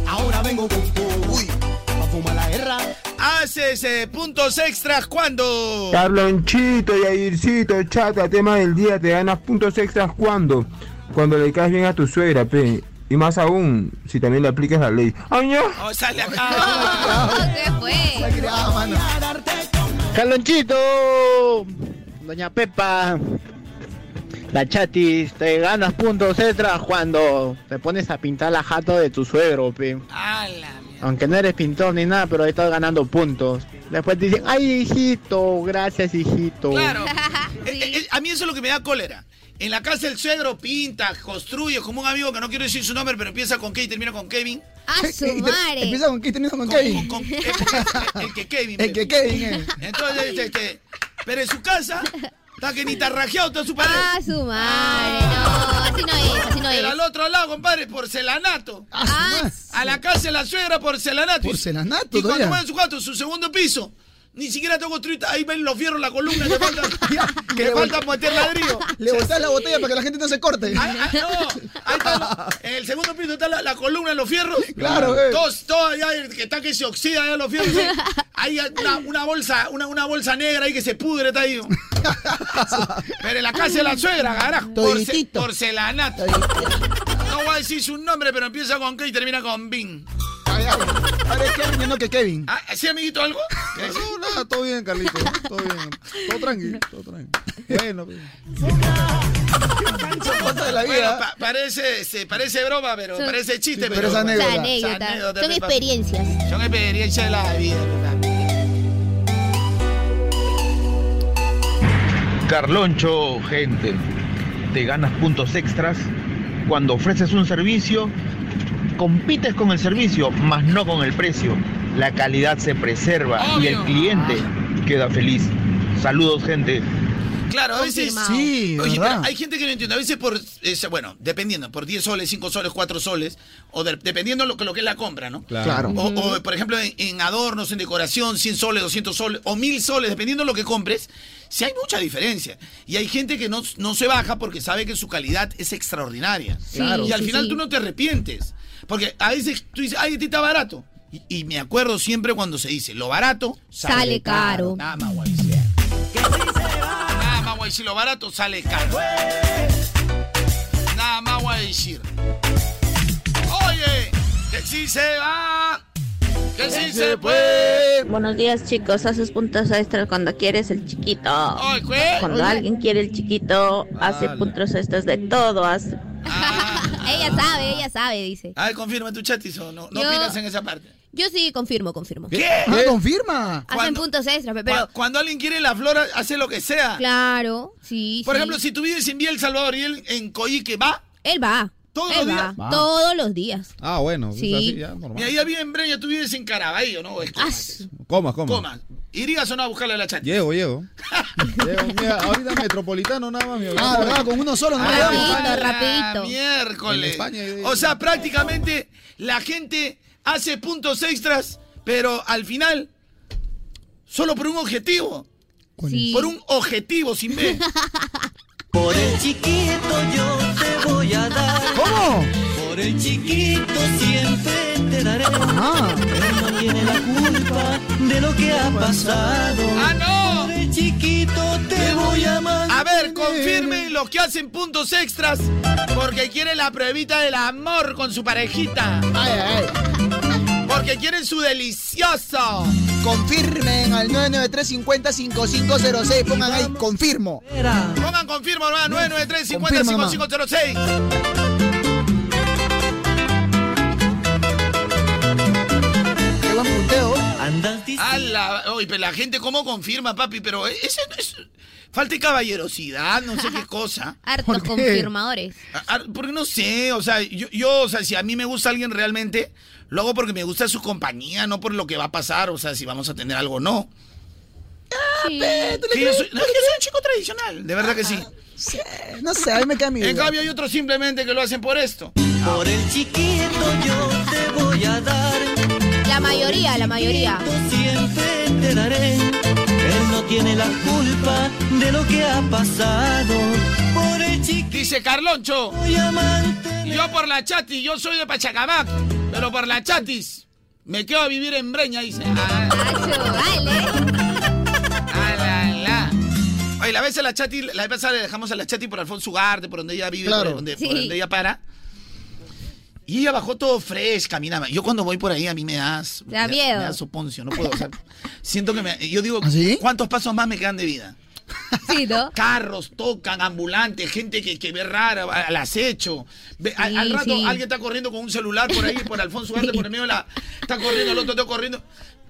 [SPEAKER 7] Ahora vengo con Uy, a fumar la guerra. Haces eh, puntos extras cuando.
[SPEAKER 32] Carlonchito y Aircito, chata, tema del día, te ganas puntos extras cuando. Cuando le caes bien a tu suegra, pe. Y más aún, si también le aplicas la ley. ¡Ay, no!
[SPEAKER 7] Oh, sale acá.
[SPEAKER 5] ¿Qué fue?
[SPEAKER 10] Carlonchito, Doña Pepa, la chatis, te ganas puntos extras cuando te pones a pintar la jato de tu suegro, pe. Aunque no eres pintor ni nada, pero estás ganando puntos. Después te dicen, ay, hijito, gracias, hijito.
[SPEAKER 7] Claro. Eh, eh, eh, a mí eso es lo que me da cólera. En la casa del suegro pinta, construye, como un amigo que no quiero decir su nombre, pero empieza con K y termina con Kevin.
[SPEAKER 5] ¡A su madre!
[SPEAKER 4] Empieza con qué, termina con Kevin.
[SPEAKER 7] Con- con- el, el que Kevin.
[SPEAKER 4] El que Kevin, eh.
[SPEAKER 7] Entonces, este, este, pero en su casa, está que ni tarrajeado está su pared.
[SPEAKER 5] ¡A su madre! No, así no es, así no es.
[SPEAKER 7] Pero al otro lado, compadre, porcelanato.
[SPEAKER 5] Ah,
[SPEAKER 7] A la casa de la suegra, porcelanato.
[SPEAKER 4] Porcelanato,
[SPEAKER 7] Y cuando
[SPEAKER 4] todavía.
[SPEAKER 7] mueven su cuarto, su segundo piso, ni siquiera tengo construido, ahí ven los fierros, la columna, que falta, que
[SPEAKER 4] le
[SPEAKER 7] falta meter ladrillo.
[SPEAKER 4] Le botas la botella para que la gente no se corte.
[SPEAKER 7] Ay, ay, no, ahí está, en el segundo piso está la, la columna de los fierros.
[SPEAKER 4] Claro, eh.
[SPEAKER 7] Todos, todos allá que está que se oxida allá los fierros. Hay una, una bolsa, una, una bolsa negra ahí que se pudre, está ahí. Pero en la casa de la suegra, carajo. Porce, porcelanato. No voy a decir su nombre, pero empieza con K y termina con Bin.
[SPEAKER 4] Ahora es Kevin y no que Kevin.
[SPEAKER 7] Ah, ¿Sí, amiguito, algo?
[SPEAKER 26] No, nada, todo bien, Carlito. Todo bien. Todo tranquilo, todo tranquilo. Bueno, pues.
[SPEAKER 4] de la
[SPEAKER 7] Bueno,
[SPEAKER 4] vida.
[SPEAKER 7] pa- parece, se parece broma, pero
[SPEAKER 5] Son-
[SPEAKER 7] parece chiste,
[SPEAKER 4] Sí, pero
[SPEAKER 7] pero,
[SPEAKER 4] es anécdota.
[SPEAKER 5] Esa anécdota. Son experiencias.
[SPEAKER 7] Son experiencias de la vida. ¿verdad?
[SPEAKER 33] Carloncho, gente, te ganas puntos extras cuando ofreces un servicio, compites con el servicio, mas no con el precio. La calidad se preserva y el cliente queda feliz. Saludos, gente.
[SPEAKER 7] Claro, a veces.
[SPEAKER 33] Sí,
[SPEAKER 7] Oye,
[SPEAKER 33] ¿verdad?
[SPEAKER 7] pero hay gente que no entiende. A veces por. bueno, dependiendo, por 10 soles, 5 soles, 4 soles. O de- dependiendo lo, que- lo que es la compra, ¿no?
[SPEAKER 4] Claro.
[SPEAKER 7] O, o, por ejemplo, en, en adornos, en decoración, 100 soles, 200 soles o 1000 soles, dependiendo de lo que compres. Sí hay mucha diferencia. Y hay gente que no, no se baja porque sabe que su calidad es extraordinaria.
[SPEAKER 4] Claro.
[SPEAKER 7] y al
[SPEAKER 4] Sí,
[SPEAKER 7] final
[SPEAKER 4] sí.
[SPEAKER 7] tú no te arrepientes. Porque a veces tú dices, ay, a ti está barato. Y, y me acuerdo siempre cuando se dice, lo barato
[SPEAKER 5] Sale caro.
[SPEAKER 7] Nada más, guay. Nada más voy a decir, lo barato sale caro. Nada más voy a decir. Oye, que sí se va, que sí se puede.
[SPEAKER 34] Buenos días chicos, haces puntos extras cuando quieres el chiquito.
[SPEAKER 7] ¿qué?
[SPEAKER 34] Cuando
[SPEAKER 7] Oye.
[SPEAKER 34] alguien quiere el chiquito, hace puntos extras de todo. Hace.
[SPEAKER 5] Ella sabe, ella sabe, dice.
[SPEAKER 7] A ver, confirma tu chatis o no, no
[SPEAKER 5] Yo-
[SPEAKER 7] opinas en esa parte.
[SPEAKER 5] Yo sí confirmo, confirmo.
[SPEAKER 7] ¿Qué?
[SPEAKER 4] Ah, confirma.
[SPEAKER 5] Hacen puntos extras, pe- pero
[SPEAKER 7] Cu- Cuando alguien quiere la flor, hace lo que sea.
[SPEAKER 5] claro, sí,
[SPEAKER 7] Por
[SPEAKER 5] sí.
[SPEAKER 7] ejemplo, si tú vives en Vía El Salvador y él en Coique va.
[SPEAKER 5] Él va.
[SPEAKER 7] ¿Todos los días? Va.
[SPEAKER 5] Todos los días.
[SPEAKER 26] Ah, bueno.
[SPEAKER 5] Sí.
[SPEAKER 26] Así, ya, normal.
[SPEAKER 7] Y ahí vive en Breña, tú vives en Caraballo, ¿no? Es Comas.
[SPEAKER 26] Comas, comas.
[SPEAKER 7] Comas. ¿Irías o no a buscarle a la chati?
[SPEAKER 26] Llego, llego. Llego, mira, ahorita metropolitano nada más. mi
[SPEAKER 4] Ah. ¿verdad? Con uno solo
[SPEAKER 7] Ah,
[SPEAKER 5] Rapidito, rapidito.
[SPEAKER 7] Miércoles.
[SPEAKER 26] España
[SPEAKER 7] O sea, prácticamente la gente hace puntos extras, pero al final, solo por un objetivo.
[SPEAKER 5] Sí.
[SPEAKER 7] Por un objetivo sin B.
[SPEAKER 30] Por el chiquito yo te voy a dar.
[SPEAKER 4] ¿Cómo?
[SPEAKER 30] Por el chiquito siempre te daré.
[SPEAKER 4] Ah.
[SPEAKER 30] Él no tiene la culpa de lo que ha pasado.
[SPEAKER 7] ¡Ah, no!
[SPEAKER 30] Por el chiquito te voy a amar.
[SPEAKER 7] A ver, confirmen los que hacen puntos extras porque quieren la pruebita del amor con su parejita.
[SPEAKER 4] Ay, ay, ay.
[SPEAKER 7] Porque quieren su delicioso.
[SPEAKER 4] Confirmen al 993-50-5506. Pongan ahí, confirmo.
[SPEAKER 7] Pongan confirmo, hermano, 993
[SPEAKER 4] Confirma,
[SPEAKER 7] 5506
[SPEAKER 4] Qué buen punteo.
[SPEAKER 30] Andas
[SPEAKER 7] Ala, oye, pero la gente cómo confirma, papi, pero ese no es... Falta de caballerosidad, no sé qué cosa.
[SPEAKER 5] Hartos confirmadores.
[SPEAKER 7] A- a- Porque no sé, o sea, yo, yo, o sea, si a mí me gusta alguien realmente, lo hago porque me gusta su compañía, no por lo que va a pasar, o sea, si vamos a tener algo o no.
[SPEAKER 5] Sí.
[SPEAKER 7] Sí, yo soy, no, yo soy un chico tradicional, de verdad que sí.
[SPEAKER 4] No sé, a mí me queda mi
[SPEAKER 7] En cambio hay otros simplemente que lo hacen por esto.
[SPEAKER 30] Por el chiquito yo te voy a dar.
[SPEAKER 5] La mayoría, la mayoría.
[SPEAKER 30] Siempre te daré.
[SPEAKER 2] Tiene la culpa de lo que ha pasado. Por el chiquito.
[SPEAKER 7] Dice Carloncho. Yo por la chatis, yo soy de Pachacamac, pero por la chatis me quedo a vivir en Breña, dice. Ah, ah, la, la. Oye, la vez a la chati, la vez pasada le dejamos a la chati por Alfonso Ugarte, por donde ella vive,
[SPEAKER 4] Claro.
[SPEAKER 7] por, donde, por donde ella para. Y ella bajó todo fresh, caminaba. Yo cuando voy por ahí a mí me das...
[SPEAKER 5] Da
[SPEAKER 7] me
[SPEAKER 5] miedo.
[SPEAKER 7] Me da soponcio, no puedo. o sea, siento que me... Yo digo,
[SPEAKER 4] ¿Ah,
[SPEAKER 7] ¿cuántos pasos más me quedan de vida?
[SPEAKER 5] Sí, ¿no?
[SPEAKER 7] Carros, tocan, ambulantes, gente que, que ve rara, al acecho. Ve- al, rato
[SPEAKER 5] sí.
[SPEAKER 7] alguien está corriendo con un celular por ahí, por Alfonso Ugarte, por el medio de la... Está corriendo, el otro está corriendo.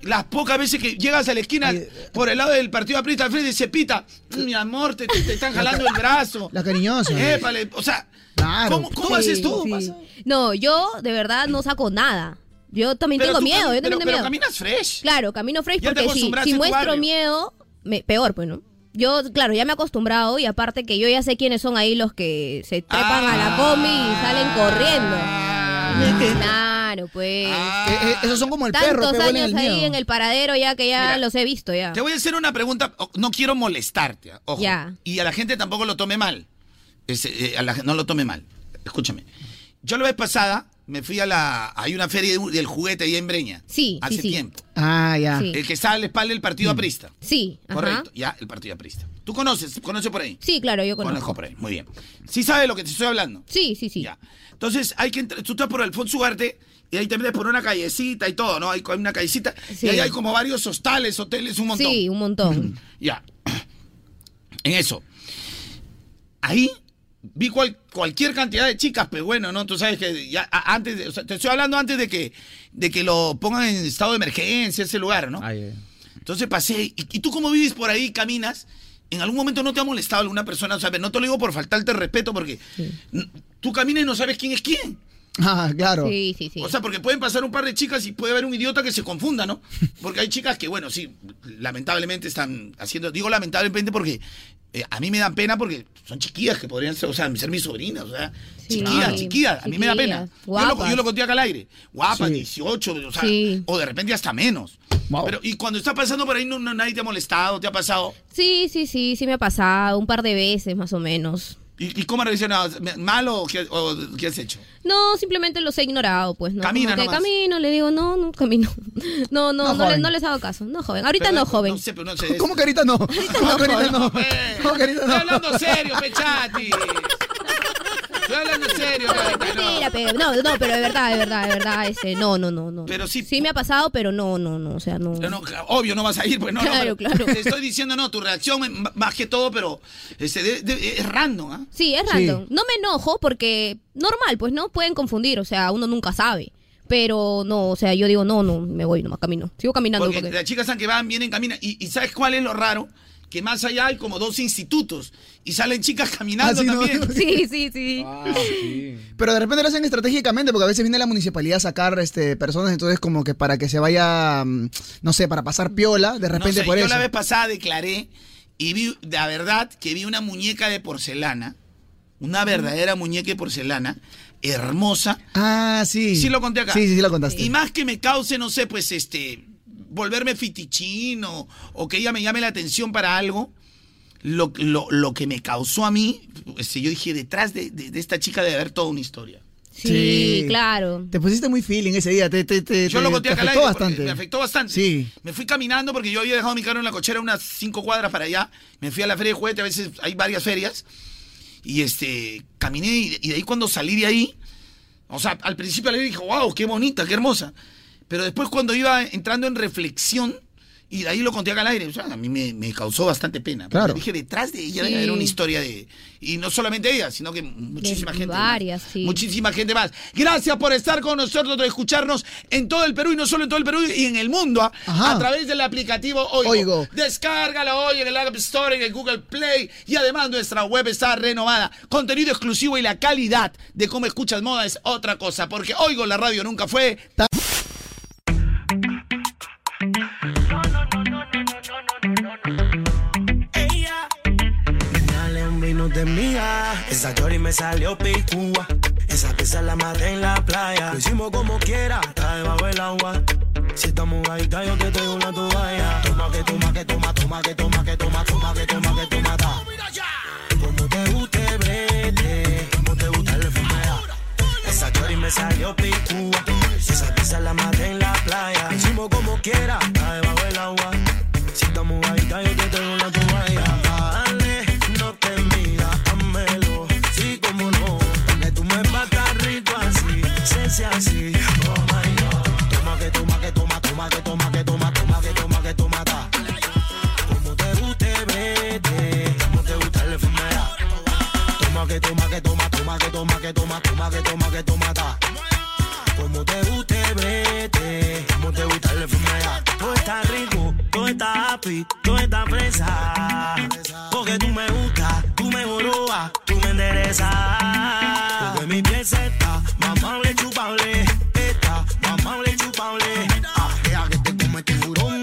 [SPEAKER 7] Las pocas veces que llegas a la esquina, por el lado del partido aprista al frente, se pita. Mi amor, te, te- están jalando el brazo.
[SPEAKER 4] La cariñosa.
[SPEAKER 7] Épale, o sea,
[SPEAKER 4] Claro.
[SPEAKER 7] ¿cómo, cómo
[SPEAKER 5] Sí,
[SPEAKER 7] haces tú?
[SPEAKER 5] sí. No, yo de verdad no saco nada. Yo también
[SPEAKER 7] Pero
[SPEAKER 5] tengo miedo, yo también
[SPEAKER 7] pero-
[SPEAKER 5] tengo
[SPEAKER 7] pero
[SPEAKER 5] miedo.
[SPEAKER 7] caminas fresh.
[SPEAKER 5] Claro, camino fresh
[SPEAKER 7] Ya
[SPEAKER 5] porque si, si muestro
[SPEAKER 7] barrio.
[SPEAKER 5] miedo, me- peor, pues, ¿no? Yo, claro, ya me he acostumbrado y aparte que yo ya sé quiénes son ahí los que se trepan a la combi y salen corriendo. Claro, pues.
[SPEAKER 4] Eh, eh, esos son como el perro
[SPEAKER 5] Tantos años
[SPEAKER 4] el
[SPEAKER 5] ahí
[SPEAKER 4] miedo.
[SPEAKER 5] en el paradero ya que ya
[SPEAKER 7] Mira,
[SPEAKER 5] los he visto ya.
[SPEAKER 7] Te voy a hacer una pregunta, no quiero molestarte, ojo.
[SPEAKER 5] Ya.
[SPEAKER 7] Y a la gente tampoco lo tome mal. Ese, eh, a la no lo tome mal. Escúchame. Yo la vez pasada me fui a la... Hay una feria de- del juguete ahí en Breña.
[SPEAKER 5] Sí,
[SPEAKER 7] Hace
[SPEAKER 5] sí, sí.
[SPEAKER 7] tiempo.
[SPEAKER 4] Ah, ya.
[SPEAKER 5] Sí.
[SPEAKER 7] El que está a la espalda del partido aprista.
[SPEAKER 5] Sí, ajá.
[SPEAKER 7] Correcto, ya, el partido aprista. ¿Tú conoces? ¿Conoces por ahí?
[SPEAKER 5] Sí, claro, yo
[SPEAKER 7] Conozco
[SPEAKER 5] conozco.
[SPEAKER 7] por ahí, muy bien. ¿Sí sabes lo que te estoy hablando?
[SPEAKER 5] Sí, sí, sí.
[SPEAKER 7] Ya. Entonces, hay que entrar, tú estás por Alfonso Ugarte y ahí te metes por una callecita y todo, ¿no? Hay hay una callecita
[SPEAKER 5] Sí.
[SPEAKER 7] y ahí hay como varios hostales, hoteles, un montón.
[SPEAKER 5] Sí, un montón.
[SPEAKER 7] Ya. En eso. Ahí vi cual- cualquier cantidad de chicas, pero bueno, ¿no? Tú sabes que ya a- antes, de- o sea, te estoy hablando antes de que, de que lo pongan en estado de emergencia, ese lugar, ¿no? Entonces pasé, y, y tú como vives por ahí, caminas, ¿en algún momento no te ha molestado alguna persona? O sea, no te lo digo por faltarte el respeto, porque tú caminas y no sabes quién es quién.
[SPEAKER 4] Ah, claro.
[SPEAKER 5] Sí, sí, sí.
[SPEAKER 7] O sea, porque pueden pasar un par de chicas y puede haber un idiota que se confunda, ¿no? Porque hay chicas que, bueno, sí, lamentablemente están haciendo, digo lamentablemente porque eh, a mí me dan pena porque son chiquillas que podrían ser, o sea, ser mis sobrinas, o sea,
[SPEAKER 5] Sí,
[SPEAKER 7] chiquillas, chiquillas, a mí me da pena. Yo lo, yo lo conté acá al aire, guapas,
[SPEAKER 4] Sí.
[SPEAKER 7] 18, o sea,
[SPEAKER 5] Sí.
[SPEAKER 7] o de repente hasta menos. Pero, y cuando está pasando por ahí, no, no- nadie te ha molestado, te ha pasado.
[SPEAKER 5] Sí, sí, sí, sí me ha pasado un par de veces más o menos.
[SPEAKER 7] ¿Y, y cómo reaccionabas? ¿Mal o qué, o qué has hecho?
[SPEAKER 5] No, simplemente los he ignorado, pues, ¿no?
[SPEAKER 7] Camina
[SPEAKER 5] que camino, le digo, no, no, camino. No, no,
[SPEAKER 4] No,
[SPEAKER 5] no, le-
[SPEAKER 4] joven.
[SPEAKER 5] no les hago caso. No, joven. Ahorita
[SPEAKER 7] Pero,
[SPEAKER 5] no, joven.
[SPEAKER 7] No sé, pero no sé.
[SPEAKER 4] ¿Cómo que ahorita no? ¿Cómo que ahorita no? ¿Cómo que ahorita no?
[SPEAKER 7] Estoy hablando serio, Pechati. Estoy hablando serio, Pechati, no.
[SPEAKER 5] Mentira, pero no, no, pero de verdad, de verdad, de verdad, este, no, no, no, no.
[SPEAKER 7] Pero sí-
[SPEAKER 5] Sí me ha pasado, pero no, no, no, o sea, no.
[SPEAKER 7] Pero no, obvio no vas a ir, pues no. no,
[SPEAKER 5] Claro,
[SPEAKER 7] pero
[SPEAKER 5] claro.
[SPEAKER 7] Te estoy diciendo, no, tu reacción más que todo, pero este, de- de- es random, ¿ah?
[SPEAKER 5] Sí, es random. No me enojo porque normal, pues, ¿no? Pueden confundir, o sea, uno nunca sabe. Pero no, o sea, yo digo, no, no, me voy nomás, camino. Sigo caminando.
[SPEAKER 7] Porque
[SPEAKER 5] porque-
[SPEAKER 7] las chicas que van, vienen, caminan. Y, y ¿sabes cuál es lo raro? Que más allá hay como dos institutos y salen chicas caminando
[SPEAKER 4] Ah, sí,
[SPEAKER 7] también.
[SPEAKER 4] no,
[SPEAKER 5] Sí, sí, sí.
[SPEAKER 4] Pero de repente lo hacen estratégicamente porque a veces viene la municipalidad a sacar este, personas, entonces como que para que se vaya, mm, no sé, para pasar piola, de repente
[SPEAKER 7] No sé,
[SPEAKER 4] por
[SPEAKER 7] yo
[SPEAKER 4] eso.
[SPEAKER 7] la vez pasada declaré y vi, la verdad, que vi una muñeca de porcelana, una verdadera muñeca de porcelana, hermosa.
[SPEAKER 4] Ah, sí.
[SPEAKER 7] Sí lo conté acá.
[SPEAKER 4] Sí, sí, sí lo contaste.
[SPEAKER 7] Y más que me cause, no sé, pues este, volverme fitichín o, o que ella me llame la atención para algo, lo, lo, lo que me causó a mí, pues, yo dije, detrás de, de- de esta chica debe haber toda una historia.
[SPEAKER 5] Sí, claro.
[SPEAKER 4] Te pusiste muy feeling ese día, te, te, te,
[SPEAKER 7] Yo
[SPEAKER 4] te-
[SPEAKER 7] lo conté
[SPEAKER 4] te
[SPEAKER 7] acá
[SPEAKER 4] afectó bastante.
[SPEAKER 7] Me afectó bastante.
[SPEAKER 4] Sí.
[SPEAKER 7] Me fui caminando porque yo había dejado mi carro en la cochera unas cinco cuadras para allá. Me fui a la feria de juguete, a veces hay varias ferias. Y este, caminé y, y de ahí cuando salí de ahí, o sea, al principio le dije, wow, qué bonita, qué hermosa. Pero después cuando iba entrando en reflexión, y de ahí lo conté acá al aire, o sea, a mí me, me causó bastante pena. porque
[SPEAKER 4] Claro.
[SPEAKER 7] Dije, detrás de ella
[SPEAKER 5] Sí.
[SPEAKER 7] debe haber una historia de... Y no solamente ella, sino que muchísima
[SPEAKER 5] De
[SPEAKER 7] gente.
[SPEAKER 5] varias,
[SPEAKER 7] más.
[SPEAKER 5] sí.
[SPEAKER 7] Muchísima gente más. Gracias por estar con nosotros, de escucharnos en todo el Perú y no solo en todo el Perú y en el mundo, ¿ah?
[SPEAKER 4] Ajá.
[SPEAKER 7] a través del aplicativo Oigo.
[SPEAKER 4] Oigo.
[SPEAKER 7] Descárgala hoy en el App Store, en el Google Play y además nuestra web está renovada. Contenido exclusivo y la calidad de cómo escuchas moda es otra cosa, porque Oigo la radio nunca fue
[SPEAKER 30] De mía. Esa chori me salió picúa. Esa pieza la maté en la playa. Lo hicimos como quiera, está debajo del agua.
[SPEAKER 35] Si estás mojadita, yo te traigo una toalla. Toma que toma que toma, toma que toma que toma, toma que toma que toma, ta. Como te guste, vete. Como te gusta el FMA. Esa chori me salió picúa. Esa pizza la maté en la playa. Hicimos como quiera, está debajo del agua. Si estás mojadita, yo te traigo una toalla. Así. Se sea así. Oh my God. Toma que toma que toma, toma que toma que toma, toma que toma que toma, ta. Como te guste, vete. Como te gusta el FMA. Toma que toma que toma, toma que toma que toma, toma que toma que toma, ta. Como te guste, vete. Como te gusta el FMA. Todo está rico, todo está happy, todo está fresa. Porque tú me gustas, me tú me enderezas. Porque mi piel se está mamable, chupable. Está mamable, chupable. Ah, deja que te come tiburón.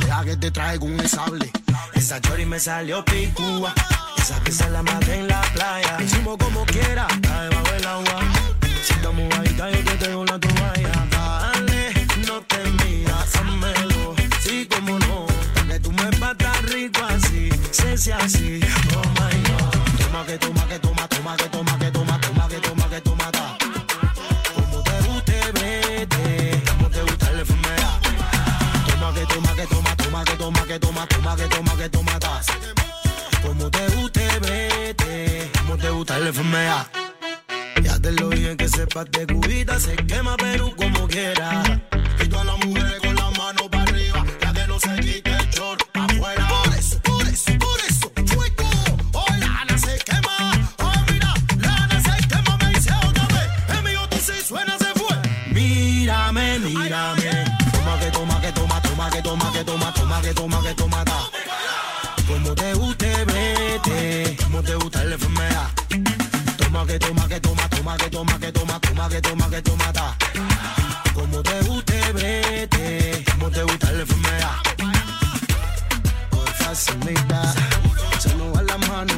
[SPEAKER 35] Deja que te traigo un sable. Esa chori me salió picúa. Esa pieza la maté en la playa. Hicimos como quiera, está debajo del agua. Si estamos mojadita, yo te traigo una toalla. Dale, no te miras, házmelo. Sí, como no. Se sea así. Oh my God. Toma que toma que toma, toma que toma que toma, toma que toma que toma, ta. Como te guste, vete. Como te gusta el FMA. Toma que toma que toma, toma que toma que toma, toma que toma que toma, ta. Como te guste, vete. Como te gusta el FMA. Ya te lo dije que sepas de cubita, se quema Perú como quiera. Y todas las mujeres con la toma, que toma, toma, que toma, que toma, ta. Como te guste, vete. Como te gusta el FMA. Toma que toma, que toma, toma que toma, que toma, toma que toma, que toma, ta. Como te guste, vete. Como te gusta el FMA. Por facilita, se nos va la mano.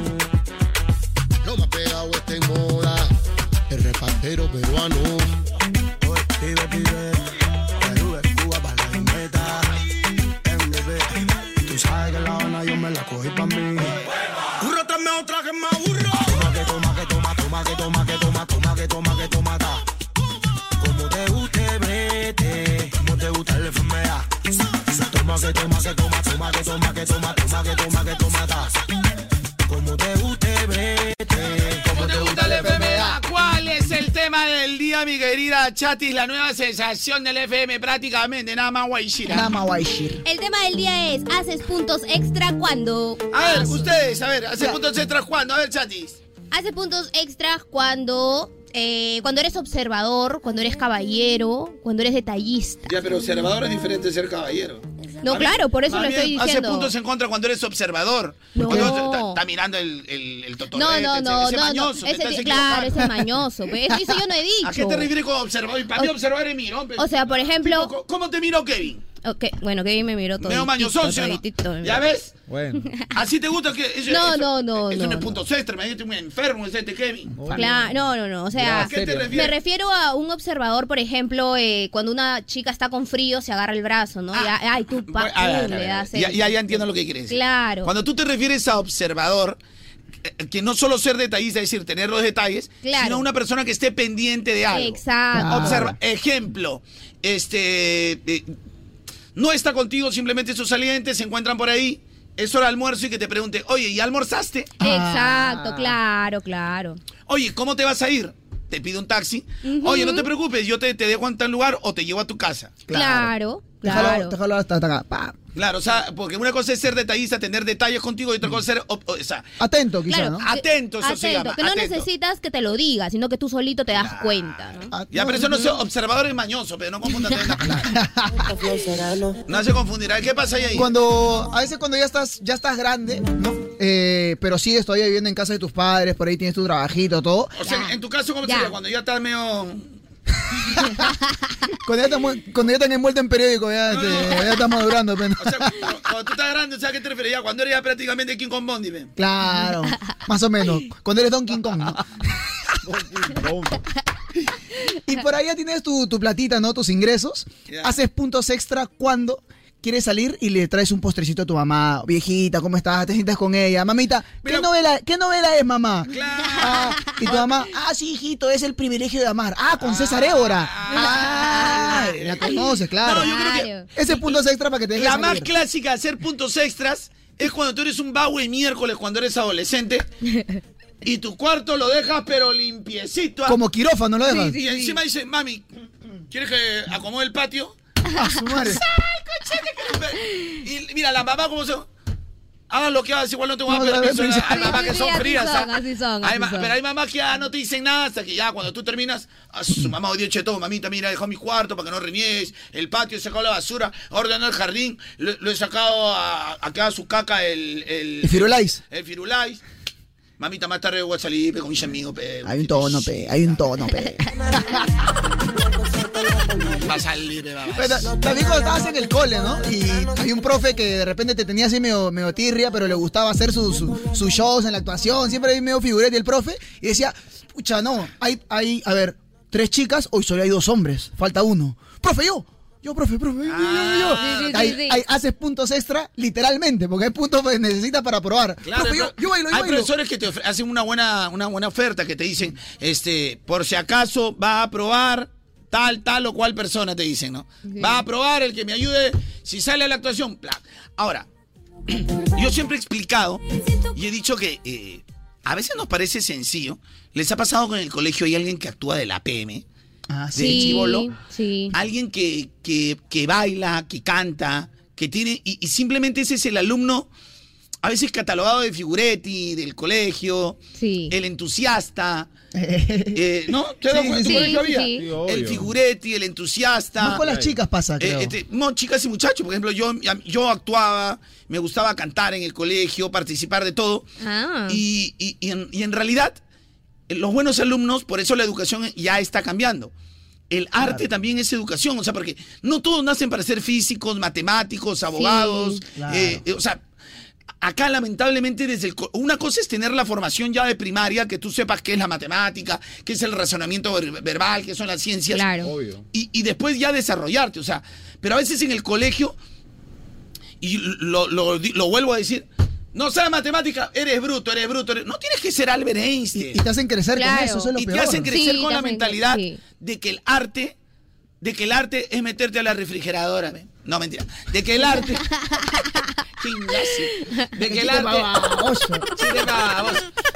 [SPEAKER 26] Lo más pegado está en moda. El repartero peruano.
[SPEAKER 35] Cogí pa' mí. Burro, tráeme otra que más burro. Toma que toma, que toma, toma que toma, que toma, toma que toma, que toma, ta. Como te guste, vete. Como te gusta el FMA. Toma que toma, que toma, toma que toma, que toma, toma que toma, que toma, ta. Como te guste, vete.
[SPEAKER 7] Mi querida Chatis? La nueva sensación del FM prácticamente, nada más guayshira.
[SPEAKER 4] Nada más guayshir.
[SPEAKER 5] El tema del día es, ¿haces puntos extra cuando?
[SPEAKER 7] A ver, ustedes, a ver, ¿hace puntos extras cuándo? A ver, Chatis.
[SPEAKER 5] Hace puntos extras cuando, eh, cuando eres observador, cuando eres caballero, cuando eres detallista.
[SPEAKER 7] Ya, pero observador es diferente de ser caballero.
[SPEAKER 5] No, claro, por eso lo estoy diciendo.
[SPEAKER 7] Hace puntos en contra cuando eres observador.
[SPEAKER 5] No.
[SPEAKER 7] Cuando está, está mirando el, el, el
[SPEAKER 5] No,
[SPEAKER 7] totorete,
[SPEAKER 5] no, no,
[SPEAKER 7] ese
[SPEAKER 5] no, no.
[SPEAKER 7] mañoso, te
[SPEAKER 5] Ese,
[SPEAKER 7] estás
[SPEAKER 5] claro, ese mañoso. pues, Eso yo no he dicho.
[SPEAKER 7] ¿A qué te refieres con observador? Y Para mí observar es mirón.
[SPEAKER 5] O sea, por ejemplo...
[SPEAKER 7] Tipo, ¿Cómo te miró Kevin?
[SPEAKER 5] Ok, bueno, Kevin me miró todo.
[SPEAKER 7] Medio mañosón, ¿sí o no? ¿Ya ves?
[SPEAKER 26] Bueno.
[SPEAKER 7] ¿Así te gusta que eso,
[SPEAKER 5] No,
[SPEAKER 7] eso-
[SPEAKER 5] no, no,
[SPEAKER 7] Eso
[SPEAKER 5] no,
[SPEAKER 7] no es
[SPEAKER 5] no.
[SPEAKER 7] punto extra, me dijiste muy enfermo ese este Kevin.
[SPEAKER 5] Claro, no, no, no. O sea,
[SPEAKER 7] ¿A qué te refieres?
[SPEAKER 5] me refiero a un observador, por ejemplo, eh, cuando una chica está con frío, se agarra el brazo, ¿no? Y, ay, tú, pa,
[SPEAKER 7] Ah. A ver, a ver,
[SPEAKER 5] le
[SPEAKER 7] a ver,
[SPEAKER 5] das
[SPEAKER 7] Ya,
[SPEAKER 5] el-
[SPEAKER 7] ya, ya entiendo lo que quieres decir.
[SPEAKER 5] Claro.
[SPEAKER 7] Cuando tú te refieres a observador, eh, que no solo ser detallista, es decir, tener los detalles,
[SPEAKER 5] Claro.
[SPEAKER 7] sino una persona que esté pendiente de algo.
[SPEAKER 5] Exacto.
[SPEAKER 7] Observa, ejemplo, este, eh, no está contigo, simplemente sus salientes se encuentran por ahí, es hora de almuerzo y que te pregunte, oye, ¿y almorzaste?
[SPEAKER 5] Exacto, claro, claro.
[SPEAKER 7] Oye, ¿cómo te vas a ir? Te pido un taxi. Oye, no te preocupes, yo te, te dejo en tal lugar o te llevo a tu casa.
[SPEAKER 5] Claro, claro.
[SPEAKER 4] déjalo hasta, hasta acá. Pa.
[SPEAKER 7] Claro, o sea, porque una cosa es ser detallista, tener detalles contigo y otra cosa es ser, o sea,
[SPEAKER 4] Atento, quizá,
[SPEAKER 5] Claro,
[SPEAKER 4] ¿no?
[SPEAKER 7] atento, eso se
[SPEAKER 5] atento,
[SPEAKER 7] llama.
[SPEAKER 5] que no
[SPEAKER 7] atento.
[SPEAKER 5] necesitas que te lo diga, sino que tú solito te das cuenta, ¿no?
[SPEAKER 7] Ya, pero eso no es observador es mañoso, pero no confundas palabras. No se confundirá. ¿Qué pasa ahí?
[SPEAKER 4] Cuando, a veces cuando ya estás, ya estás grande, ¿no? Eh, pero sigues todavía viviendo en casa de tus padres, por ahí tienes tu trabajito, todo.
[SPEAKER 7] O sea, en tu caso, ¿cómo
[SPEAKER 5] Ya.
[SPEAKER 7] sería? Cuando ya estás medio...
[SPEAKER 4] Cuando ya están, mu- cuando ya están envueltos en periódico, ya, este, ya estás madurando. pero-
[SPEAKER 7] Cuando tú estás grande, ¿sabes a qué te refieres? Ya, cuando eres ya prácticamente King Kong Bondi, ven.
[SPEAKER 4] Claro, más o menos. Cuando eres Donkey Kong, ¿no? Y por ahí ya tienes tu, tu platita, ¿no? Tus ingresos. Haces puntos extra cuando quieres salir y le traes un postrecito a tu mamá. Viejita, ¿cómo estás? Te sientas con ella. Mamita, ¿qué, novela, ¿qué novela es, mamá? Ah, y tu mamá, ah, sí, hijito, es el privilegio de amar. Ah, con César Évora. Ah, la conoces, claro.
[SPEAKER 7] No, yo creo
[SPEAKER 4] Ese es puntos extra para que te dejes
[SPEAKER 7] La más
[SPEAKER 4] salir.
[SPEAKER 7] clásica de hacer puntos extras es cuando tú eres un Bowie miércoles cuando eres adolescente y tu cuarto lo dejas pero limpiecito. ¿ah?
[SPEAKER 4] Como quirófano lo dejas.
[SPEAKER 7] Y encima dice, mami, ¿quieres que acomode el patio?
[SPEAKER 4] A su madre.
[SPEAKER 7] ¡Sal, cochete, que- Y mira, la mamá como se... Hagan lo que hagas, igual no te voy a
[SPEAKER 4] No,
[SPEAKER 7] pedir
[SPEAKER 4] verdad,
[SPEAKER 7] Hay mamás que son frías.
[SPEAKER 5] son,
[SPEAKER 7] ¿ah?
[SPEAKER 5] así son, así.
[SPEAKER 7] Pero hay mamás que ya no te dicen nada hasta que ya cuando tú terminas, a su mamá odió chetón, mamita, mira, dejó mi cuarto para que no reniegues, el patio, he sacado la basura, ordenó el jardín, lo, lo he sacado a, a que haga su caca el... El,
[SPEAKER 4] El Firulais.
[SPEAKER 7] El Firulais. Mamita, más tarde voy a salir pe, con mis amigos, pe.
[SPEAKER 4] Hay un tono, pe. Hay un tono, pe.
[SPEAKER 7] Va a salir.
[SPEAKER 4] Pero también cuando estabas en el cole, ¿no? Y hay un profe que de repente te tenía así medio, medio tirria, pero le gustaba hacer sus su, sus shows en la actuación. Siempre hay medio figurete el profe. Y decía, pucha, no, hay, hay, a ver, tres chicas, hoy solo hay dos hombres. Falta uno. Profe, yo. Yo, profe, profe, yo, yo, yo.
[SPEAKER 5] Sí, sí,
[SPEAKER 4] Ahí-
[SPEAKER 5] sí.
[SPEAKER 4] ahí haces puntos extra, literalmente, porque hay puntos que necesitas para probar.
[SPEAKER 7] Claro,
[SPEAKER 4] profe, yo, yo bailo, yo
[SPEAKER 7] hay
[SPEAKER 4] bailo.
[SPEAKER 7] profesores que te hacen una buena, una buena oferta, que te dicen, este, por si acaso va a probar tal, tal o cual persona, te dicen, ¿no? Va a probar el que me ayude, si sale a la actuación, bla. Ahora, yo siempre he explicado y he dicho que eh, a veces nos parece sencillo. ¿Les ha pasado con el colegio hay alguien que actúa de la PM?
[SPEAKER 4] Ah,
[SPEAKER 7] de chivolo.
[SPEAKER 5] Sí.
[SPEAKER 7] Alguien que, que, que baila, que canta, que tiene. Y, y simplemente ese es el alumno, a veces catalogado de figuretti, del colegio, el entusiasta. Eh, ¿No? El figuretti, el entusiasta.
[SPEAKER 4] Más con las chicas pasa,
[SPEAKER 7] Eh, este, no, chicas y muchachos. Por ejemplo, yo, yo actuaba, me gustaba cantar en el colegio, participar de todo.
[SPEAKER 5] Ah.
[SPEAKER 7] Y, y- y en, y en realidad, los buenos alumnos, por eso la educación ya está cambiando. El arte también es educación, o sea, porque no todos nacen para ser físicos, matemáticos, abogados.
[SPEAKER 4] claro.
[SPEAKER 7] eh, eh, o sea, acá lamentablemente desde el una cosa es tener la formación ya de primaria, que tú sepas qué es la matemática, qué es el razonamiento ver- verbal, qué son las ciencias.
[SPEAKER 5] Claro.
[SPEAKER 7] Y, y después ya desarrollarte, o sea, pero a veces en el colegio, y lo, lo- lo vuelvo a decir, no sabes matemática, eres bruto, eres bruto, eres- no tienes que ser Albert Einstein.
[SPEAKER 4] Y te hacen crecer
[SPEAKER 5] Claro.
[SPEAKER 4] con eso, eso es lo
[SPEAKER 7] y
[SPEAKER 4] peor.
[SPEAKER 7] te hacen crecer
[SPEAKER 5] Sí,
[SPEAKER 7] con la mentalidad
[SPEAKER 5] sí.
[SPEAKER 7] de que el arte, de que el arte es meterte a la refrigeradora. No, mentira. De que el arte. Imbécil. De que el arte.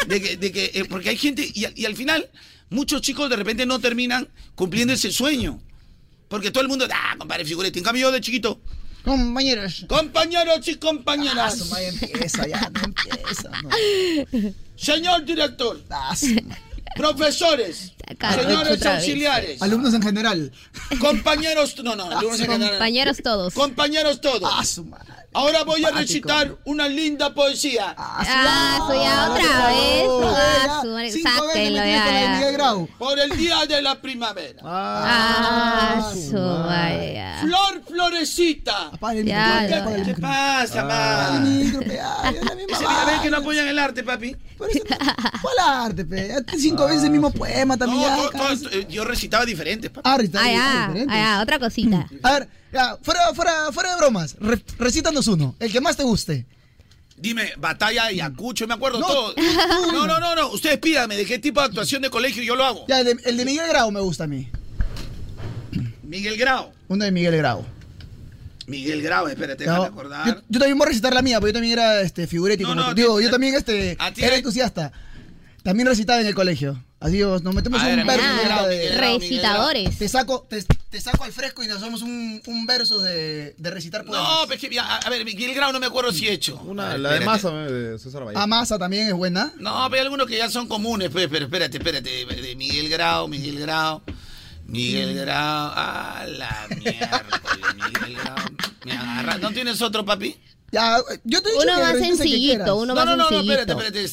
[SPEAKER 7] De que, de que, eh, porque hay gente, y, al- y al final, muchos chicos de repente no terminan cumpliendo ese sueño. Porque todo el mundo, ah, compadre, figurete. En cambio, yo de chiquito,
[SPEAKER 4] Compañeros.
[SPEAKER 7] compañeros y
[SPEAKER 4] Ah,
[SPEAKER 7] compañeras.
[SPEAKER 4] su madre empieza ya, no empieza, no.
[SPEAKER 7] Señor director,
[SPEAKER 4] Ah, su madre.
[SPEAKER 7] profesores, señores auxiliares,
[SPEAKER 4] Alumnos en general.
[SPEAKER 7] compañeros, no, no, alumnos en general.
[SPEAKER 5] Compañeros todos.
[SPEAKER 7] Compañeros todos.
[SPEAKER 4] Ah, su madre.
[SPEAKER 7] Ahora voy a recitar una linda poesía.
[SPEAKER 5] Ah, su ya otra vez. Ah, su madre,
[SPEAKER 4] Cinco veces
[SPEAKER 5] sáquenlo ya. Ya.
[SPEAKER 4] Grau.
[SPEAKER 7] Por el día de la primavera.
[SPEAKER 5] Ah, su madre. ya.
[SPEAKER 7] Flor, florecita.
[SPEAKER 5] Ya, ya,
[SPEAKER 7] ¿Qué pasa, ma?
[SPEAKER 4] micro, pe, ay, es la misma
[SPEAKER 7] Ese- A ver que no apoyan el arte, papi.
[SPEAKER 4] ¿Cuál arte, pe? Ya Cinco veces el mismo poema también.
[SPEAKER 7] No,
[SPEAKER 4] ya,
[SPEAKER 7] todo-
[SPEAKER 4] cada-
[SPEAKER 7] todo- eh, yo recitaba diferentes, papi.
[SPEAKER 4] Ah, recita-
[SPEAKER 5] Ah,
[SPEAKER 4] ah,
[SPEAKER 5] ya.
[SPEAKER 4] diferentes.
[SPEAKER 5] Ah, ya, otra cosita.
[SPEAKER 4] A ver, ya, fuera, fuera, fuera de bromas. Re- recítanos uno, el que más te guste.
[SPEAKER 7] Dime, batalla de Ayacucho, me acuerdo
[SPEAKER 4] No,
[SPEAKER 7] todo. No, no, no, no. Ustedes pídanme de qué tipo de actuación de colegio yo lo hago.
[SPEAKER 4] Ya, el de, el de Miguel Grau me gusta a mí.
[SPEAKER 7] Miguel Grau.
[SPEAKER 4] Uno de Miguel Grau.
[SPEAKER 7] Miguel Grau, espérate, déjame acordar.
[SPEAKER 4] yo también voy a recitar la mía, porque yo también era este, figurético.
[SPEAKER 7] No,
[SPEAKER 4] como
[SPEAKER 7] no.
[SPEAKER 4] Digo, yo también este, era entusiasta. También recitaba en el colegio. Os- nos metemos
[SPEAKER 7] A ver,
[SPEAKER 4] un verso.
[SPEAKER 7] Miguel
[SPEAKER 4] de-
[SPEAKER 7] Miguel Miguel.
[SPEAKER 5] Recitadores.
[SPEAKER 4] Te saco, te, te saco al fresco y nos hacemos un, un verso de, de recitar poemas.
[SPEAKER 7] No, pues que, a, a ver, Miguel Grau no me acuerdo si he hecho.
[SPEAKER 36] Una,
[SPEAKER 7] A ver,
[SPEAKER 36] la de masa de César Vallejo.
[SPEAKER 4] Amasa también es buena.
[SPEAKER 7] No, pero hay algunos que ya son comunes, pues, pero espérate, espérate. De Miguel Grau, Miguel Grau, Miguel Grau, a la mierda, Miguel Grau. Me agarra. ¿No tienes otro, papi?
[SPEAKER 4] Ya, yo te he dicho
[SPEAKER 5] Uno
[SPEAKER 4] que
[SPEAKER 5] más sencillito, uno
[SPEAKER 7] No,
[SPEAKER 5] más
[SPEAKER 7] no, no, no,
[SPEAKER 5] sencillito.
[SPEAKER 7] espérate, espérate.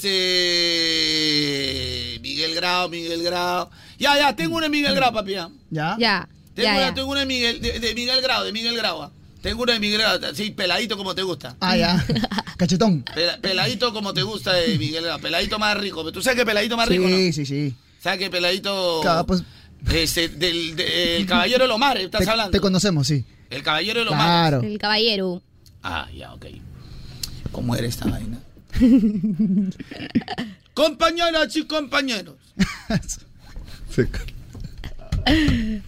[SPEAKER 7] Este. Miguel Grau, Miguel Grau. Ya, ya, tengo una de Miguel Grau, papi. Ya.
[SPEAKER 4] ¿Ya?
[SPEAKER 5] Ya,
[SPEAKER 7] Tengo,
[SPEAKER 5] ya,
[SPEAKER 7] una,
[SPEAKER 5] ya.
[SPEAKER 7] tengo una de Miguel, de, de Miguel Grau, de Miguel Grau. ah. Tengo una de Miguel Grau, así peladito como te gusta.
[SPEAKER 4] Ah, ya. Cachetón.
[SPEAKER 7] Pela- peladito como te gusta de Miguel Grau. Peladito más rico. ¿Tú sabes que peladito más rico, no?
[SPEAKER 4] Sí, sí, sí.
[SPEAKER 7] ¿Sabes que peladito
[SPEAKER 4] Claro, pues-
[SPEAKER 7] Este, del, del Caballero de los Mares, estás
[SPEAKER 4] Te,
[SPEAKER 7] hablando.
[SPEAKER 4] te conocemos, sí.
[SPEAKER 7] El Caballero de los
[SPEAKER 4] Claro.
[SPEAKER 7] Mares.
[SPEAKER 5] El caballero.
[SPEAKER 7] Ah, ya, ok. ¿Cómo era esta vaina? Compañeras y compañeros.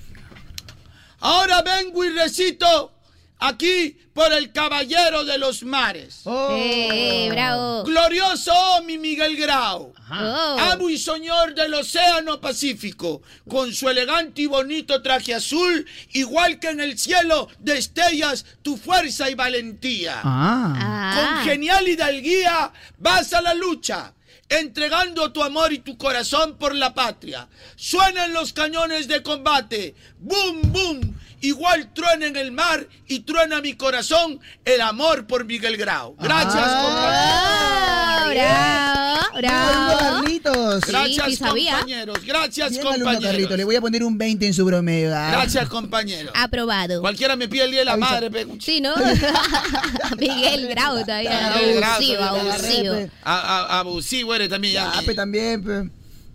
[SPEAKER 7] Ahora vengo y recito aquí por el Caballero de los Mares.
[SPEAKER 5] Eh, bravo.
[SPEAKER 7] Glorioso oh, mi Miguel Grau.
[SPEAKER 5] Oh.
[SPEAKER 7] Amo y señor del Océano Pacífico, con su elegante y bonito traje azul, igual que en el cielo destellas tu fuerza y valentía.
[SPEAKER 4] Ah.
[SPEAKER 7] Con genial hidalguía vas a la lucha, entregando tu amor y tu corazón por la patria. Suenan los cañones de combate, boom, boom. Igual truena en el mar y truena mi corazón el amor por Miguel Grau. Gracias,
[SPEAKER 5] Ah, bravo, bravo.
[SPEAKER 4] Carlitos.
[SPEAKER 7] Gracias,
[SPEAKER 5] Sí,
[SPEAKER 7] compañeros. Gracias,
[SPEAKER 4] Bien,
[SPEAKER 7] compañeros.
[SPEAKER 4] Le voy a poner un 20 en su promedio. ah.
[SPEAKER 7] Gracias, compañero.
[SPEAKER 5] Aprobado.
[SPEAKER 7] Cualquiera me pide el día de la madre. pe-
[SPEAKER 5] Sí, ¿no? Miguel Grau todavía.
[SPEAKER 7] Miguel Grau,
[SPEAKER 5] Abusivo, abusivo.
[SPEAKER 7] Abusivo eres también. Ya,
[SPEAKER 4] Ah, pe, también, pe.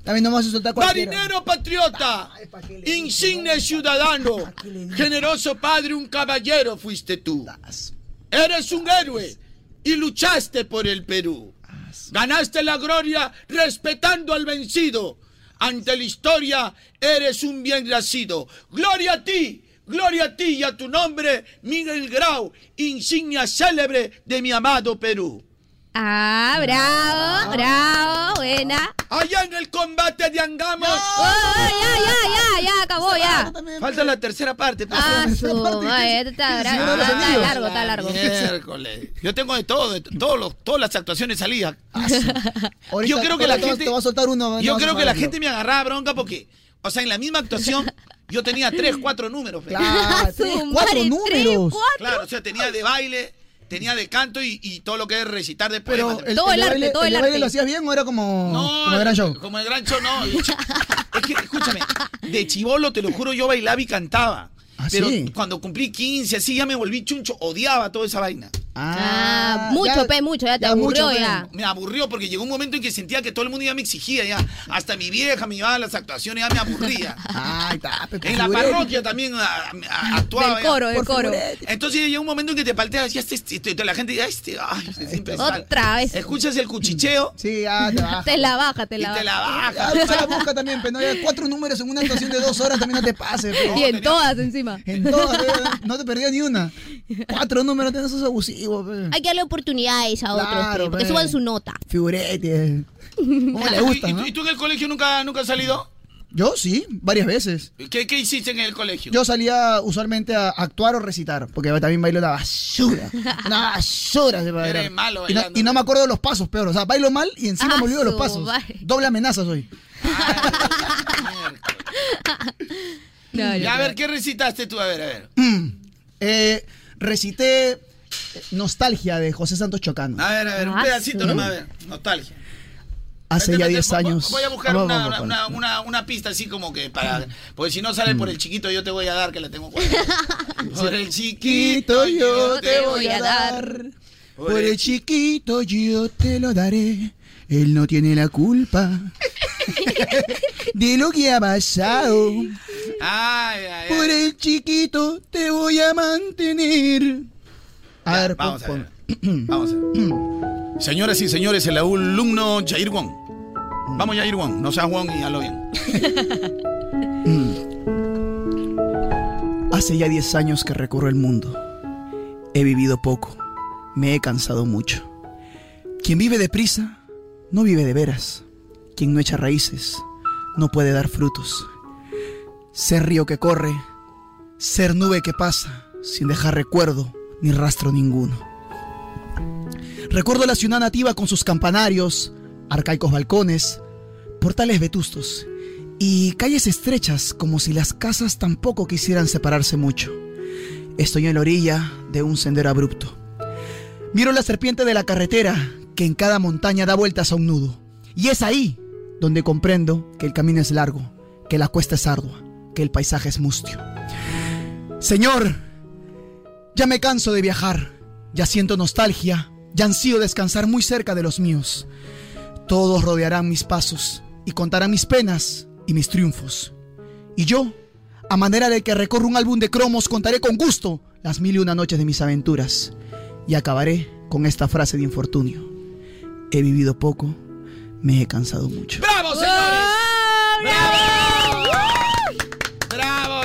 [SPEAKER 4] También.
[SPEAKER 7] Marinero patriota, insigne ciudadano, generoso padre, un caballero fuiste tú. Eres un héroe y luchaste por el Perú. Ganaste la gloria respetando al vencido. Ante la historia eres un bien nacido. Gloria a ti, gloria a ti y a tu nombre, Miguel Grau, insignia célebre de mi amado Perú.
[SPEAKER 5] Ah, bravo, bravo, buena.
[SPEAKER 7] Allá en el combate de Angamos.
[SPEAKER 5] Oh, ya, ya, ya, ya, acabó, ya.
[SPEAKER 7] Falta la tercera parte. pues.
[SPEAKER 5] Ah, su está, largo, está largo.
[SPEAKER 7] Miércoles. Yo tengo de todo, de todos los, todas las actuaciones salidas. Yo creo que la gente.
[SPEAKER 4] Te va a soltar uno.
[SPEAKER 7] Yo creo que la gente me agarraba bronca porque, o sea, en la misma actuación, yo tenía tres, cuatro números. pe.
[SPEAKER 4] Claro, tres, cuatro números.
[SPEAKER 7] Claro, o sea, tenía de baile, tenía de canto y, y todo lo que es recitar de
[SPEAKER 4] Pero
[SPEAKER 7] poemas.
[SPEAKER 4] el, el de baile, el de baile lo hacías bien o era como, como el gran show.
[SPEAKER 7] Como el gran show, no. Es que, escúchame, de chivolo, te lo juro, yo bailaba y cantaba. Pero
[SPEAKER 4] sí?
[SPEAKER 7] cuando cumplí 15, así ya me volví chuncho, odiaba toda esa vaina.
[SPEAKER 5] Ah, mucho, pe, mucho, ya te aburrió ya.
[SPEAKER 7] Me aburrió porque llegó un momento en que sentía que todo el mundo ya me exigía ya. Hasta mi vieja me llevaba a las actuaciones, ya me aburría.
[SPEAKER 4] Ay, pe,
[SPEAKER 7] En la parroquia también a- a- actuaba.
[SPEAKER 5] Del
[SPEAKER 7] ya.
[SPEAKER 5] coro, del coro.
[SPEAKER 7] Entonces llega un momento en que te palteas y este, este, este, la gente ya este, ay, este.
[SPEAKER 5] Otra vez.
[SPEAKER 7] Escuchas el cuchicheo.
[SPEAKER 4] Sí, ya te baja.
[SPEAKER 5] Te la baja, te la
[SPEAKER 7] Y
[SPEAKER 5] baja.
[SPEAKER 7] te la baja.
[SPEAKER 4] Ya, la busca también, pero no cuatro números en una actuación de dos horas, también no te pases.
[SPEAKER 5] Y en todas encima.
[SPEAKER 4] En todas, pe, no te perdió ni una. Cuatro números, no sos pe.
[SPEAKER 5] Hay que darle oportunidades a otros, pe, porque
[SPEAKER 4] pe.
[SPEAKER 5] suban su nota.
[SPEAKER 4] Figurete. ¿Cómo le gusta,
[SPEAKER 7] ¿Y,
[SPEAKER 4] no?
[SPEAKER 7] y tú en el colegio nunca, nunca has salido?
[SPEAKER 4] Yo sí, varias veces.
[SPEAKER 7] ¿Qué, ¿Qué hiciste en el colegio?
[SPEAKER 4] Yo salía usualmente a actuar o recitar, porque también bailo la basura. Una basura se va a
[SPEAKER 7] malo
[SPEAKER 4] y, no,
[SPEAKER 7] bailando.
[SPEAKER 4] y no me acuerdo de los pasos, peor. O sea, bailo mal y encima
[SPEAKER 5] Ah,
[SPEAKER 4] me olvido de los
[SPEAKER 5] su
[SPEAKER 4] pasos. Doble amenaza soy.
[SPEAKER 7] Ya, a ver, ¿qué recitaste tú? A ver, a ver.
[SPEAKER 4] Eh, recité Nostalgia de José Santos Chocano.
[SPEAKER 7] A ver, a ver, un
[SPEAKER 5] Ah,
[SPEAKER 7] pedacito
[SPEAKER 5] sí.
[SPEAKER 7] nomás, a ver. Nostalgia.
[SPEAKER 4] Hace
[SPEAKER 7] Vete,
[SPEAKER 4] ya
[SPEAKER 7] vete,
[SPEAKER 4] 10
[SPEAKER 7] vo- vo-
[SPEAKER 4] años.
[SPEAKER 7] Voy a buscar
[SPEAKER 4] Vamos,
[SPEAKER 7] una,
[SPEAKER 4] vamos,
[SPEAKER 7] una, una- una pista así como que para. Porque si no sale por el chiquito, yo te voy a dar que la tengo guardada. Por el chiquito, yo te voy a dar.
[SPEAKER 4] Por el chiquito yo te lo daré. Él no tiene la culpa de lo que ha pasado.
[SPEAKER 7] Ay, ay,
[SPEAKER 4] Por
[SPEAKER 7] ay.
[SPEAKER 4] el chiquito te voy a mantener. A ver,
[SPEAKER 7] Vamos a ver. Vamos a ver. Señoras y señores, el alumno Jair Wong. Vamos, Jair Wong. No seas Wong y hazlo bien.
[SPEAKER 4] Hace ya 10 años que recorro el mundo. He vivido poco. Me he cansado mucho. Quien vive deprisa, no vive de veras. Quien no echa raíces, no puede dar frutos. Ser río que corre, ser nube que pasa, sin dejar recuerdo ni rastro ninguno. Recuerdo la ciudad nativa con sus campanarios, arcaicos balcones, portales vetustos y calles estrechas como si las casas tampoco quisieran separarse mucho. Estoy en la orilla de un sendero abrupto. Miro la serpiente de la carretera que en cada montaña da vueltas a un nudo. Y es ahí donde comprendo que el camino es largo, que la cuesta es ardua, que el paisaje es mustio. Señor, ya me canso de viajar, ya siento nostalgia, ya ansío descansar muy cerca de los míos. Todos rodearán mis pasos y contarán mis penas y mis triunfos. Y yo, a manera de que recorro un álbum de cromos, contaré con gusto las mil y una noches de mis aventuras. Y acabaré con esta frase de infortunio. He vivido poco, me he cansado mucho.
[SPEAKER 7] ¡Bravo!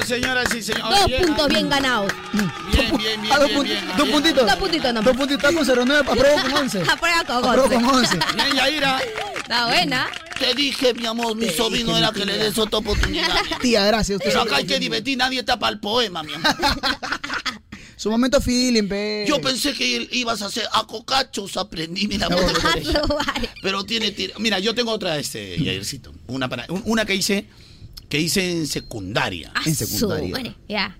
[SPEAKER 7] Señoras y señores!
[SPEAKER 5] Dos
[SPEAKER 7] Bien,
[SPEAKER 5] puntos
[SPEAKER 7] ah,
[SPEAKER 5] bien ganados.
[SPEAKER 7] Bien, bien, bien,
[SPEAKER 4] Ah, dos,
[SPEAKER 7] bien,
[SPEAKER 4] dos
[SPEAKER 7] bien.
[SPEAKER 4] puntitos.
[SPEAKER 5] Dos puntitos nomás.
[SPEAKER 4] Dos puntitos con 09, apruebo con 11.
[SPEAKER 5] Aprueba con
[SPEAKER 4] Apruebo
[SPEAKER 5] once.
[SPEAKER 4] con 11.
[SPEAKER 7] Bien, Yaira.
[SPEAKER 5] Está buena.
[SPEAKER 7] Te dije, mi amor, mi
[SPEAKER 4] Te
[SPEAKER 7] sobrino
[SPEAKER 4] dije,
[SPEAKER 7] era
[SPEAKER 4] mi
[SPEAKER 7] que le des otra oportunidad.
[SPEAKER 4] Tía, gracias. Usted
[SPEAKER 7] Pero acá hay
[SPEAKER 4] que-
[SPEAKER 7] divertir, nadie tapa el poema, mi amor.
[SPEAKER 4] Su momento feeling, pe.
[SPEAKER 7] Yo pensé que ibas a hacer a cocachos, aprendí, mira.
[SPEAKER 4] No.
[SPEAKER 7] Pero tiene, tiene- Mira, yo tengo otra, este, Yaircito. Una, para, un- una que hice, que hice en secundaria.
[SPEAKER 5] Ah, su madre, Ya.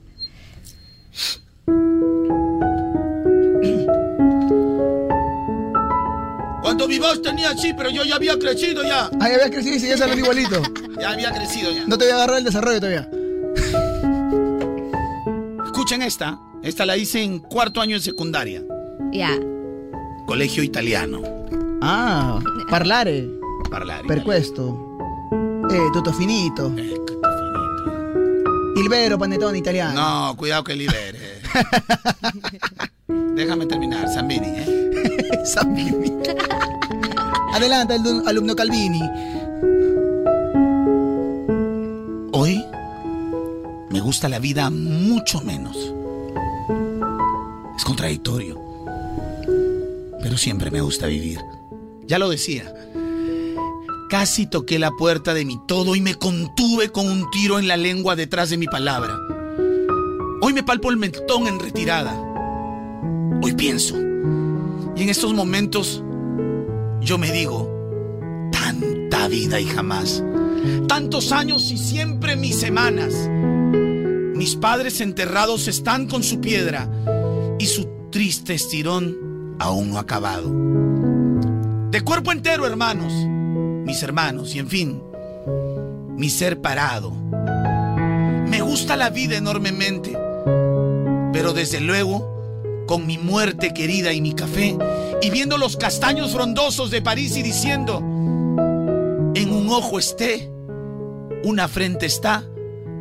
[SPEAKER 7] Cuando mi voz tenía así, pero yo ya había crecido ya.
[SPEAKER 4] Ahí había crecido y ya salió igualito.
[SPEAKER 7] Ya había crecido ya.
[SPEAKER 4] No te voy a agarrar el desarrollo todavía.
[SPEAKER 7] Escuchen esta. Esta la hice en cuarto año de secundaria.
[SPEAKER 5] Ya.
[SPEAKER 7] Colegio italiano.
[SPEAKER 4] Ah, parlare.
[SPEAKER 7] Parlare.
[SPEAKER 4] Per questo. Eh, tutto finito. Il vero panettone italiano.
[SPEAKER 7] No, cuidado que libere. Déjame terminar, Zambini, ¿eh?
[SPEAKER 4] Zambini. Adelante, alumno Calvini.
[SPEAKER 7] Hoy me gusta la vida mucho menos. Es contradictorio. Pero siempre me gusta vivir. Ya lo decía. Casi toqué la puerta de mi todo y me contuve con un tiro en la lengua detrás de mi palabra. Hoy me palpo el mentón en retirada. Hoy pienso. Y en estos momentos yo me digo, tanta vida y jamás. Tantos años y siempre mis semanas. Mis padres enterrados están con su piedra y su triste estirón aún no acabado. De cuerpo entero, hermanos, mis hermanos, y en fin, mi ser parado. Me gusta la vida enormemente, pero desde luego, con mi muerte querida y mi café, y viendo los castaños frondosos de París y diciendo, en un ojo esté, una frente está,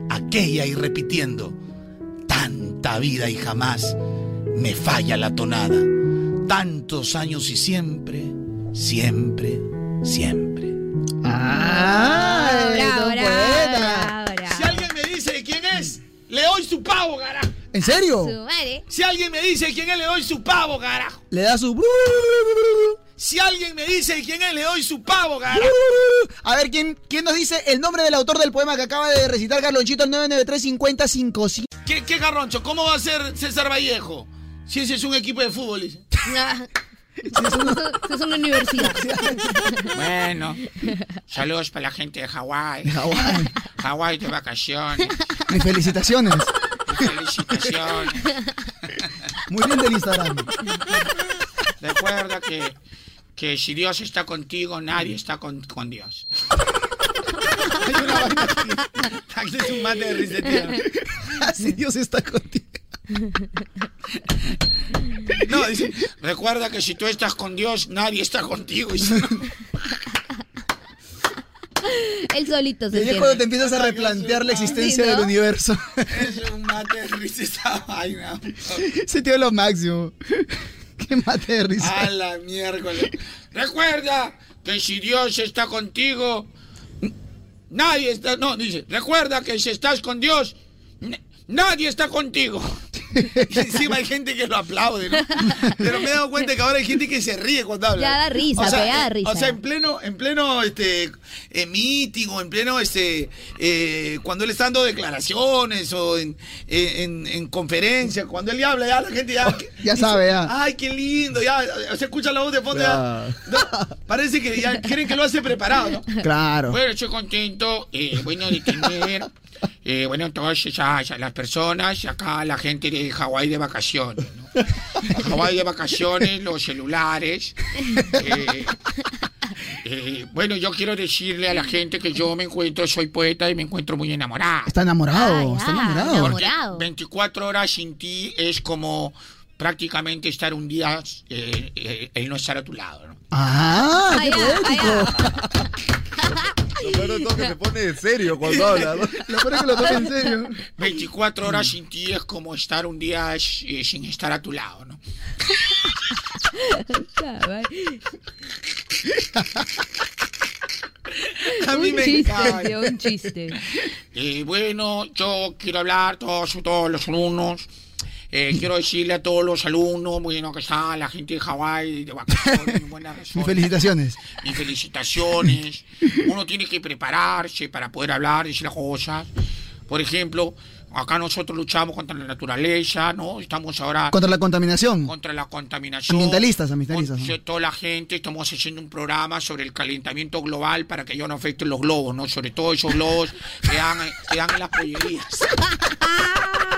[SPEAKER 7] aquella y repitiendo, tanta vida y jamás me falla la tonada, tantos años y siempre, siempre, siempre.
[SPEAKER 4] Ah,
[SPEAKER 5] bravo,
[SPEAKER 4] poeta.
[SPEAKER 7] Si alguien me dice quién es, le doy su pavo, carajo.
[SPEAKER 4] ¿En serio?
[SPEAKER 5] Su madre.
[SPEAKER 7] Si alguien me dice quién es, le doy su pavo, carajo.
[SPEAKER 4] Le da su.
[SPEAKER 7] Si alguien me dice quién es, le doy su pavo, carajo.
[SPEAKER 4] A ver, ¿quién, ¿quién nos dice el nombre del autor del poema que acaba de recitar Carlonchito al 993
[SPEAKER 7] ¿Qué, ¿Qué garroncho? ¿Cómo va a ser César Vallejo? Si ese es un equipo de fútbol. dice.
[SPEAKER 5] Es una universidad.
[SPEAKER 7] Bueno, saludos para la gente de Hawái.
[SPEAKER 4] Hawái.
[SPEAKER 7] Hawái de vacaciones.
[SPEAKER 4] Mis felicitaciones.
[SPEAKER 7] Felicitaciones.
[SPEAKER 4] Muy bien del Instagram.
[SPEAKER 7] Recuerda que, que si Dios está contigo, nadie está con, con Dios. es un mate de risa, tío.
[SPEAKER 4] Así Dios está contigo.
[SPEAKER 7] No, dice, recuerda que si tú estás con Dios, nadie está contigo.
[SPEAKER 5] Él solito se
[SPEAKER 4] Y es cuando te empiezas a replantear la existencia
[SPEAKER 5] Sí, ¿no?
[SPEAKER 4] del universo.
[SPEAKER 7] Es un mate de risa esa vaina.
[SPEAKER 4] Se tío es lo máximo. Qué mate de risa.
[SPEAKER 7] A la miércoles. Recuerda que si Dios está contigo, nadie está. No, dice, recuerda que si estás con Dios, nadie está contigo. Y encima hay gente que lo aplaude, ¿no? Pero me he dado cuenta que ahora hay gente que se ríe cuando habla.
[SPEAKER 5] Ya da risa,
[SPEAKER 7] o sea,
[SPEAKER 5] ya da risa.
[SPEAKER 7] O sea, en pleno, en pleno este eh, meeting o en pleno este eh, cuando él está dando declaraciones o en, eh, en, en conferencias, cuando él ya habla, ya la gente ya.
[SPEAKER 4] Ya
[SPEAKER 7] dice,
[SPEAKER 4] sabe, ya.
[SPEAKER 7] Ay, qué lindo, ya se escucha la voz de fondo. ya. No, parece que ya creen que lo hace preparado, ¿no?
[SPEAKER 4] Claro.
[SPEAKER 7] Bueno, estoy contento, eh, bueno, de tener, eh, bueno, entonces a, a las personas, acá la gente de Hawái de vacaciones, ¿no? Hawái de vacaciones, los celulares. eh, eh, bueno, yo quiero decirle a la gente que yo me encuentro, soy poeta y me encuentro muy enamorada.
[SPEAKER 4] Está enamorado, está enamorado.
[SPEAKER 7] Porque 24 horas sin ti es como prácticamente estar un día, eh, eh, el no estar a tu lado, ¿no?
[SPEAKER 4] Ah, qué poético.
[SPEAKER 36] Lo peor de todo es que se pone de serio cuando habla. ¿no?
[SPEAKER 4] Lo peor es que lo tome en serio.
[SPEAKER 7] 24 horas sin ti es como estar un día eh, sin estar a tu lado, ¿no? A mí
[SPEAKER 5] un
[SPEAKER 7] me
[SPEAKER 5] chiste,
[SPEAKER 7] encanta.
[SPEAKER 5] tío, un chiste.
[SPEAKER 7] Eh, bueno, yo quiero hablar todos, a todos los alumnos. Eh, quiero decirle a todos los alumnos, bueno, que está la gente de Hawái, de vacaciones, buenas razones.
[SPEAKER 4] Felicitaciones.
[SPEAKER 7] Y felicitaciones. Uno tiene que prepararse para poder hablar, decir las cosas. Por ejemplo, acá nosotros luchamos contra la naturaleza, ¿no? Estamos ahora
[SPEAKER 4] Contra la contaminación.
[SPEAKER 7] contra la contaminación.
[SPEAKER 4] Ambientalistas, ambientalistas.
[SPEAKER 7] Con toda la gente estamos haciendo un programa sobre el calentamiento global para que ya no afecten los globos, ¿no? Sobre todo esos globos que dan, que dan en las pollerías.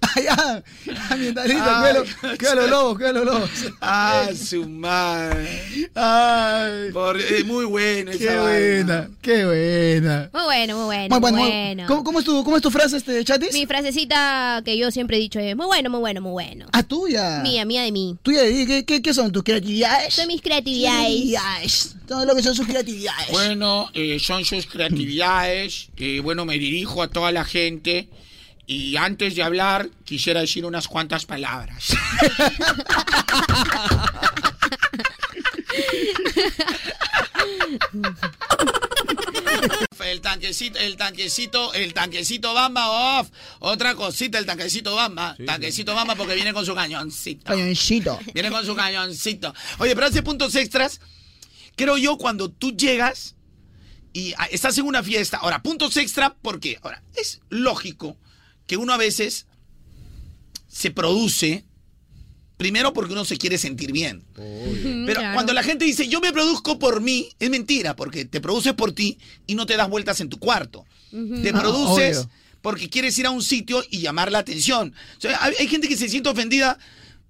[SPEAKER 4] Allá, ambientalista,
[SPEAKER 7] Ay,
[SPEAKER 4] cuídalo, cuídalo lobos, cuídalo lobos.
[SPEAKER 7] Ah, su madre.
[SPEAKER 4] Ay.
[SPEAKER 7] Por- es muy buena esa
[SPEAKER 4] Qué
[SPEAKER 7] vaina.
[SPEAKER 4] buena, qué buena.
[SPEAKER 5] Muy bueno, muy bueno,
[SPEAKER 4] Muy bueno, muy-
[SPEAKER 5] bueno.
[SPEAKER 4] ¿Cómo, cómo es tu, ¿Cómo es tu frase, este, Chatis?
[SPEAKER 5] Mi frasecita que yo siempre he dicho es muy bueno, muy bueno, muy bueno.
[SPEAKER 4] Ah, tuya.
[SPEAKER 5] Mía, mía de mí.
[SPEAKER 4] Tuya, ¿qué, qué, qué son tus creatividades?
[SPEAKER 5] Son mis creatividades.
[SPEAKER 4] Creatividades. Todo lo que son sus creatividades.
[SPEAKER 7] Bueno, eh, son sus creatividades. eh, bueno, me dirijo a toda la gente. Y antes de hablar, quisiera decir unas cuantas palabras. El tanquecito, el tanquecito, el tanquecito Bamba off. Otra cosita, el tanquecito Bamba. tanquecito Bamba porque viene con su cañoncito.
[SPEAKER 4] Cañoncito.
[SPEAKER 7] Viene con su cañoncito. Oye, pero hace puntos extras. Creo yo cuando tú llegas y ah, estás en una fiesta. Ahora, puntos extra, ¿por qué? Ahora, es lógico que uno a veces se produce. Primero porque uno se quiere sentir bien. Pero
[SPEAKER 5] Claro.
[SPEAKER 7] cuando la gente dice, yo me produzco por mí, es mentira, porque te produces por ti y no te das vueltas en tu cuarto. Te
[SPEAKER 4] Ah,
[SPEAKER 7] produces
[SPEAKER 4] obvio.
[SPEAKER 7] porque quieres ir a un sitio y llamar la atención. O sea, hay, hay gente que se siente ofendida.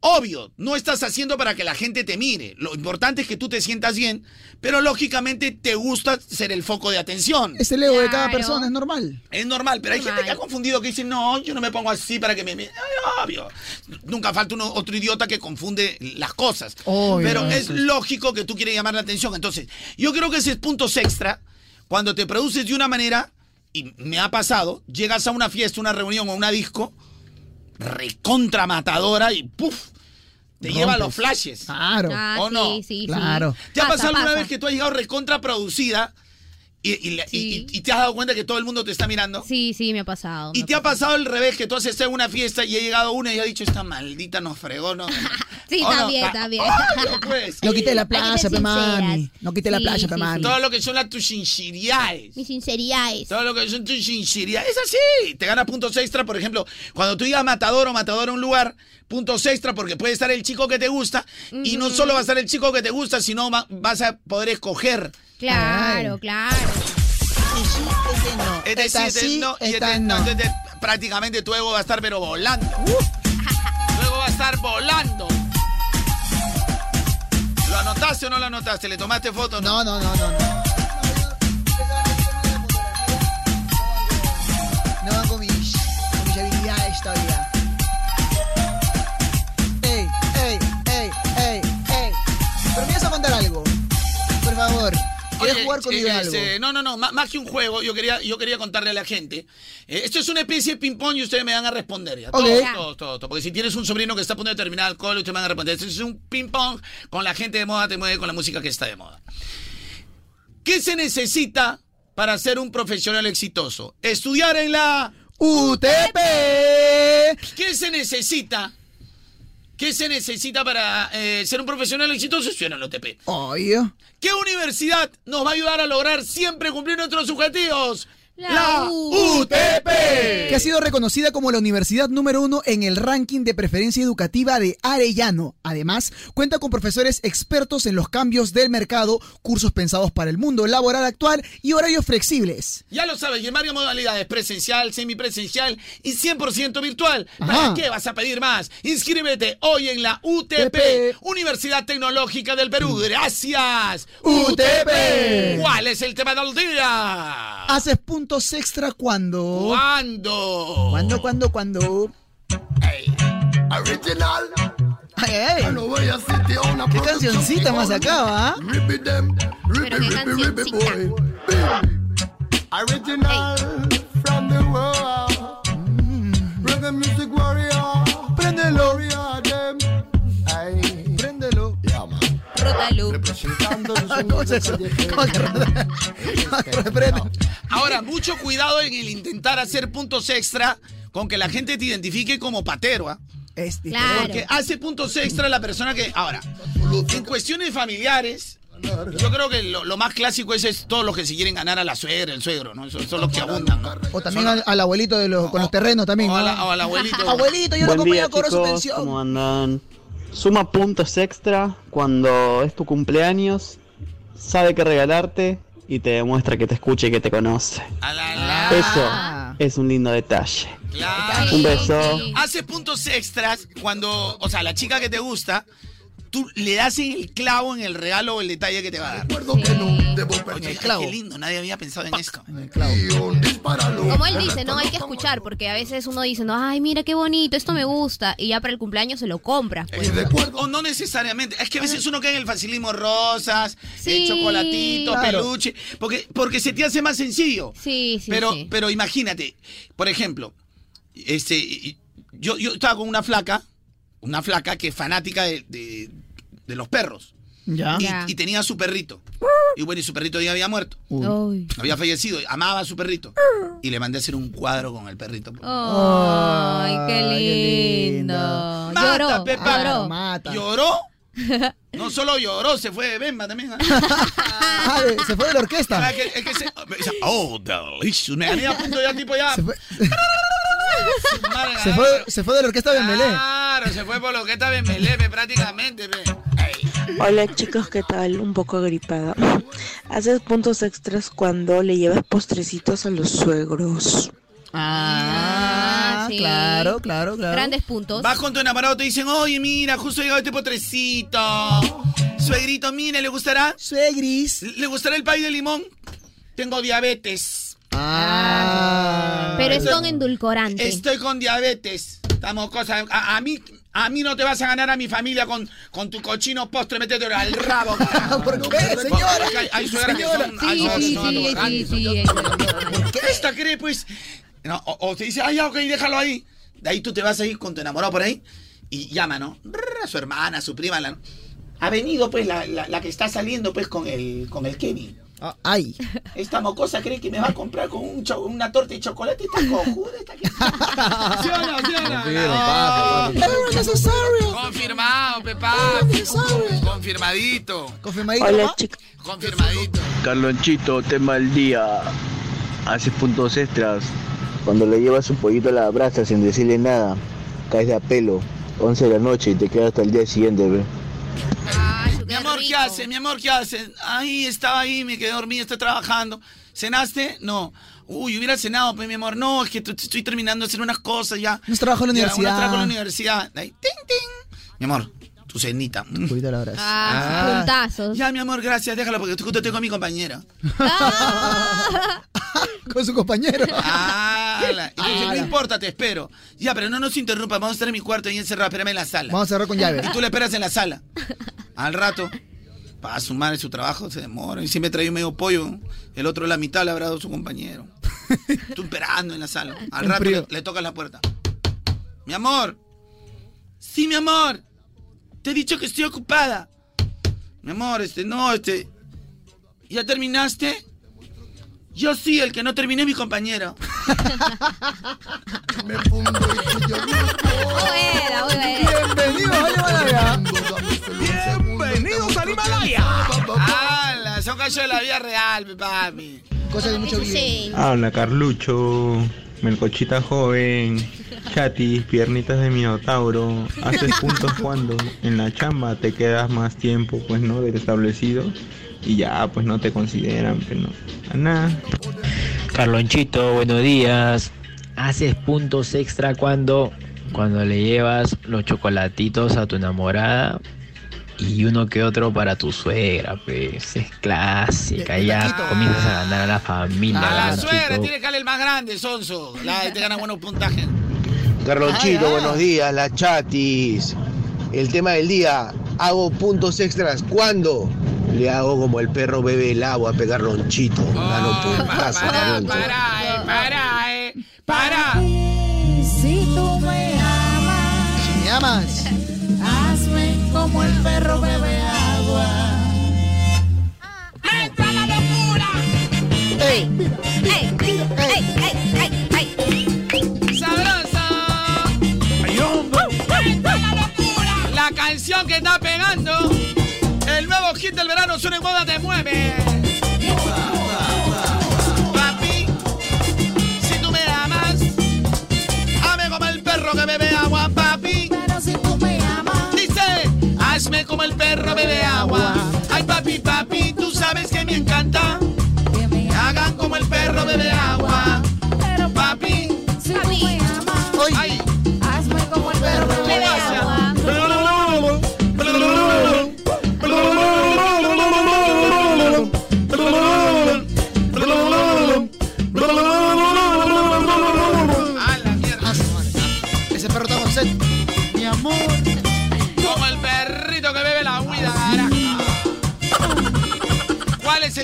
[SPEAKER 7] Obvio, no estás haciendo para que la gente te mire. Lo importante es que tú te sientas bien, pero lógicamente te gusta ser el foco de atención.
[SPEAKER 4] Es el ego de cada persona, es normal.
[SPEAKER 7] Es normal, pero hay gente que ha confundido que dice, no, yo no me pongo así para que me... me-". Ay, obvio. Nunca falta uno, otro idiota que confunde las cosas.
[SPEAKER 4] Obvio.
[SPEAKER 7] Pero es lógico que tú quieres llamar la atención. Entonces, yo creo que ese es puntos extra. Cuando te produces de una manera, y me ha pasado, llegas a una fiesta, una reunión o una disco, recontra matadora y ¡puf! Te
[SPEAKER 4] Rompes.
[SPEAKER 7] lleva a los flashes.
[SPEAKER 4] Claro.
[SPEAKER 5] Ah,
[SPEAKER 7] ¿O no?
[SPEAKER 5] sí.
[SPEAKER 4] Claro.
[SPEAKER 7] ¿Te ha
[SPEAKER 5] Pasa,
[SPEAKER 7] pasado alguna
[SPEAKER 5] pasa.
[SPEAKER 7] vez que tú has llegado recontra producida y, y la- y- y- y te has dado cuenta que todo el mundo te está mirando?
[SPEAKER 5] Sí, sí, me ha pasado.
[SPEAKER 7] ¿Y te ha pasado al revés que tú has estado en una fiesta y ha llegado una y ha dicho, esta maldita nos fregó, ¿no?
[SPEAKER 5] Sí,
[SPEAKER 7] ¿O no?
[SPEAKER 5] también,
[SPEAKER 7] Ah,
[SPEAKER 5] también.
[SPEAKER 7] obvio, pues.
[SPEAKER 4] No quité la playa, pe mami. No quité la
[SPEAKER 5] Sí,
[SPEAKER 4] playa, pe
[SPEAKER 5] sí,
[SPEAKER 4] mami.
[SPEAKER 7] Todo lo que son las tus sinceridades.
[SPEAKER 5] Mis sinceridades.
[SPEAKER 7] Todo lo que son tus sinceridades. Es así. Te ganas puntos extra, por ejemplo, cuando tú digas matador o matador a un lugar, puntos extra porque puede estar el chico que te gusta y no solo va a estar el chico que te gusta, sino va- vas a poder escoger.
[SPEAKER 5] Claro, claro.
[SPEAKER 7] Es decir,
[SPEAKER 4] Esta sí,
[SPEAKER 7] no, y
[SPEAKER 4] esta
[SPEAKER 7] este-
[SPEAKER 4] no.
[SPEAKER 7] entonces, prácticamente tu ego va a estar pero volando. Tu ego va a estar volando. ¿Lo anotaste o no lo anotaste? ¿Le tomaste foto o no?
[SPEAKER 4] No, no, no, no. no. No van con mis, con mis habilidades todavía. Pero me vas a contar algo. Por favor. ¿Quieres
[SPEAKER 7] Oye,
[SPEAKER 4] jugar conmigo
[SPEAKER 7] eh,
[SPEAKER 4] algo?
[SPEAKER 7] este, no, no, no, má- más que un juego, yo quería, yo quería contarle a la gente. eh, esto es una especie de ping-pong y ustedes me van a responder. Todos, todos, todos, todos. Porque si tienes un sobrino que está a punto de terminar el cole, ustedes me van a responder. Esto es un ping-pong con la gente de moda, te mueve con la música que está de moda. ¿Qué se necesita para ser un profesional exitoso? Estudiar en la
[SPEAKER 4] UTP.
[SPEAKER 7] ¿Qué se necesita? ¿Qué se necesita para eh, ser un profesional exitoso? En la UTP.
[SPEAKER 4] Obvio.
[SPEAKER 7] ¿Qué universidad nos va a ayudar a lograr siempre cumplir nuestros objetivos?
[SPEAKER 5] La
[SPEAKER 7] UTP.
[SPEAKER 4] Que ha sido reconocida como la universidad número uno en el ranking de preferencia educativa de Arellano. Además, cuenta con profesores expertos en los cambios del mercado, cursos pensados para el mundo laboral actual y horarios flexibles.
[SPEAKER 7] Ya lo sabes, y en varias modalidades, presencial, semipresencial y 100% virtual. ¿Para
[SPEAKER 4] Ajá.
[SPEAKER 7] qué vas a pedir más? Inscríbete hoy en la UTP. Universidad Tecnológica del Perú. Gracias.
[SPEAKER 4] UTP.
[SPEAKER 7] ¿Cuál es el tema del día?
[SPEAKER 4] ¿Haces puntos extra cuando?
[SPEAKER 7] ¿Cuándo?
[SPEAKER 4] ¿Cuándo, cuándo, cuándo?
[SPEAKER 26] Original.
[SPEAKER 4] Ay, ay, ay. ¿Qué cancioncita más acaba, ah?
[SPEAKER 5] Pero qué cancioncita.
[SPEAKER 26] Original from the world. Reggae music warrior.
[SPEAKER 4] Préndelo.
[SPEAKER 26] Warrior them.
[SPEAKER 7] Ahora, mucho cuidado en el intentar hacer puntos extra con que la gente te identifique como patero, ¿ah?
[SPEAKER 4] Es
[SPEAKER 5] Claro.
[SPEAKER 7] Porque hace puntos extra la persona que. Ahora, en cuestiones familiares, yo creo que lo, lo más clásico es, es todos los que se quieren ganar a la suegra, el suegro, ¿no? Son, son los que abundan, ¿no?
[SPEAKER 4] O también al, al abuelito de los, con los terrenos también.
[SPEAKER 7] O, a
[SPEAKER 4] ¿no?
[SPEAKER 7] la- o al abuelito.
[SPEAKER 4] Abuelito, yo no
[SPEAKER 37] Buen
[SPEAKER 4] ya cobro su
[SPEAKER 37] chicos.
[SPEAKER 4] pensión.
[SPEAKER 37] ¿Cómo andan? Suma puntos extra cuando es tu cumpleaños, sabe qué regalarte y te demuestra que te escucha y que te conoce. Eso es un lindo detalle.
[SPEAKER 7] Claro.
[SPEAKER 37] Un beso.
[SPEAKER 7] Hace puntos extras cuando, o sea, la chica que te gusta, tú le das en el clavo en el regalo o el detalle que te va a dar. Oye, qué lindo, nadie había pensado en esto.
[SPEAKER 5] Como él dice, no hay que escuchar, porque a veces uno dice, no, ay, mira qué bonito, esto me gusta, y ya para el cumpleaños se lo compra. pues.
[SPEAKER 7] O no necesariamente. Es que a veces uno cae en el facilismo rosas,
[SPEAKER 5] Sí,
[SPEAKER 7] el chocolatito,
[SPEAKER 5] claro.
[SPEAKER 7] peluche, porque, porque se te hace más sencillo.
[SPEAKER 5] Sí, sí,
[SPEAKER 7] pero,
[SPEAKER 5] sí.
[SPEAKER 7] pero imagínate, por ejemplo, este, yo, yo estaba con una flaca, una flaca que es fanática de, de- de los perros.
[SPEAKER 4] Ya.
[SPEAKER 7] Y, y tenía a su perrito. Y bueno, y su perrito ya había muerto.
[SPEAKER 5] Uy.
[SPEAKER 7] Había fallecido, amaba a su perrito. Y le mandé a hacer un cuadro con el perrito.
[SPEAKER 5] Ay, qué lindo.
[SPEAKER 7] Mata,
[SPEAKER 5] Lloró,
[SPEAKER 7] Pepa.
[SPEAKER 5] lloró.
[SPEAKER 7] ¿Lloró? No solo lloró, se fue de Bemba también. ¿ah?
[SPEAKER 4] Ah, de- se fue de la orquesta.
[SPEAKER 7] Ah, es que- es que se- oh, delicious. Me gané a punto ya, tipo ya.
[SPEAKER 4] Se fue, se fue, se fue de la orquesta de Belé.
[SPEAKER 7] Claro, se fue por está Bembelé, pe, prácticamente. pe.
[SPEAKER 34] Hola chicos, ¿qué tal? Un poco agripada. Haces puntos extras cuando le llevas postrecitos a los suegros.
[SPEAKER 4] Ah,
[SPEAKER 5] sí.
[SPEAKER 4] claro, claro, claro.
[SPEAKER 5] Grandes puntos.
[SPEAKER 7] Vas con tu enamorado, te dicen, oye, mira, justo ha llegado este potrecito. Suegrito, mire, ¿le gustará?
[SPEAKER 4] Suegris.
[SPEAKER 7] ¿Le gustará el pay de limón? Tengo diabetes.
[SPEAKER 4] Ah.
[SPEAKER 5] Pero es con endulcorante.
[SPEAKER 7] Estoy con diabetes. Estamos cosas. A, a mí, a mí no te vas a ganar a mi familia con, con tu cochino postre, métete al rabo.
[SPEAKER 4] ¿Por qué, señora?
[SPEAKER 7] Hay, hay suegras que son.
[SPEAKER 5] Sí, sí, sí, sí, sí.
[SPEAKER 7] Esta cree, pues. No, o, o te dice, ay, ya, ok, déjalo ahí. De ahí tú te vas a ir con tu enamorado por ahí y llama, ¿no? A su hermana, a su prima. La, ha venido, pues, la, la, la que está saliendo, pues, con el, con el Kevin.
[SPEAKER 4] Ah, ay.
[SPEAKER 7] Esta mocosa cree que me va a comprar con un cho- una torta de chocolate. Está cojuda, esta que... ¿Sí o no? ¿Sí o no? No. Confirmado, Pepa. Confirmadito.
[SPEAKER 4] Confirmadito.
[SPEAKER 34] Hola chicos.
[SPEAKER 7] Confirmadito.
[SPEAKER 37] Carlonchito, tema del día. Haces puntos extras. Cuando le llevas un pollito a la brasa sin decirle nada, caes de a pelo. 11 de la noche y te quedas hasta el día siguiente, ve.
[SPEAKER 7] Mi amor, ¿qué hace? Mi amor, ¿qué hace? Ahí, estaba ahí, me quedé dormida, estoy trabajando. ¿Cenaste? No. Uy, hubiera cenado, pues, mi amor. No, es que estoy terminando de hacer unas cosas ya.
[SPEAKER 4] Nos trabajo en la universidad.
[SPEAKER 7] unos trabajos en la universidad. Ahí, ting, ting. Mi amor, tu cenita.
[SPEAKER 4] Pollito a la brasa.
[SPEAKER 5] Ah, puntazos.
[SPEAKER 7] Ya, mi amor, gracias, déjala porque justo estoy con mi compañera.
[SPEAKER 4] Con su compañero.
[SPEAKER 7] Ah, la- dice, no importa, te espero. Ya, pero no nos interrumpa, vamos a estar en mi cuarto y encerrado, espérame en la sala.
[SPEAKER 4] Vamos a cerrar con llave.
[SPEAKER 7] Y tú le esperas en la sala. Al rato, para su madre su trabajo, se demora. Y siempre trae medio pollo. El otro la mitad le habrá dado su compañero. Tú esperando en la sala. Al rato le, le toca la puerta. Mi amor. Sí, mi amor. Te he dicho que estoy ocupada. Mi amor, este, no, este. ¿Ya terminaste? Yo sí, el que no terminé mi compañero.
[SPEAKER 5] Buena, buena.
[SPEAKER 4] Bienvenidos al Himalaya.
[SPEAKER 7] Bienvenidos al Himalaya. ¡Hala! Son casos de la vida real, mi papi.
[SPEAKER 4] Cosas de mucho bien.
[SPEAKER 5] Sí.
[SPEAKER 32] Habla Carlucho, Melcochita joven, chatis, piernitas de minotauro. Haces puntos cuando en la chamba te quedas más tiempo, pues no, del establecido. Y ya, pues no te consideran, pero no. A nada.
[SPEAKER 38] Carlonchito, buenos días. Haces puntos extra cuando cuando le llevas los chocolatitos a tu enamorada y uno que otro para tu suegra, pues es clásica. Ya comienzas a ganar a la familia.
[SPEAKER 7] A la suegra tiene que darle el más grande, Sonso. La te gana buenos puntajes.
[SPEAKER 37] Carlonchito,
[SPEAKER 7] ay.
[SPEAKER 37] buenos días, la chatis.
[SPEAKER 39] El tema del día, hago puntos extras. ¿Cuándo? Le hago como el perro bebe el agua a pegar lonchito. Gano puntazo.
[SPEAKER 7] Para,
[SPEAKER 39] Alonso.
[SPEAKER 7] para, eh, para, eh, para.
[SPEAKER 40] Si tú me amas,
[SPEAKER 4] Si me amas.
[SPEAKER 40] Como el perro bebe agua.
[SPEAKER 7] ¡Entra la locura!
[SPEAKER 4] ¡Ey!
[SPEAKER 5] ¡Ey! ¡Ey! ¡Ey! ¡Ey! ¡Ey!
[SPEAKER 7] ¡Sabrosa! ¡Entra la locura! La canción que está pegando. El nuevo hit del verano suena en moda te mueve. Papi, si tú me amas, ame como el perro que bebe hazme como el perro bebe agua. Ay, papi, papi, tú sabes que me encanta.
[SPEAKER 40] que
[SPEAKER 7] Hagan como el perro bebe agua.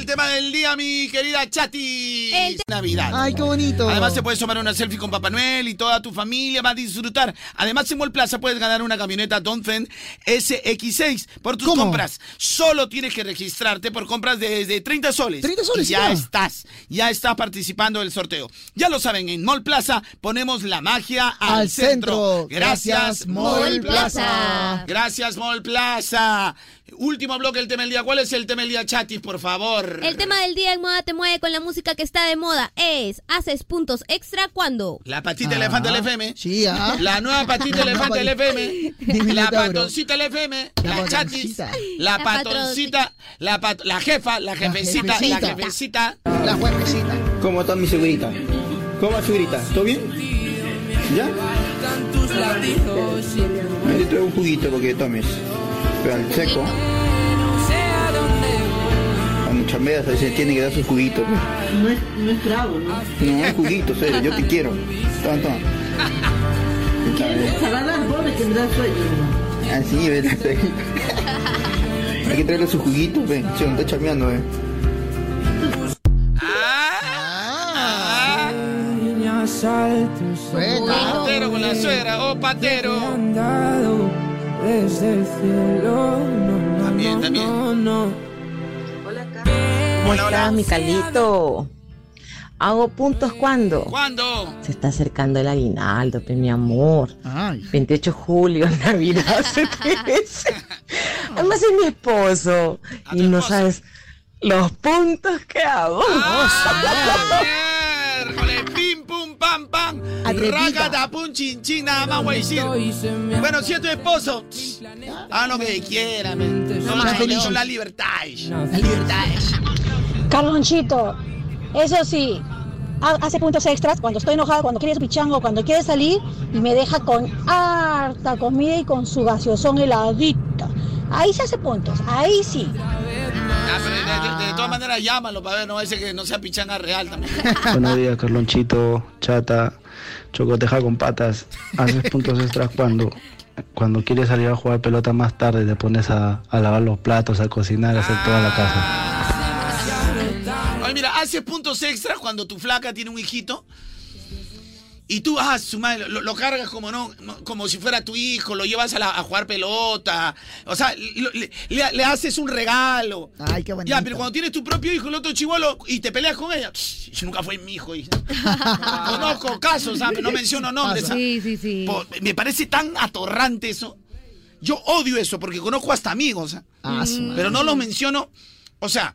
[SPEAKER 7] El tema del día, mi querida Chati?
[SPEAKER 5] Te-
[SPEAKER 7] Navidad.
[SPEAKER 4] Ay, qué bonito.
[SPEAKER 7] Además, se puedes tomar una selfie con Papá Noel y toda tu familia va a disfrutar. Además, en Mall Plaza puedes ganar una camioneta Donphen SX6 por tus
[SPEAKER 4] ¿Cómo?
[SPEAKER 7] compras. Solo tienes que registrarte por compras desde 30 soles.
[SPEAKER 4] 30 soles,
[SPEAKER 7] Y ya
[SPEAKER 4] ya.
[SPEAKER 7] estás, ya estás participando del sorteo. Ya lo saben, en Mall Plaza ponemos la magia al,
[SPEAKER 4] Al centro. Gracias, Mall
[SPEAKER 5] Plaza.
[SPEAKER 4] Plaza.
[SPEAKER 7] Gracias, Mall Plaza. Último bloque del tema del día. ¿Cuál es el tema del día, Chatis, por favor?
[SPEAKER 5] El tema del día en Moda Te Mueve con la música que está de moda es ¿Haces puntos extra cuando?
[SPEAKER 7] La patita elefante del FM.
[SPEAKER 4] Sí, ah.
[SPEAKER 7] La nueva patita elefante del FM. La patoncita del FM.
[SPEAKER 4] La
[SPEAKER 7] La chatis. La
[SPEAKER 5] La
[SPEAKER 7] patoncita. La, pat- la jefa. La jefecita. La
[SPEAKER 4] jefecita.
[SPEAKER 7] jefecita.
[SPEAKER 4] La juevecita.
[SPEAKER 9] ¿Cómo está mi segurita? ¿Cómo va segurita? ¿Todo bien? ¿Ya? Te traigo un juguito porque tomes. Al seco. Cuando chambeas ahí se tiene que dar su juguito. pues.
[SPEAKER 18] No es, no es trago, ¿no?
[SPEAKER 9] No, es juguito, serio, yo te quiero. Toma, toma.
[SPEAKER 18] Salada al borde que me da sueño.
[SPEAKER 9] Así, ¿ves? Hay que traerle su juguito, ve. Se lo está chameando, eh.
[SPEAKER 7] Ah.
[SPEAKER 4] Bueno.
[SPEAKER 7] Patero con la suegra. Oh, patero. También, también.
[SPEAKER 34] ¿Cómo
[SPEAKER 7] Hola, hola.
[SPEAKER 34] estás, mi Calito? ¿Hago puntos cuándo?
[SPEAKER 7] ¿Cuándo?
[SPEAKER 34] Se está acercando el aguinaldo, pe, mi amor.
[SPEAKER 4] Ay.
[SPEAKER 34] 28 de julio, Navidad, se crece. Además es mi esposo.
[SPEAKER 7] ¿A
[SPEAKER 34] Y no
[SPEAKER 7] esposo?
[SPEAKER 34] sabes los puntos que hago.
[SPEAKER 7] Pum, pam, pam. Raca, pum, chin, chin, nada más voy a decir. Bueno, si es tu esposo, haga lo que quiera, men. No,
[SPEAKER 4] Más
[SPEAKER 7] no, no, la libertad.
[SPEAKER 4] La libertad es.
[SPEAKER 41] Carlonchito, eso sí, ha- hace puntos extras cuando estoy enojada, cuando quiere pichango, cuando quiere salir y me deja con harta comida y con su gaseosón heladita. Ahí se hace puntos, ahí sí.
[SPEAKER 7] Ah, pero de, de- de todas maneras, llámalo para ver, no ese que no sea pichanga real también.
[SPEAKER 9] Buenos días, Carlonchito, Chata, Chocoteja con patas. Haces puntos extras cuando, cuando quieres salir a jugar pelota más tarde, te pones a, a lavar los platos, a cocinar, a hacer toda la casa.
[SPEAKER 7] Oye, mira, haces puntos extras cuando tu flaca tiene un hijito. Y tú, ah, su madre, lo, lo cargas como no, como si fuera tu hijo, lo llevas a, la- a jugar pelota. O sea, lo- le, le- le haces un regalo.
[SPEAKER 4] Ay, qué bonito.
[SPEAKER 7] Ya, pero cuando tienes tu propio hijo, el otro chivolo, y te peleas con ella, "Sh, nunca fue mi hijo. hija". Conozco casos, ¿sabes? no menciono nombres. ¿ah?
[SPEAKER 5] Sí, sí, sí.
[SPEAKER 7] Po- Me parece tan atorrante eso. Yo odio eso porque conozco hasta amigos. ¿ah?
[SPEAKER 4] Ah.
[SPEAKER 7] Pero no los menciono. O sea,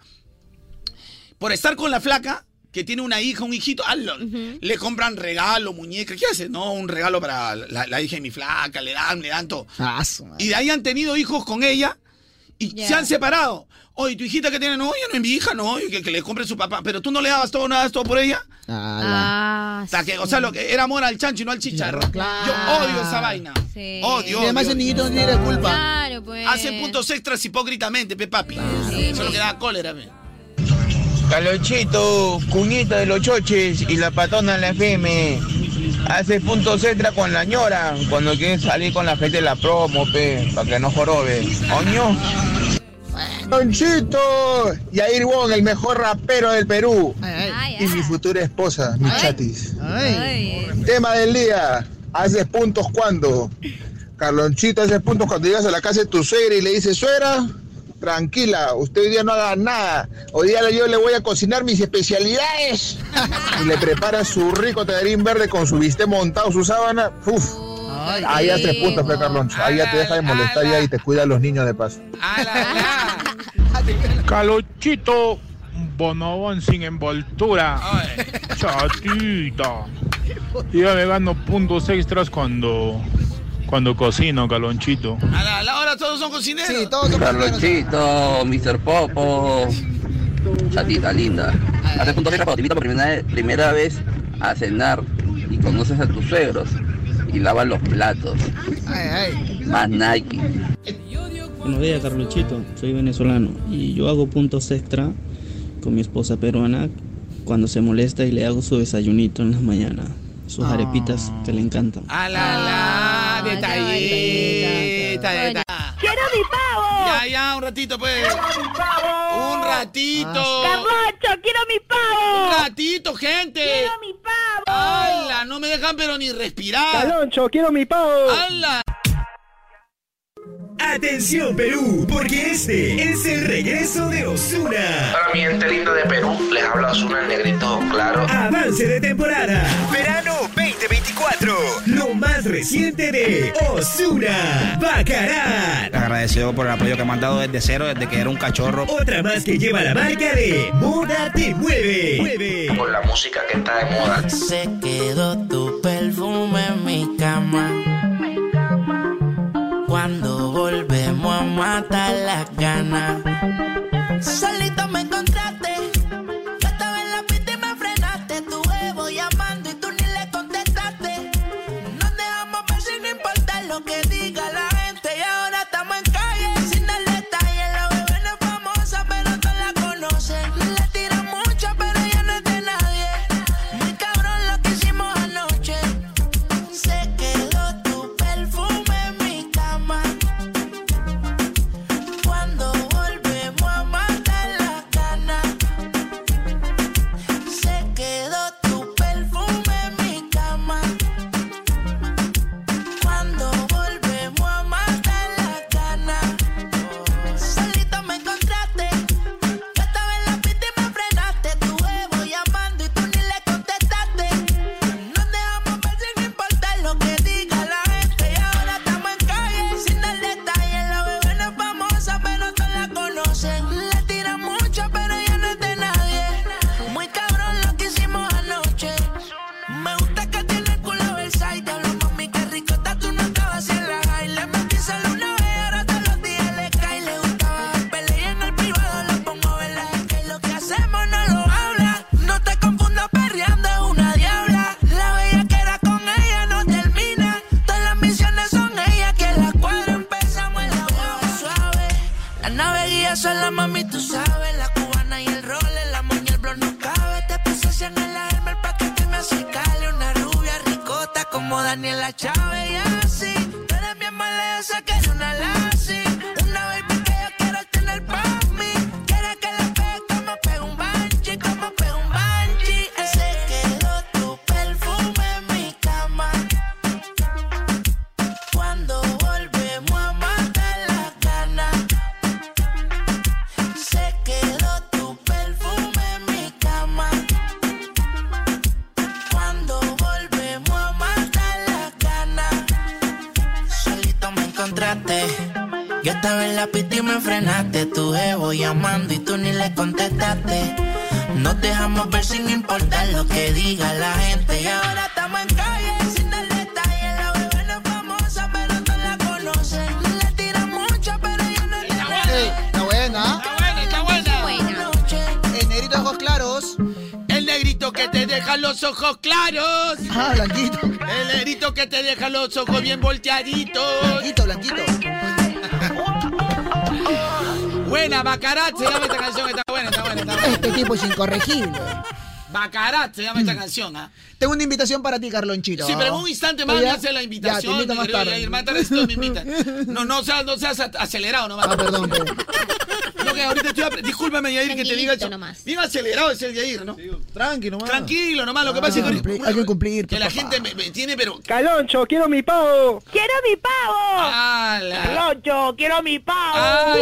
[SPEAKER 7] por estar con la flaca, que tiene una hija, un hijito, ah, lo- le compran regalo, muñeca. ¿Qué hace? No, un regalo para la, la hija de mi flaca, le dan, le dan todo.
[SPEAKER 4] Ah, su madre.
[SPEAKER 7] Y de ahí han tenido hijos con ella y
[SPEAKER 5] Ya.
[SPEAKER 7] se han separado. Oye, tu hijita que tiene, no, ella no es mi hija, no, y que, que le compre su papá. Pero tú no le dabas todo, no das todo por ella.
[SPEAKER 4] Ah,
[SPEAKER 5] Ah,
[SPEAKER 7] O sea, que, o sea, lo que era amor al chancho y no al chicharro.
[SPEAKER 4] Claro.
[SPEAKER 7] Yo odio esa vaina.
[SPEAKER 5] Sí.
[SPEAKER 7] Odio,
[SPEAKER 4] Y además
[SPEAKER 7] odio.
[SPEAKER 4] el niñito no tiene la culpa.
[SPEAKER 5] Claro, pues.
[SPEAKER 7] Hacen puntos extras hipócritamente, pe papi. Eso es lo que da cólera, pe.
[SPEAKER 9] Calonchito, cuñita de los choches y la patona de la FM.
[SPEAKER 27] Hace puntos extra con la ñora cuando quieres salir con la gente de la promo, pe, para que no jorobe. Coño. Conchito, Yair Wong, el mejor rapero del Perú. Y mi futura esposa, mi chatis. Tema del día. ¿Haces puntos cuando? Carlonchito, haces puntos cuando llegas a la casa de tu suegra y le dices, suegra, tranquila, usted hoy día no haga nada. Hoy día yo le voy a cocinar mis especialidades. Y le prepara su rico tallarín verde con su bistec montado, su sábana. Uf. Ahí haces puntos, pe Carloncho. Ahí ya te deja de molestar ya y te cuida a los niños de paz.
[SPEAKER 42] Calochito, bonobón sin envoltura. Chatita. Yo me gano puntos extras cuando cuando cocino, Calonchito.
[SPEAKER 7] A la, a la hora todos son cocineros.
[SPEAKER 4] Sí, todos son
[SPEAKER 43] Carlonchito, Mr. Popo, chatita linda. Hace puntos extra cuando te invitan por primera, primera vez a cenar y conoces a tus suegros y lavas los platos. Más Nike.
[SPEAKER 44] Buenos días, Carluchito. Soy venezolano y yo hago puntos extra con mi esposa peruana cuando se molesta y le hago su desayunito en las mañanas. Sus arepitas que le encantan.
[SPEAKER 7] A la la, detallita, detallita.
[SPEAKER 40] ¡Quiero mi pavo!
[SPEAKER 7] Ya, ya, un ratito, pues. Un ratito.
[SPEAKER 40] ¡Carlocho, quiero mi pavo!
[SPEAKER 7] Un ratito, gente.
[SPEAKER 40] ¡Quiero mi pavo!
[SPEAKER 7] ¡Hala! No me dejan pero ni respirar.
[SPEAKER 40] Caloncho,
[SPEAKER 7] quiero mi pavo. ¡Hala!
[SPEAKER 45] Atención Perú, porque este es el regreso de Osuna.
[SPEAKER 46] Para mi gente linda de Perú, les habla Osuna el negrito, claro.
[SPEAKER 45] Avance de temporada. Verano 2024. Lo más reciente de Osuna. Bacarat.
[SPEAKER 47] Agradecido por el apoyo que me han dado desde cero, desde que era un cachorro.
[SPEAKER 45] Otra más que lleva la marca de Moda Te Mueve. Mueve.
[SPEAKER 46] Con la música que está de moda.
[SPEAKER 30] Se quedó tu perfume en mi cama. Cuando volvemos a matar las ganas. Solito los
[SPEAKER 4] ojos
[SPEAKER 7] bien volteaditos.
[SPEAKER 4] Blanquito, blanquito.
[SPEAKER 7] Buena, Bacarat, se llama esta canción, está buena, está buena, está buena.
[SPEAKER 4] Este tipo es incorregible.
[SPEAKER 5] Bacarat se llama esta canción, ¿ah?
[SPEAKER 4] Tengo una invitación para ti, Carlonchito.
[SPEAKER 5] Sí, pero en un instante más
[SPEAKER 4] ¿Ya?
[SPEAKER 5] me hace la invitación.
[SPEAKER 4] Ya, te invito
[SPEAKER 5] mi
[SPEAKER 4] más tarde.
[SPEAKER 5] Yair. Más tarde esto me invita. No, no seas, no seas acelerado nomás.
[SPEAKER 4] Ah, perdón,
[SPEAKER 5] No, que ahorita estoy... Discúlpame, Yair, que te diga eso. Bien acelerado es el Yair, ¿no?
[SPEAKER 4] Tranqui nomás.
[SPEAKER 5] Tranquilo nomás, lo que pasa es que...
[SPEAKER 4] Hay que cumplir.
[SPEAKER 5] Que la gente me, me tiene, pero...
[SPEAKER 48] Caloncho, quiero mi pavo.
[SPEAKER 49] ¡Quiero mi pavo!
[SPEAKER 5] ¡Hala!
[SPEAKER 48] Caloncho, quiero mi pavo.
[SPEAKER 5] ¡Hala!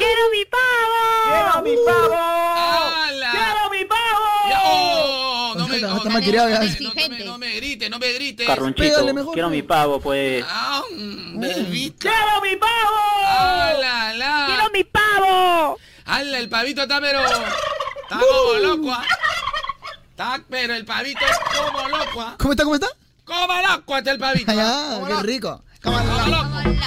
[SPEAKER 49] ¡Quiero mi pavo!
[SPEAKER 48] Quiero mi pavo.
[SPEAKER 5] ¡Hala!
[SPEAKER 48] Quiero mi pavo.
[SPEAKER 5] Ya, oh, no me, no, me- no, grites, no me grites.
[SPEAKER 44] Carlonchito, quiero mi pavo, pues.
[SPEAKER 5] Ah.
[SPEAKER 48] ¡Quiero mi pavo!
[SPEAKER 5] ¡Hala, la!
[SPEAKER 49] ¡Quiero mi pavo!
[SPEAKER 5] ¡Hala, el pavito está pero... Está como loco, ¿ah? Está, pero el pavito es como loco, ¿ah?
[SPEAKER 4] ¿Cómo está? ¿Cómo está?
[SPEAKER 5] Como loco está el pavito. ¿ah?
[SPEAKER 4] Ya,
[SPEAKER 5] Como
[SPEAKER 4] qué
[SPEAKER 5] loco.
[SPEAKER 4] rico.
[SPEAKER 5] Como loco.
[SPEAKER 7] Oye,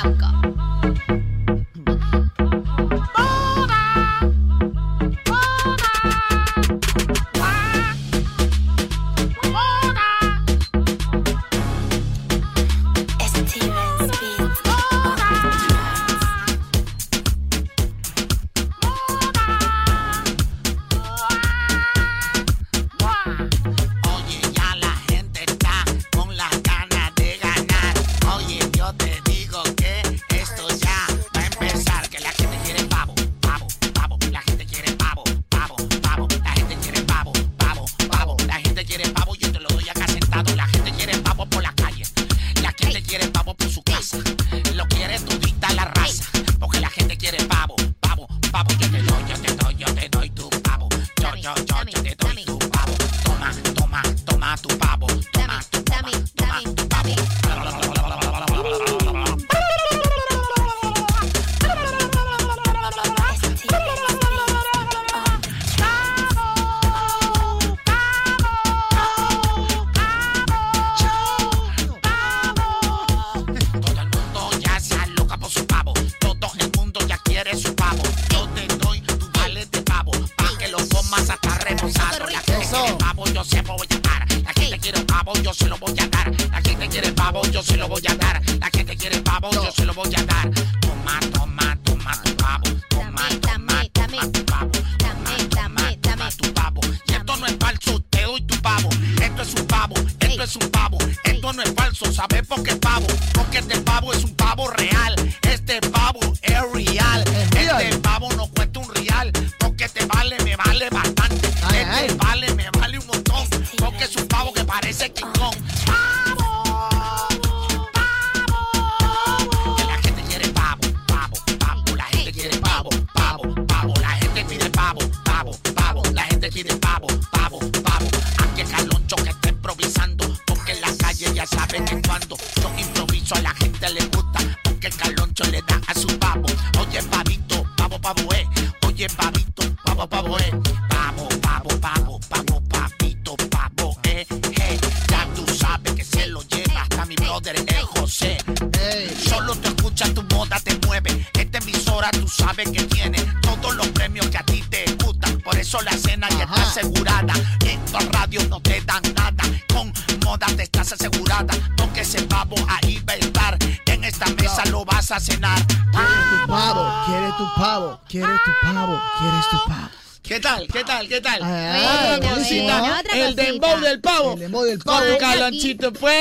[SPEAKER 7] ¿Qué
[SPEAKER 5] tal?
[SPEAKER 4] Ah,
[SPEAKER 5] Otra cosita.
[SPEAKER 4] bueno, otra
[SPEAKER 5] el dembow del pavo.
[SPEAKER 4] El dembow del pavo.
[SPEAKER 5] Con calonchito, pues.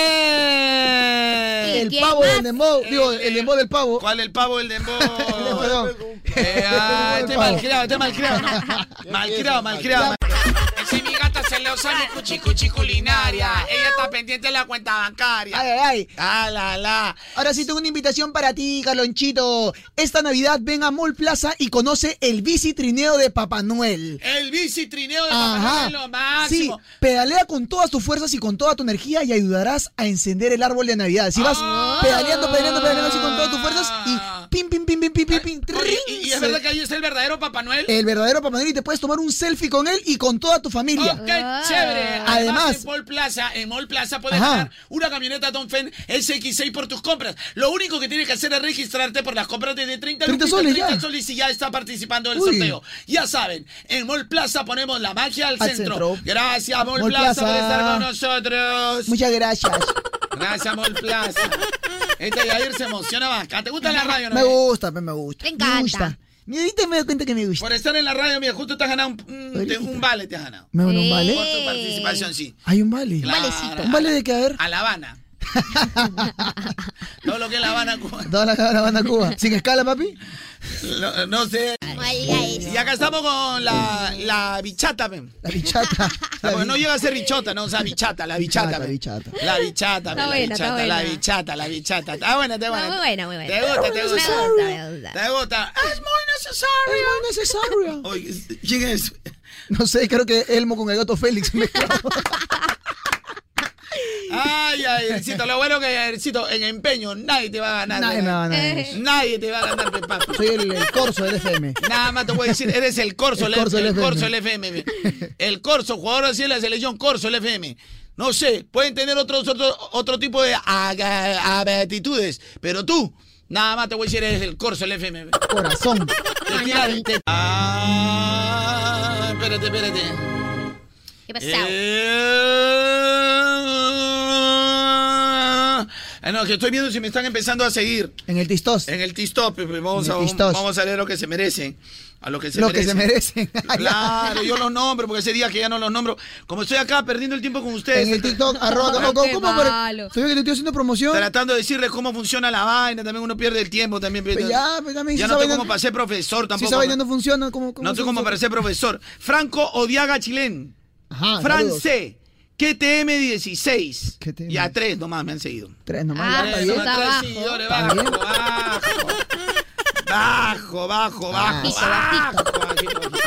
[SPEAKER 4] El pavo del dembow, digo, el dembow del pavo.
[SPEAKER 5] ¿Cuál el pavo del dembow?
[SPEAKER 4] Perdón.
[SPEAKER 5] Eh, ah, este malcriado, este malcriado. Malcriado, malcriado. Si mi gata se le usa mi cuchi cuchi culinaria. Ella está pendiente de la cuenta bancaria.
[SPEAKER 4] Ay, ay, ay.
[SPEAKER 5] Ah, la, la.
[SPEAKER 4] Ahora sí tengo una invitación para ti, Carlonchito. Esta Navidad ven a Mall Plaza y conoce el bici trineo de Papá Noel.
[SPEAKER 5] Bici trineo de
[SPEAKER 4] Ajá.
[SPEAKER 5] Lo máximo.
[SPEAKER 4] Sí, pedalea con todas tus fuerzas y con toda tu energía y ayudarás a encender el árbol de Navidad. Si vas
[SPEAKER 5] Ah.
[SPEAKER 4] pedaleando, pedaleando, pedaleando así con todas tus fuerzas y pim, pim, pim, pim, pim, pim, pim,
[SPEAKER 5] Oye, ¿y, y es
[SPEAKER 4] se-
[SPEAKER 5] verdad que ahí está el
[SPEAKER 4] el verdadero Papá Noel y te puedes tomar un selfie con él y con toda tu familia.
[SPEAKER 5] Oh, ¡Qué chévere! Además,
[SPEAKER 4] Además-
[SPEAKER 5] en Mall Plaza, en Mall Plaza puedes
[SPEAKER 4] Ajá.
[SPEAKER 5] ganar una camioneta Don Fen SX6 por tus compras. Lo único que tienes que hacer es registrarte por las compras de 30,
[SPEAKER 4] 30
[SPEAKER 5] lupitas,
[SPEAKER 4] soles,
[SPEAKER 5] 30
[SPEAKER 4] ya.
[SPEAKER 5] soles y ya está participando del
[SPEAKER 4] Uy.
[SPEAKER 5] sorteo. Ya saben, en Mall Plaza ponemos la magia al,
[SPEAKER 4] Al
[SPEAKER 5] centro.
[SPEAKER 4] centro.
[SPEAKER 5] Gracias, Mall,
[SPEAKER 4] Mall
[SPEAKER 5] Plaza, por estar con nosotros.
[SPEAKER 4] Muchas gracias.
[SPEAKER 5] Gracias, Mall Plaza. Este Yair se emociona bastante. ¿Te gusta la radio, no?
[SPEAKER 4] Me gusta, me gusta.
[SPEAKER 50] Me encanta.
[SPEAKER 4] Me gusta. Mi ahorita me doy cuenta que me gusta.
[SPEAKER 7] Por estar en la radio, mira, justo te has ganado un, un- un vale, te has ganado.
[SPEAKER 4] ¿Me dan un vale?
[SPEAKER 7] Por tu participación, sí.
[SPEAKER 4] Hay un vale.
[SPEAKER 7] Claro.
[SPEAKER 4] ¿Un vale de qué? A ver.
[SPEAKER 7] A La Habana. Todo lo que es La Habana, Cuba.
[SPEAKER 4] Toda la, la banda Cuba. ¿Sin escala, papi?
[SPEAKER 7] No, no sé. Y acá estamos con la, la bichata, pen.
[SPEAKER 4] La bichata.
[SPEAKER 7] Ah, porque no llega a ser bichota, no, o sea, bichata, la bichata. pen.
[SPEAKER 4] bichata.
[SPEAKER 7] La bichata, la
[SPEAKER 5] buena, está
[SPEAKER 7] bichata, la bichata, la bichata. Está buena, está buena.
[SPEAKER 5] muy buena, muy buena.
[SPEAKER 7] Te gusta, te
[SPEAKER 5] Me
[SPEAKER 7] gusta.
[SPEAKER 5] gusta, me gusta.
[SPEAKER 7] Te gusta. Es muy necesario.
[SPEAKER 4] Es muy necesario.
[SPEAKER 7] Oye, ¿quién es?
[SPEAKER 4] No sé, creo que Elmo con el gato Félix mezclado.
[SPEAKER 7] Ay, ay, Ercito, lo bueno que Ercito, en empeño, nadie te va a ganar.
[SPEAKER 4] Nadie me va a ganar eso.
[SPEAKER 7] Nadie te va a ganar, papi.
[SPEAKER 4] Soy el, el corso del FM.
[SPEAKER 7] Nada más te voy a decir, eres el Corso,
[SPEAKER 4] El
[SPEAKER 7] el,
[SPEAKER 4] Corso del
[SPEAKER 7] el
[SPEAKER 4] FM.
[SPEAKER 7] Corso del FM. El Corso, jugador así de la selección Corso, el FM. No sé, pueden tener otros, otro, otro tipo de aptitudes, pero tú, nada más te voy a decir, eres el Corso, el FM.
[SPEAKER 4] Corazón.
[SPEAKER 7] Te tira- te- Ah, espérate, espérate.
[SPEAKER 5] ¿Qué pasó?
[SPEAKER 7] Eh, ah, no, que estoy viendo si me están empezando a seguir.
[SPEAKER 4] En el Tistos.
[SPEAKER 7] En el Tistop, vamos, a,
[SPEAKER 4] Tistos.
[SPEAKER 7] vamos a leer lo que se merecen. A lo que se
[SPEAKER 4] Lo que se
[SPEAKER 7] merecen.
[SPEAKER 4] merecen.
[SPEAKER 7] Claro, yo los nombro, porque ese día que ya no los nombro. Como estoy acá perdiendo el tiempo con ustedes.
[SPEAKER 4] En el TikTok, arroba, ¿cómo, cómo, cómo, pero-
[SPEAKER 5] malo.
[SPEAKER 4] ¿Sabía que te estoy haciendo promoción?
[SPEAKER 7] Tratando de decirles cómo funciona la vaina, también uno pierde el tiempo también.
[SPEAKER 4] Pues ya, pues también,
[SPEAKER 7] ya
[SPEAKER 4] si
[SPEAKER 7] no tengo como para ser profesor
[SPEAKER 4] Si
[SPEAKER 7] tampoco.
[SPEAKER 4] esa vaina no funciona, ¿cómo, cómo
[SPEAKER 7] no tengo como para ser profesor. Franco Odiaga Chilén.
[SPEAKER 4] Ajá, saludos.
[SPEAKER 7] C. KTM16. Ya tres nomás me han seguido.
[SPEAKER 4] Tres nomás,
[SPEAKER 5] Ah,
[SPEAKER 7] Tres, nomás, tres
[SPEAKER 5] bajo.
[SPEAKER 7] seguidores, bajo, bajo. Bajo, bajo, bajo,
[SPEAKER 5] Bajito,
[SPEAKER 7] bajo,
[SPEAKER 5] bajito.
[SPEAKER 7] bajito.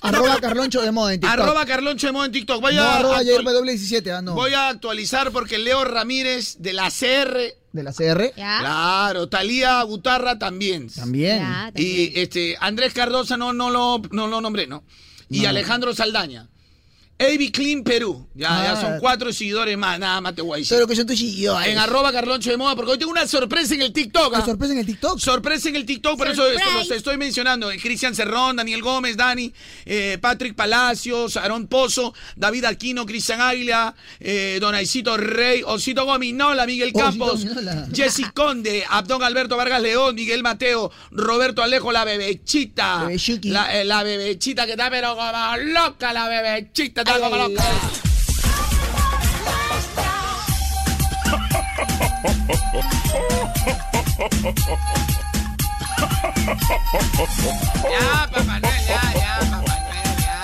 [SPEAKER 4] Arroba Carloncho de moda en TikTok.
[SPEAKER 7] Arroba Carloncho de Moda en TikTok. Voy
[SPEAKER 4] no
[SPEAKER 7] a,
[SPEAKER 4] arroba
[SPEAKER 7] actual-
[SPEAKER 4] Jair W17, ah, no.
[SPEAKER 7] voy a actualizar porque Leo Ramírez de la CR.
[SPEAKER 4] De la CR.
[SPEAKER 5] ¿Ya?
[SPEAKER 7] Claro, Talía Butarra también.
[SPEAKER 4] También.
[SPEAKER 5] Ya,
[SPEAKER 7] Y este Andrés Cardosa no, no, lo, no lo nombré, ¿no? Y
[SPEAKER 4] No.
[SPEAKER 7] Alejandro Saldaña. AB Clean Perú. Ya,
[SPEAKER 4] Ah.
[SPEAKER 7] ya son cuatro seguidores más, nada más te voy a decir.
[SPEAKER 4] Pero que son tus seguidores.
[SPEAKER 7] En arroba Carloncho de Moda, porque hoy tengo una sorpresa en el TikTok.
[SPEAKER 4] ¿Una
[SPEAKER 7] ¿ah?
[SPEAKER 4] sorpresa en el TikTok?
[SPEAKER 7] Sorpresa en el TikTok, por eso esto los estoy mencionando. Eh, Cristian Cerrón, Daniel Gómez, Dani, eh, Patrick Palacios, Aarón Pozo, David Aquino, Cristian Águila, eh, Donaicito Rey, Osito Gominola, Miguel
[SPEAKER 4] Osito
[SPEAKER 7] Campos. Jessy Conde, Abdón Alberto Vargas León, Miguel Mateo, Roberto Alejo, la bebechita.
[SPEAKER 4] Bebechuki.
[SPEAKER 7] La, eh, la bebechita que está pero como loca, la bebechita
[SPEAKER 4] Ay, ay,
[SPEAKER 7] loca. Ya, Papá Noel, ya, ya, Papá Noel, ya.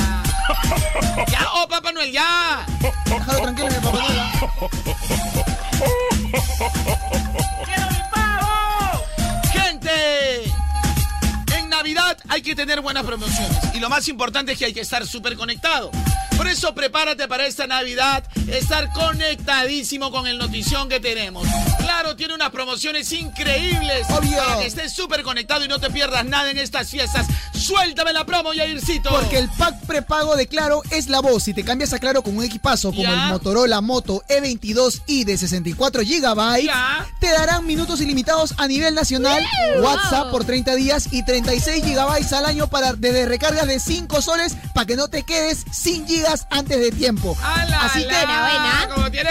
[SPEAKER 7] Ya, oh, Papá Noel, ya.
[SPEAKER 4] Déjalo tranquilo, mi papá. Noel.
[SPEAKER 48] ¡Quiero mi pavo!
[SPEAKER 7] Gente, en Navidad hay que tener buenas promociones y lo más importante es que hay que estar súper conectado. Por eso prepárate para esta Navidad, estar conectadísimo con el notición que tenemos. Claro, tiene unas promociones increíbles
[SPEAKER 4] Obvio.
[SPEAKER 7] para que estés súper conectado y no te pierdas nada en estas fiestas. Suéltame la promo, Yaircito.
[SPEAKER 4] Porque el pack prepago de Claro es la voz. Si te cambias a Claro con un equipazo como
[SPEAKER 7] Ya.
[SPEAKER 4] el Motorola Moto E22i de 64 GB,
[SPEAKER 7] Ya.
[SPEAKER 4] te darán minutos ilimitados a nivel nacional, WhatsApp por 30 días y 36 GB al año para desde recargas de 5 soles para que no te quedes sin antes de tiempo.
[SPEAKER 7] ¡Ala,
[SPEAKER 4] Así que
[SPEAKER 5] buena.
[SPEAKER 7] Como tiene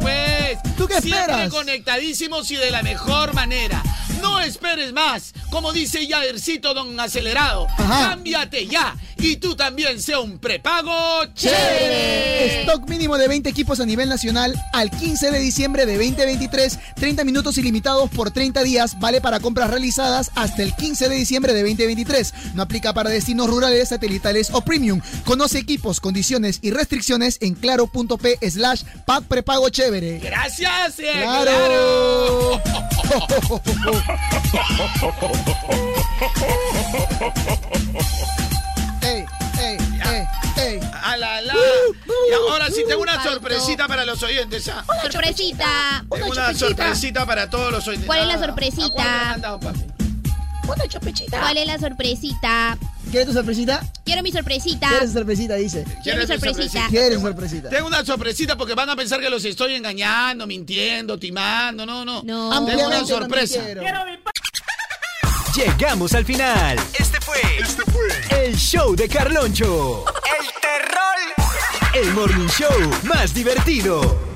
[SPEAKER 7] pues.
[SPEAKER 4] ¿Tú qué
[SPEAKER 7] Siempre
[SPEAKER 4] esperas?
[SPEAKER 7] conectadísimos y de la mejor manera. No esperes más. Como dice Yadercito Don Acelerado.
[SPEAKER 4] Ajá.
[SPEAKER 7] Cámbiate ya. Y tú también sea un prepago
[SPEAKER 4] ¡Chévere! Stock mínimo de 20 equipos a nivel nacional al 15 de diciembre de 2023. 30 minutos ilimitados por 30 días. Vale para compras realizadas hasta el 15 de diciembre de 2023. No aplica para destinos rurales, satelitales o premium. Conoce equipos, condiciones y restricciones en claro.p slash pack prepago chévere.
[SPEAKER 7] Gracias, eh,
[SPEAKER 4] ¡Claro! ¡Ey, ey, ey, ey!
[SPEAKER 7] A la, la. Y ahora sí tengo una sorpresita para los oyentes. ¿ah?
[SPEAKER 5] Sorpresita.
[SPEAKER 7] Tengo una sorpresita para todos los oyentes.
[SPEAKER 5] ¿Cuál es la
[SPEAKER 7] Ah, ¿a cuál me
[SPEAKER 5] sorpresita? ¿Cuál es la sorpresita?
[SPEAKER 4] ¿Quieres tu sorpresita?
[SPEAKER 5] Quiero mi sorpresita.
[SPEAKER 4] ¿Quieres sorpresita? Dice.
[SPEAKER 5] Quiero mi
[SPEAKER 7] ¿Quieres mi
[SPEAKER 5] sorpresita.
[SPEAKER 4] ¿Quieres sorpresita?
[SPEAKER 7] Tengo una sorpresita porque van a pensar que los estoy engañando, mintiendo, timando. No, no.
[SPEAKER 5] No.
[SPEAKER 7] Tengo una sorpresa.
[SPEAKER 4] no quiero.
[SPEAKER 48] ¡Quiero mi!
[SPEAKER 45] Llegamos al final. Este fue, este fue el show de Carloncho. El terror. El morning show más divertido.